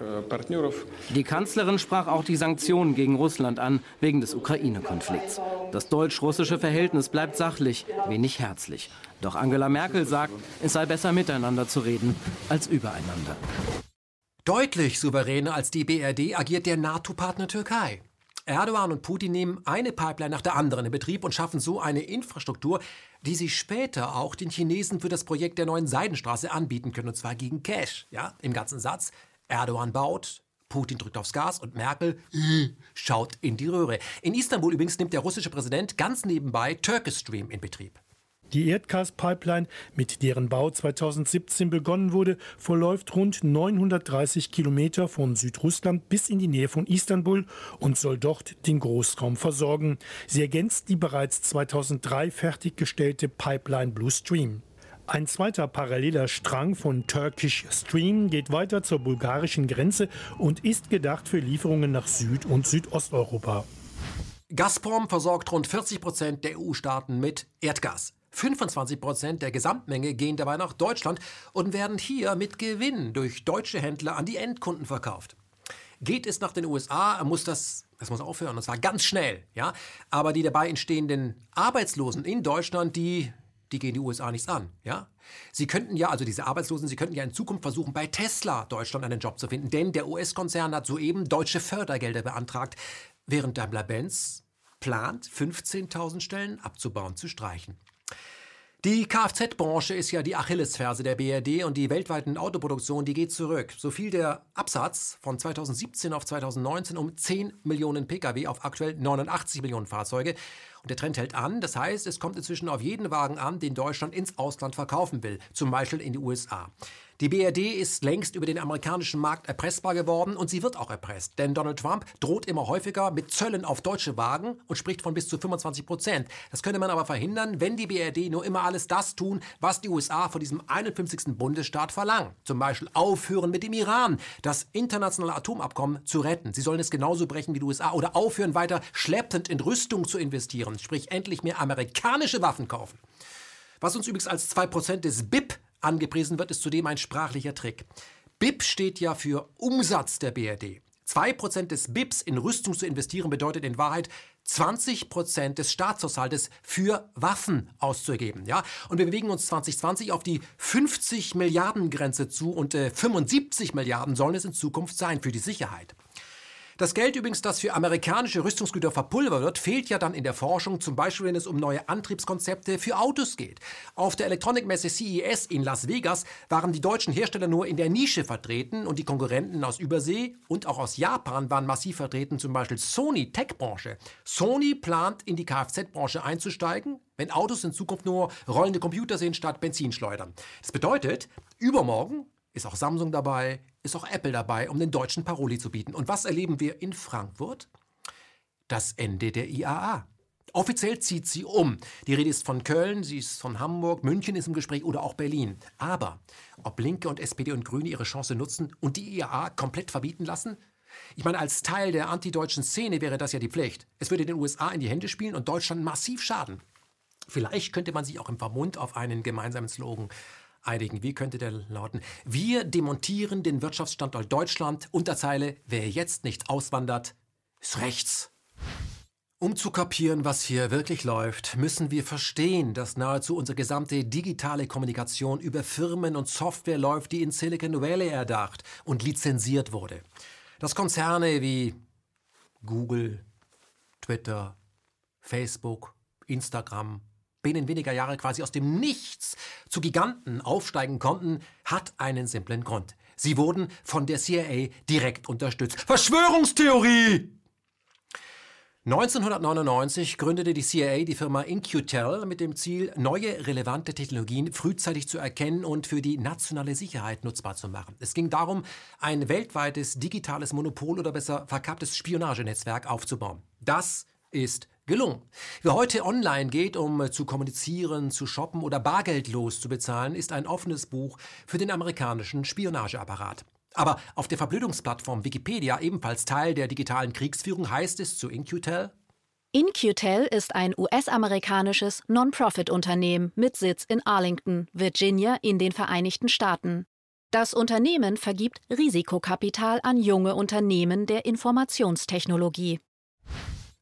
Die Kanzlerin sprach auch die Sanktionen gegen Russland an, wegen des Ukraine-Konflikts. Das deutsch-russische Verhältnis bleibt sachlich, wenig herzlich. Doch Angela Merkel sagt, es sei besser miteinander zu reden als übereinander. Deutlich souveräner als die BRD agiert der NATO-Partner Türkei. Erdogan und Putin nehmen eine Pipeline nach der anderen in Betrieb und schaffen so eine Infrastruktur, die sie später auch den Chinesen für das Projekt der neuen Seidenstraße anbieten können, und zwar gegen Cash. Ja, im ganzen Satz. Erdogan baut, Putin drückt aufs Gas und Merkel äh, schaut in die Röhre. In Istanbul übrigens nimmt der russische Präsident ganz nebenbei Turkish Stream in Betrieb. Die Erdgaspipeline, mit deren Bau 2017 begonnen wurde, verläuft rund 930 Kilometer von Südrussland bis in die Nähe von Istanbul und soll dort den Großraum versorgen. Sie ergänzt die bereits 2003 fertiggestellte Pipeline Blue Stream. Ein zweiter paralleler Strang von Turkish Stream geht weiter zur bulgarischen Grenze und ist gedacht für Lieferungen nach Süd- und Südosteuropa. Gazprom versorgt rund 40 Prozent der EU-Staaten mit Erdgas. 25 Prozent der Gesamtmenge gehen dabei nach Deutschland und werden hier mit Gewinn durch deutsche Händler an die Endkunden verkauft. Geht es nach den USA, muss das, das muss aufhören, und zwar ganz schnell. Ja? Aber die dabei entstehenden Arbeitslosen in Deutschland, die, die gehen die USA nichts an. Ja? Sie könnten ja, also diese Arbeitslosen, sie könnten ja in Zukunft versuchen, bei Tesla Deutschland einen Job zu finden, denn der US-Konzern hat soeben deutsche Fördergelder beantragt, während Daimler-Benz plant, 15.000 Stellen abzubauen, zu streichen. Die Kfz-Branche ist ja die Achillesferse der BRD und die weltweiten Autoproduktion, die geht zurück. So fiel der Absatz von 2017 auf 2019 um 10 Millionen Pkw auf aktuell 89 Millionen Fahrzeuge. Und der Trend hält an. Das heißt, es kommt inzwischen auf jeden Wagen an, den Deutschland ins Ausland verkaufen will, zum Beispiel in die USA. Die BRD ist längst über den amerikanischen Markt erpressbar geworden und sie wird auch erpresst. Denn Donald Trump droht immer häufiger mit Zöllen auf deutsche Wagen und spricht von bis zu 25 Prozent. Das könnte man aber verhindern, wenn die BRD nur immer alles das tun, was die USA von diesem 51. Bundesstaat verlangen. Zum Beispiel aufhören mit dem Iran, das internationale Atomabkommen zu retten. Sie sollen es genauso brechen wie die USA oder aufhören, weiter schleppend in Rüstung zu investieren, sprich endlich mehr amerikanische Waffen kaufen. Was uns übrigens als 2% des BIP Angepriesen wird, ist zudem ein sprachlicher Trick. BIP steht ja für Umsatz der BRD. 2% des BIPs in Rüstung zu investieren bedeutet in Wahrheit 20% des Staatshaushaltes für Waffen auszugeben. Ja? Und wir bewegen uns 2020 auf die 50 Milliarden Grenze zu und äh, 75 Milliarden sollen es in Zukunft sein für die Sicherheit. Das Geld übrigens, das für amerikanische Rüstungsgüter verpulvert wird, fehlt ja dann in der Forschung, zum Beispiel wenn es um neue Antriebskonzepte für Autos geht. Auf der Elektronikmesse CES in Las Vegas waren die deutschen Hersteller nur in der Nische vertreten und die Konkurrenten aus Übersee und auch aus Japan waren massiv vertreten, zum Beispiel Sony Tech-Branche. Sony plant in die Kfz-Branche einzusteigen, wenn Autos in Zukunft nur rollende Computer sehen statt Benzinschleudern. Das bedeutet, übermorgen ist auch Samsung dabei, ist auch Apple dabei, um den deutschen Paroli zu bieten. Und was erleben wir in Frankfurt? Das Ende der IAA. Offiziell zieht sie um. Die Rede ist von Köln, sie ist von Hamburg, München ist im Gespräch oder auch Berlin. Aber ob Linke und SPD und Grüne ihre Chance nutzen und die IAA komplett verbieten lassen? Ich meine, als Teil der antideutschen Szene wäre das ja die Pflicht. Es würde den USA in die Hände spielen und Deutschland massiv schaden. Vielleicht könnte man sich auch im Verbund auf einen gemeinsamen Slogan einigen. Wie könnte der lauten? Wir demontieren den Wirtschaftsstandort Deutschland. Unterzeile, wer jetzt nicht auswandert, ist rechts. Um zu kapieren, was hier wirklich läuft, müssen wir verstehen, dass nahezu unsere gesamte digitale Kommunikation über Firmen und Software läuft, die in Silicon Valley erdacht und lizenziert wurde. Dass Konzerne wie Google, Twitter, Facebook, Instagram, binnen weniger Jahre quasi aus dem Nichts zu Giganten aufsteigen konnten, hat einen simplen Grund. Sie wurden von der CIA direkt unterstützt. Verschwörungstheorie! 1999 gründete die CIA die Firma InQtel mit dem Ziel, neue relevante Technologien frühzeitig zu erkennen und für die nationale Sicherheit nutzbar zu machen. Es ging darum, ein weltweites digitales Monopol oder besser verkapptes Spionagenetzwerk aufzubauen. Das ist gelungen. Wer heute online geht, um zu kommunizieren, zu shoppen oder bargeldlos zu bezahlen, ist ein offenes Buch für den amerikanischen Spionageapparat. Aber auf der Verblödungsplattform Wikipedia, ebenfalls Teil der digitalen Kriegsführung, heißt es zu InQtel, InQtel ist ein US-amerikanisches Non-Profit-Unternehmen mit Sitz in Arlington, Virginia in den Vereinigten Staaten. Das Unternehmen vergibt Risikokapital an junge Unternehmen der Informationstechnologie.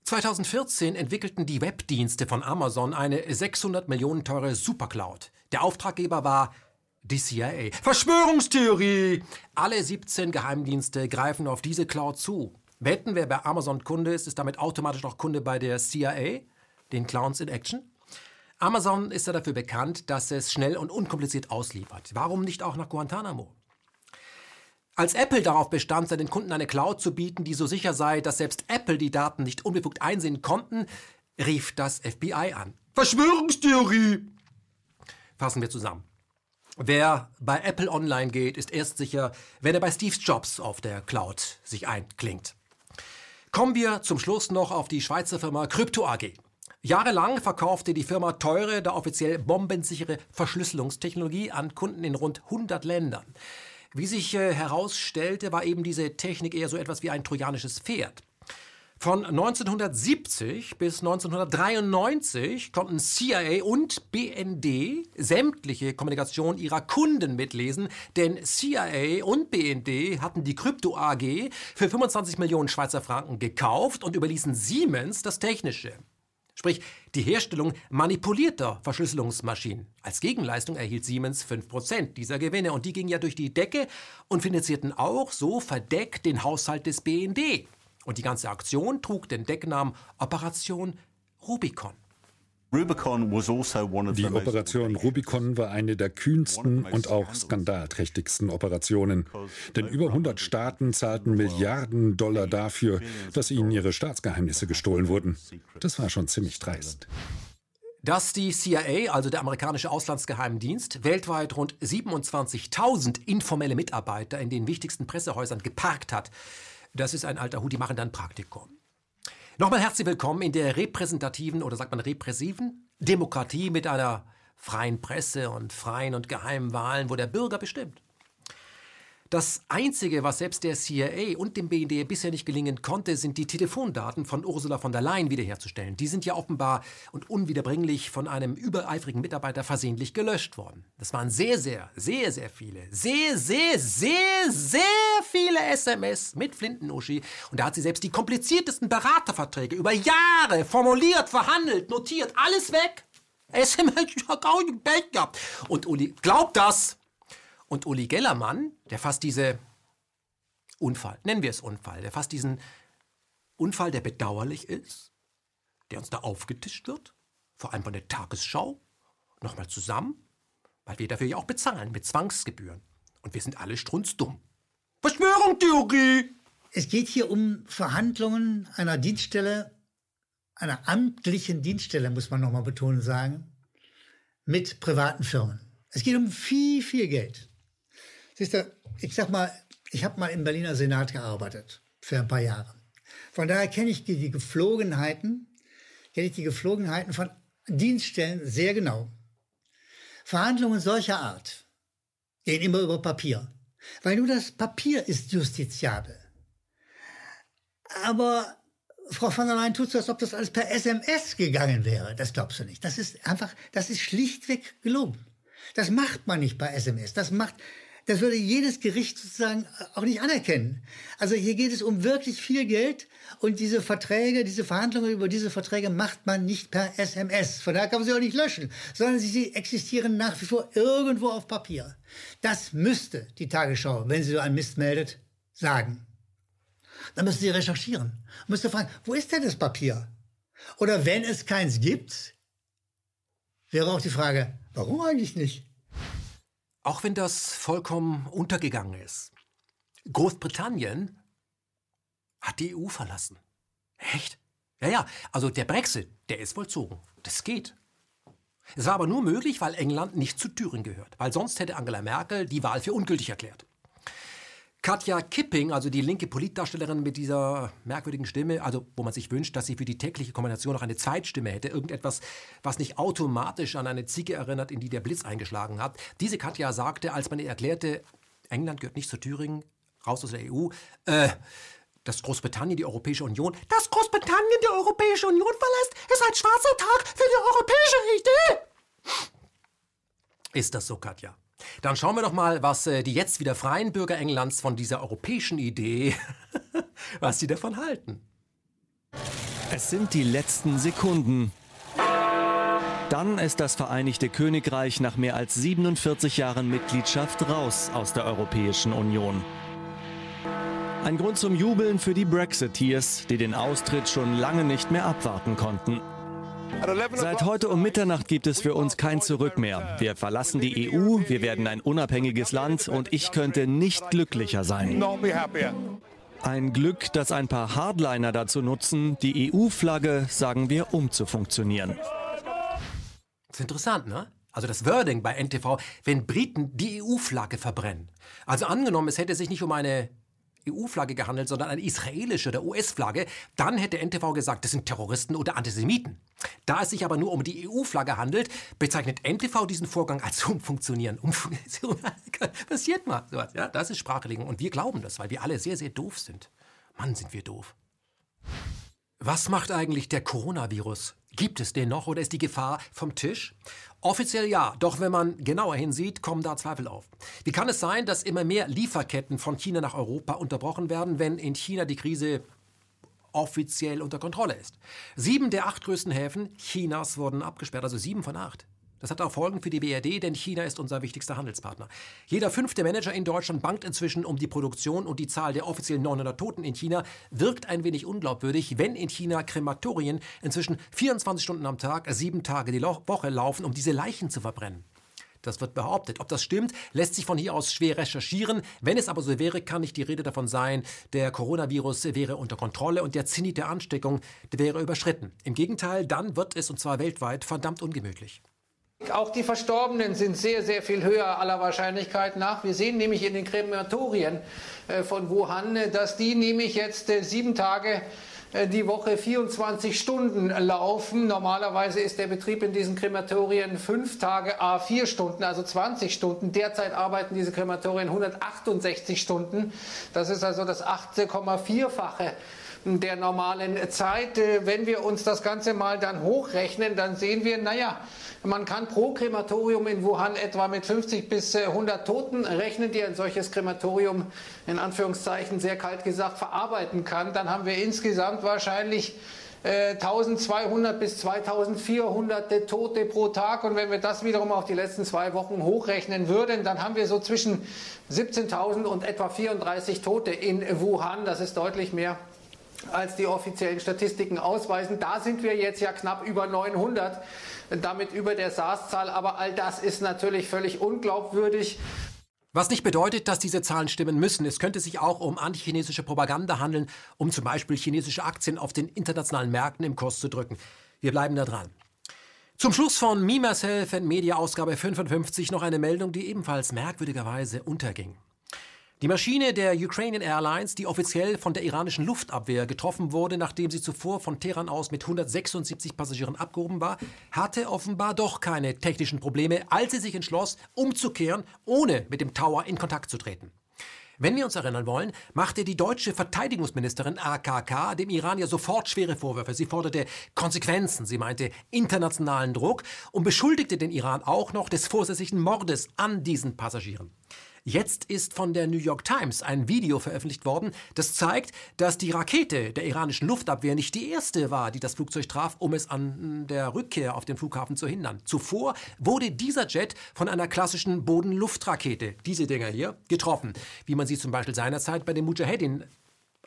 2014 entwickelten die Webdienste von Amazon eine 600 Millionen teure Supercloud. Der Auftraggeber war die CIA. Verschwörungstheorie! Alle 17 Geheimdienste greifen auf diese Cloud zu. Wetten, wer bei Amazon Kunde ist, ist damit automatisch auch Kunde bei der CIA, den Clowns in Action. Amazon ist ja dafür bekannt, dass es schnell und unkompliziert ausliefert. Warum nicht auch nach Guantanamo? Als Apple darauf bestand, seinen Kunden eine Cloud zu bieten, die so sicher sei, dass selbst Apple die Daten nicht unbefugt einsehen konnten, rief das FBI an. Verschwörungstheorie! Fassen wir zusammen. Wer bei Apple online geht, ist erst sicher, wenn er bei Steve Jobs auf der Cloud sich einklingt. Kommen wir zum Schluss noch auf die Schweizer Firma Crypto AG. Jahrelang verkaufte die Firma teure, da offiziell bombensichere Verschlüsselungstechnologie an Kunden in rund 100 Ländern. Wie sich äh, herausstellte, war eben diese Technik eher so etwas wie ein trojanisches Pferd. Von 1970 bis 1993 konnten CIA und BND sämtliche Kommunikation ihrer Kunden mitlesen, denn CIA und BND hatten die Krypto AG für 25 Millionen Schweizer Franken gekauft und überließen Siemens das Technische. Sprich, die Herstellung manipulierter Verschlüsselungsmaschinen. Als Gegenleistung erhielt Siemens 5% dieser Gewinne und die gingen ja durch die Decke und finanzierten auch so verdeckt den Haushalt des BND. Und die ganze Aktion trug den Decknamen Operation Rubicon. Also Die Operation Rubicon war eine der kühnsten und auch skandalträchtigsten Operationen. Denn über 100 Staaten zahlten Milliarden Dollar dafür, dass ihnen ihre Staatsgeheimnisse gestohlen wurden. Das war schon ziemlich dreist. Dass die CIA, also der amerikanische Auslandsgeheimdienst, weltweit rund 27.000 informelle Mitarbeiter in den wichtigsten Pressehäusern geparkt hat, das ist ein alter Hut, die machen dann Praktikum. Nochmal herzlich willkommen in der repräsentativen oder sagt man repressiven Demokratie mit einer freien Presse und freien und geheimen Wahlen, wo der Bürger bestimmt. Das Einzige, was selbst der CIA und dem BND bisher nicht gelingen konnte, sind die Telefondaten von Ursula von der Leyen wiederherzustellen. Die sind ja offenbar und unwiederbringlich von einem übereifrigen Mitarbeiter versehentlich gelöscht worden. Das waren sehr, sehr, sehr, sehr viele, sehr, sehr, sehr, sehr viele SMS mit Flintenuschi. Und da hat sie selbst die kompliziertesten Beraterverträge über Jahre formuliert, verhandelt, notiert, alles weg. SMS, ich hab gar nicht gehabt. Und Uli, glaubt das! Und Uli Gellermann, der fasst diese Unfall, nennen wir es Unfall, der fasst diesen Unfall, der bedauerlich ist, der uns da aufgetischt wird, vor allem von der Tagesschau, nochmal zusammen, weil wir dafür ja auch bezahlen mit Zwangsgebühren. Und wir sind alle strunzdumm. Verschwörungstheorie! Es geht hier um Verhandlungen einer Dienststelle, einer amtlichen Dienststelle, muss man nochmal betonen sagen, mit privaten Firmen. Es geht um viel, viel Geld. Siehst du, ich sag mal, ich habe mal im Berliner Senat gearbeitet für ein paar Jahre. Von daher kenne ich die, Geflogenheiten, kenne ich die Geflogenheiten von Dienststellen sehr genau. Verhandlungen solcher Art gehen immer über Papier, weil nur das Papier ist justiziabel. Aber Frau von der Leyen tut so, als ob das alles per SMS gegangen wäre. Das glaubst du nicht. Das ist einfach, das ist schlichtweg gelogen. Das macht man nicht bei SMS. Das macht, das würde jedes Gericht sozusagen auch nicht anerkennen. Also hier geht es um wirklich viel Geld und diese Verträge, diese Verhandlungen über diese Verträge macht man nicht per SMS. Von daher kann man sie auch nicht löschen, sondern sie existieren nach wie vor irgendwo auf Papier. Das müsste die Tagesschau, wenn sie so einen Mist meldet, sagen. Dann müssen sie recherchieren. Müsste fragen, wo ist denn das Papier? Oder wenn es keins gibt, wäre auch die Frage, warum eigentlich nicht? Auch wenn das vollkommen untergegangen ist. Großbritannien hat die EU verlassen. Echt? Ja, ja, also der Brexit, der ist vollzogen. Das geht. Es war aber nur möglich, weil England nicht zu Thüringen gehört, weil sonst hätte Angela Merkel die Wahl für ungültig erklärt. Katja Kipping, also die linke Politdarstellerin mit dieser merkwürdigen Stimme, also wo man sich wünscht, dass sie für die tägliche Kombination noch eine Zweitstimme hätte, irgendetwas, was nicht automatisch an eine Ziege erinnert, in die der Blitz eingeschlagen hat. Diese Katja sagte, als man ihr erklärte, England gehört nicht zu Thüringen, raus aus der EU, äh, dass Großbritannien die Europäische Union, dass Großbritannien die Europäische Union verlässt, ist ein schwarzer Tag für die europäische Idee. Ist das so, Katja? Dann schauen wir doch mal, was äh, die jetzt wieder freien Bürger Englands von dieser europäischen Idee, [laughs] was sie davon halten. Es sind die letzten Sekunden. Dann ist das Vereinigte Königreich nach mehr als 47 Jahren Mitgliedschaft raus aus der Europäischen Union. Ein Grund zum Jubeln für die Brexiteers, die den Austritt schon lange nicht mehr abwarten konnten. Seit heute um Mitternacht gibt es für uns kein Zurück mehr. Wir verlassen die EU, wir werden ein unabhängiges Land und ich könnte nicht glücklicher sein. Ein Glück, das ein paar Hardliner dazu nutzen, die EU-Flagge, sagen wir, umzufunktionieren. Das ist interessant, ne? Also das Wording bei NTV, wenn Briten die EU-Flagge verbrennen. Also angenommen, es hätte sich nicht um eine EU-Flagge gehandelt, sondern eine israelische oder US-Flagge, dann hätte NTV gesagt, das sind Terroristen oder Antisemiten. Da es sich aber nur um die EU-Flagge handelt, bezeichnet NTV diesen Vorgang als [laughs] Umfunktionieren. Umfunktionieren. [laughs] Passiert mal sowas. Ja, das ist Sprachlegung. Und wir glauben das, weil wir alle sehr, sehr doof sind. Mann, sind wir doof. Was macht eigentlich der Coronavirus? Gibt es den noch oder ist die Gefahr vom Tisch? Offiziell ja, doch wenn man genauer hinsieht, kommen da Zweifel auf. Wie kann es sein, dass immer mehr Lieferketten von China nach Europa unterbrochen werden, wenn in China die Krise offiziell unter Kontrolle ist? Sieben der acht größten Häfen Chinas wurden abgesperrt, also sieben von acht. Das hat auch Folgen für die BRD, denn China ist unser wichtigster Handelspartner. Jeder fünfte Manager in Deutschland bangt inzwischen um die Produktion und die Zahl der offiziellen 900 Toten in China wirkt ein wenig unglaubwürdig, wenn in China Krematorien inzwischen 24 Stunden am Tag, sieben Tage die Woche laufen, um diese Leichen zu verbrennen. Das wird behauptet. Ob das stimmt, lässt sich von hier aus schwer recherchieren. Wenn es aber so wäre, kann nicht die Rede davon sein, der Coronavirus wäre unter Kontrolle und der Zenit der Ansteckung wäre überschritten. Im Gegenteil, dann wird es, und zwar weltweit, verdammt ungemütlich. Auch die Verstorbenen sind sehr, sehr viel höher aller Wahrscheinlichkeit nach. Wir sehen nämlich in den Krematorien äh, von Wuhan, äh, dass die nämlich jetzt äh, sieben Tage die Woche 24 Stunden laufen. Normalerweise ist der Betrieb in diesen Krematorien fünf Tage a vier Stunden, also 20 Stunden. Derzeit arbeiten diese Krematorien 168 Stunden. Das ist also das 8,4-fache der normalen Zeit. Äh, wenn wir uns das Ganze mal dann hochrechnen, dann sehen wir, naja, man kann pro Krematorium in Wuhan etwa mit 50 bis 100 äh, Toten rechnen, die ein solches Krematorium in Anführungszeichen sehr kalt gesagt verarbeiten kann. Dann haben wir insgesamt wahrscheinlich 1200 äh, bis 2400 Tote pro Tag. Und wenn wir das wiederum auf die letzten zwei Wochen hochrechnen würden, dann haben wir so zwischen 17.000 und etwa 34 Tote in Wuhan. Das ist deutlich mehr als die offiziellen Statistiken ausweisen. Da sind wir jetzt ja knapp über 900, damit über der SARS-Zahl. Aber all das ist natürlich völlig unglaubwürdig. Was nicht bedeutet, dass diese Zahlen stimmen müssen. Es könnte sich auch um antichinesische Propaganda handeln, um zum Beispiel chinesische Aktien auf den internationalen Märkten im Kurs zu drücken. Wir bleiben da dran. Zum Schluss von Me, Myself and Media Ausgabe 55 noch eine Meldung, die ebenfalls merkwürdigerweise unterging. Die Maschine der Ukrainian Airlines, die offiziell von der iranischen Luftabwehr getroffen wurde, nachdem sie zuvor von Teheran aus mit 176 Passagieren abgehoben war, hatte offenbar doch keine technischen Probleme, als sie sich entschloss, umzukehren, ohne mit dem Tower in Kontakt zu treten. Wenn wir uns erinnern wollen, machte die deutsche Verteidigungsministerin AKK dem Iran ja sofort schwere Vorwürfe. Sie forderte Konsequenzen, sie meinte internationalen Druck und beschuldigte den Iran auch noch des vorsätzlichen Mordes an diesen Passagieren. Jetzt ist von der New York Times ein Video veröffentlicht worden, das zeigt, dass die Rakete der iranischen Luftabwehr nicht die erste war, die das Flugzeug traf, um es an der Rückkehr auf den Flughafen zu hindern. Zuvor wurde dieser Jet von einer klassischen Boden-Luft-Rakete, diese Dinger hier, getroffen, wie man sie zum Beispiel seinerzeit bei den Mujahedin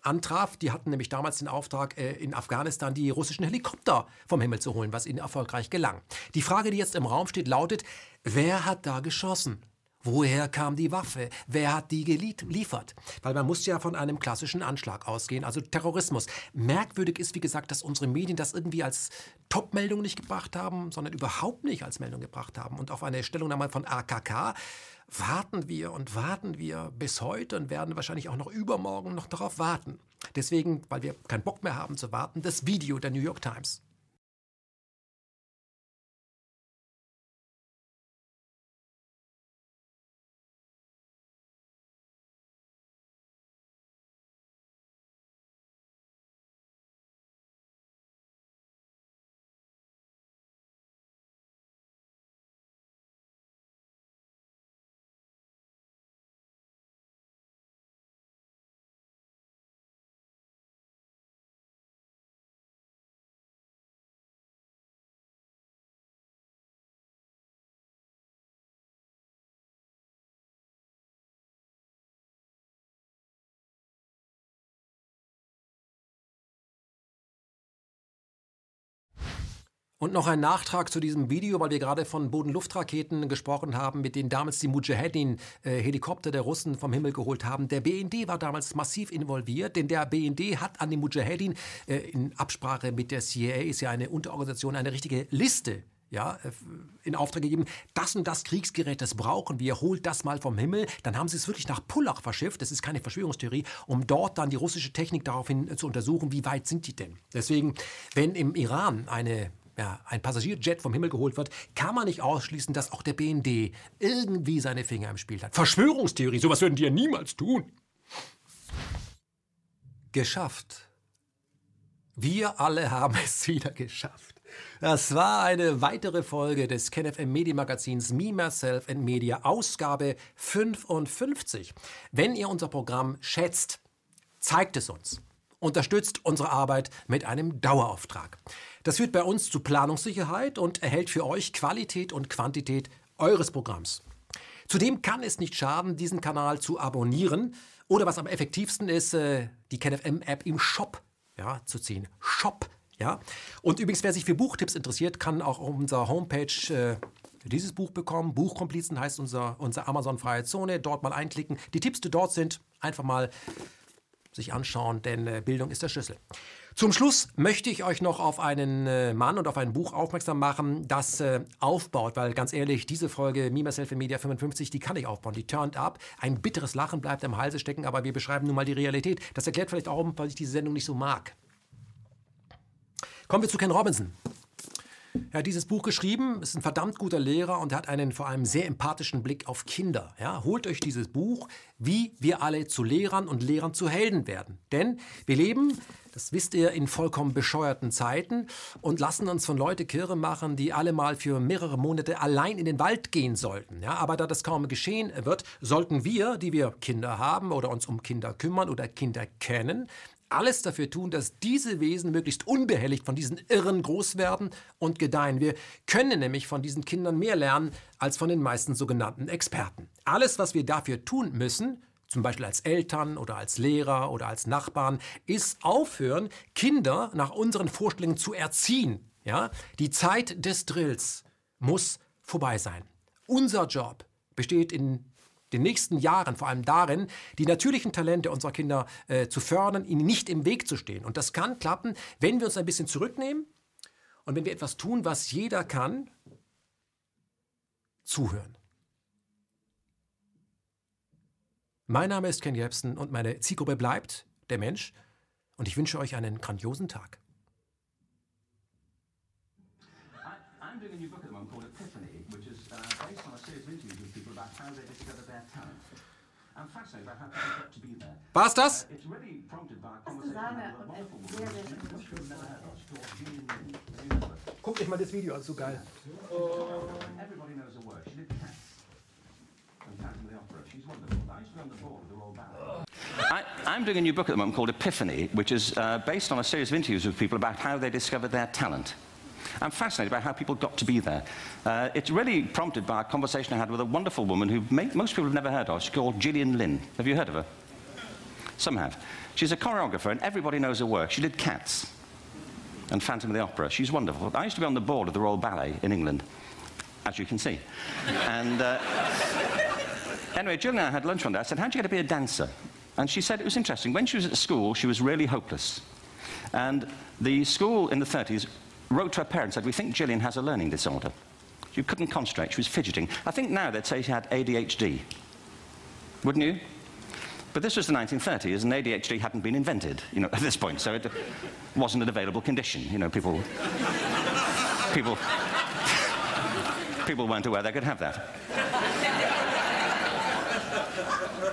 antraf. Die hatten nämlich damals den Auftrag, äh, in Afghanistan die russischen Helikopter vom Himmel zu holen, was ihnen erfolgreich gelang. Die Frage, die jetzt im Raum steht, lautet, wer hat da geschossen? Woher kam die Waffe? Wer hat die geliefert? Weil man muss ja von einem klassischen Anschlag ausgehen, also Terrorismus. Merkwürdig ist, wie gesagt, dass unsere Medien das irgendwie als Topmeldung nicht gebracht haben, sondern überhaupt nicht als Meldung gebracht haben. Und auf eine Stellungnahme von AKK warten wir und warten wir bis heute und werden wahrscheinlich auch noch übermorgen noch darauf warten. Deswegen, weil wir keinen Bock mehr haben zu warten, das Video der New York Times. Und noch ein Nachtrag zu diesem Video, weil wir gerade von Boden-Luft-Raketen gesprochen haben, mit denen damals die Mujahedin-Helikopter äh, der Russen vom Himmel geholt haben. Der BND war damals massiv involviert, denn der BND hat an die Mujahedin äh, in Absprache mit der CIA, ist ja eine Unterorganisation, eine richtige Liste ja, äh, in Auftrag gegeben, das und das Kriegsgerät, das brauchen wir, holt das mal vom Himmel. Dann haben sie es wirklich nach Pullach verschifft, das ist keine Verschwörungstheorie, um dort dann die russische Technik daraufhin zu untersuchen, wie weit sind die denn. Deswegen, wenn im Iran eine ja, ein Passagierjet vom Himmel geholt wird, kann man nicht ausschließen, dass auch der BND irgendwie seine Finger im Spiel hat. Verschwörungstheorie, sowas würden die ja niemals tun. Geschafft. Wir alle haben es [laughs] wieder geschafft. Das war eine weitere Folge des KenFM Medienmagazins Me, Myself and Media, Ausgabe 55. Wenn ihr unser Programm schätzt, zeigt es uns. Unterstützt unsere Arbeit mit einem Dauerauftrag. Das führt bei uns zu Planungssicherheit und erhält für euch Qualität und Quantität eures Programms. Zudem kann es nicht schaden, diesen Kanal zu abonnieren oder was am effektivsten ist, äh, die KenFM-App im Shop ja, zu ziehen. Shop, ja. Und übrigens, wer sich für Buchtipps interessiert, kann auch auf unserer Homepage äh, dieses Buch bekommen. Buchkomplizen heißt unser, unser Amazon-freie Zone. Dort mal einklicken. Die Tipps, die dort sind, einfach mal sich anschauen, denn äh, Bildung ist der Schlüssel. Zum Schluss möchte ich euch noch auf einen äh, Mann und auf ein Buch aufmerksam machen, das äh, aufbaut, weil ganz ehrlich, diese Folge Me, Myself in Media 55, die kann ich aufbauen, die turned up. Ein bitteres Lachen bleibt im Halse stecken, aber wir beschreiben nun mal die Realität. Das erklärt vielleicht auch, warum ich diese Sendung nicht so mag. Kommen wir zu Ken Robinson. Er hat dieses Buch geschrieben, ist ein verdammt guter Lehrer und hat einen vor allem sehr empathischen Blick auf Kinder. Ja, holt euch dieses Buch, wie wir alle zu Lehrern und Lehrern zu Helden werden. Denn wir leben, das wisst ihr, in vollkommen bescheuerten Zeiten und lassen uns von Leute kirre machen, die alle mal für mehrere Monate allein in den Wald gehen sollten. Ja, aber da das kaum geschehen wird, sollten wir, die wir Kinder haben oder uns um Kinder kümmern oder Kinder kennen, alles dafür tun, dass diese Wesen möglichst unbehelligt von diesen Irren groß werden und gedeihen. Wir können nämlich von diesen Kindern mehr lernen als von den meisten sogenannten Experten. Alles, was wir dafür tun müssen, zum Beispiel als Eltern oder als Lehrer oder als Nachbarn, ist aufhören, Kinder nach unseren Vorstellungen zu erziehen. Ja? Die Zeit des Drills muss vorbei sein. Unser Job besteht in den nächsten Jahren vor allem darin, die natürlichen Talente unserer Kinder äh, zu fördern, ihnen nicht im Weg zu stehen. Und das kann klappen, wenn wir uns ein bisschen zurücknehmen und wenn wir etwas tun, was jeder kann, zuhören. Mein Name ist Ken Jebsen und meine Zielgruppe bleibt der Mensch und ich wünsche euch einen grandiosen Tag. Wonderful woman. Guckt euch mal das Video an, so geil. Everybody knows her work. She did cats. I, I'm doing a new book at the moment called Epiphany, which is uh, based on a series of interviews with people about how they discovered their talent. I'm fascinated by how people got to be there. Uh, it's really prompted by a conversation I had with a wonderful woman who may, most people have never heard of. She's called Gillian Lynn. Have you heard of her? Some have. She's a choreographer, and everybody knows her work. She did Cats and Phantom of the Opera. She's wonderful. I used to be on the board of the Royal Ballet in England, as you can see. and uh, [laughs] anyway, Gillian and I had lunch one day. I said, How'd you get to be a dancer? And she said it was interesting. When she was at school, she was really hopeless. And the school in the 30s wrote to her parents and said, We think Gillian has a learning disorder. She couldn't concentrate, she was fidgeting. I think now they'd say she had ADHD. Wouldn't you? But this was the 1930s, and ADHD hadn't been invented, you know, [laughs] at this point, so it wasn't an available condition. You know, people, people, people weren't aware they could have that.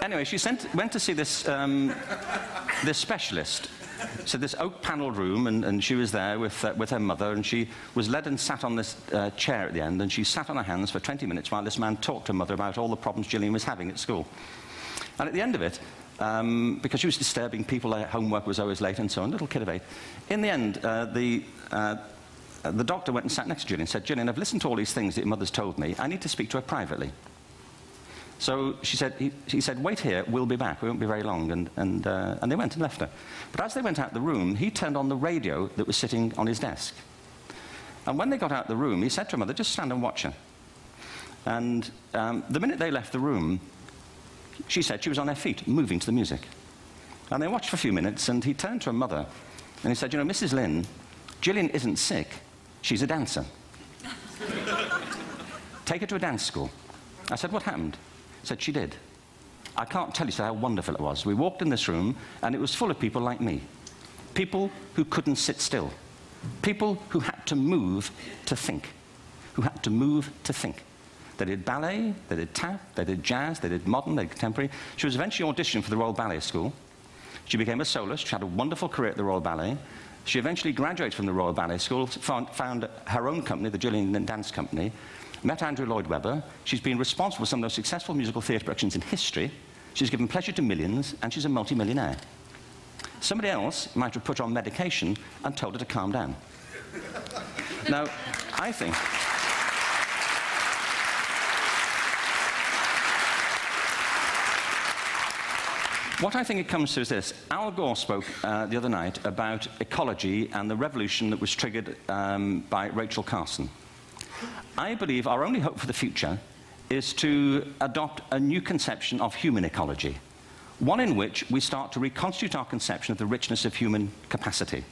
anyway, she sent, went to see this, um, this specialist so this oak panelled room, and, and, she was there with, uh, with her mother, and she was led and sat on this uh, chair at the end, and she sat on her hands for 20 minutes while this man talked to her mother about all the problems Gillian was having at school. And at the end of it, um, because she was disturbing people, her homework was always late and so on, little kid of eight, in the end, uh, the, uh, the doctor went and sat next to Gillian and said, Gillian, I've listened to all these things that your mother's told me. I need to speak to her privately. So she said, he, he, said, wait here, we'll be back, we won't be very long. And, and, uh, and they went and left her. But as they went out the room, he turned on the radio that was sitting on his desk. And when they got out of the room, he said to her mother, just stand and watch her. And um, the minute they left the room, she said she was on her feet, moving to the music. And they watched for a few minutes, and he turned to her mother, and he said, you know, Mrs. Lynn, Gillian isn't sick, she's a dancer. [laughs] Take her to a dance school. I said, what happened? Said she did. I can't tell you how wonderful it was. We walked in this room, and it was full of people like me. People who couldn't sit still. People who had to move to think. Who had to move to think. They did ballet, they did tap, they did jazz, they did modern, they did contemporary. She was eventually auditioned for the Royal Ballet School. She became a soloist. She had a wonderful career at the Royal Ballet. She eventually graduated from the Royal Ballet School, found, found her own company, the Gillian Dance Company, met Andrew Lloyd Webber. She's been responsible for some of the most successful musical theatre productions in history. She's given pleasure to millions, and she's a multimillionaire. Somebody else might have put her on medication and told her to calm down. [laughs] now, I think. What I think it comes to is this. Al Gore spoke uh, the other night about ecology and the revolution that was triggered um, by Rachel Carson. I believe our only hope for the future is to adopt a new conception of human ecology, one in which we start to reconstitute our conception of the richness of human capacity.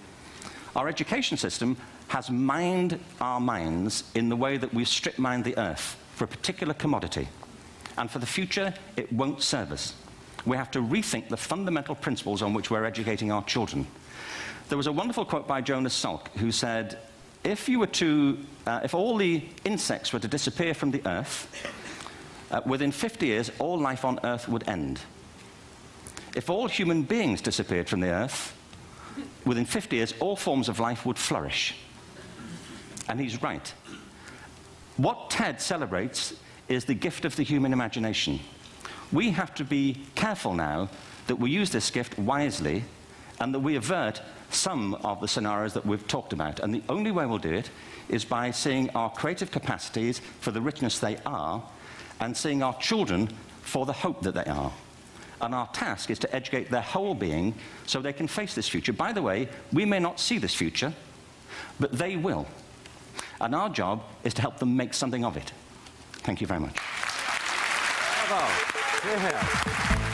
Our education system has mined our minds in the way that we've strip mined the earth for a particular commodity. And for the future, it won't serve us. We have to rethink the fundamental principles on which we're educating our children. There was a wonderful quote by Jonas Salk who said, if you were to, uh, if all the insects were to disappear from the earth, uh, within 50 years, all life on earth would end. If all human beings disappeared from the earth, within 50 years, all forms of life would flourish. And he's right. What TED celebrates is the gift of the human imagination. We have to be careful now that we use this gift wisely and that we avert some of the scenarios that we've talked about. And the only way we'll do it is by seeing our creative capacities for the richness they are and seeing our children for the hope that they are. And our task is to educate their whole being so they can face this future. By the way, we may not see this future, but they will. And our job is to help them make something of it. Thank you very much. Bravo.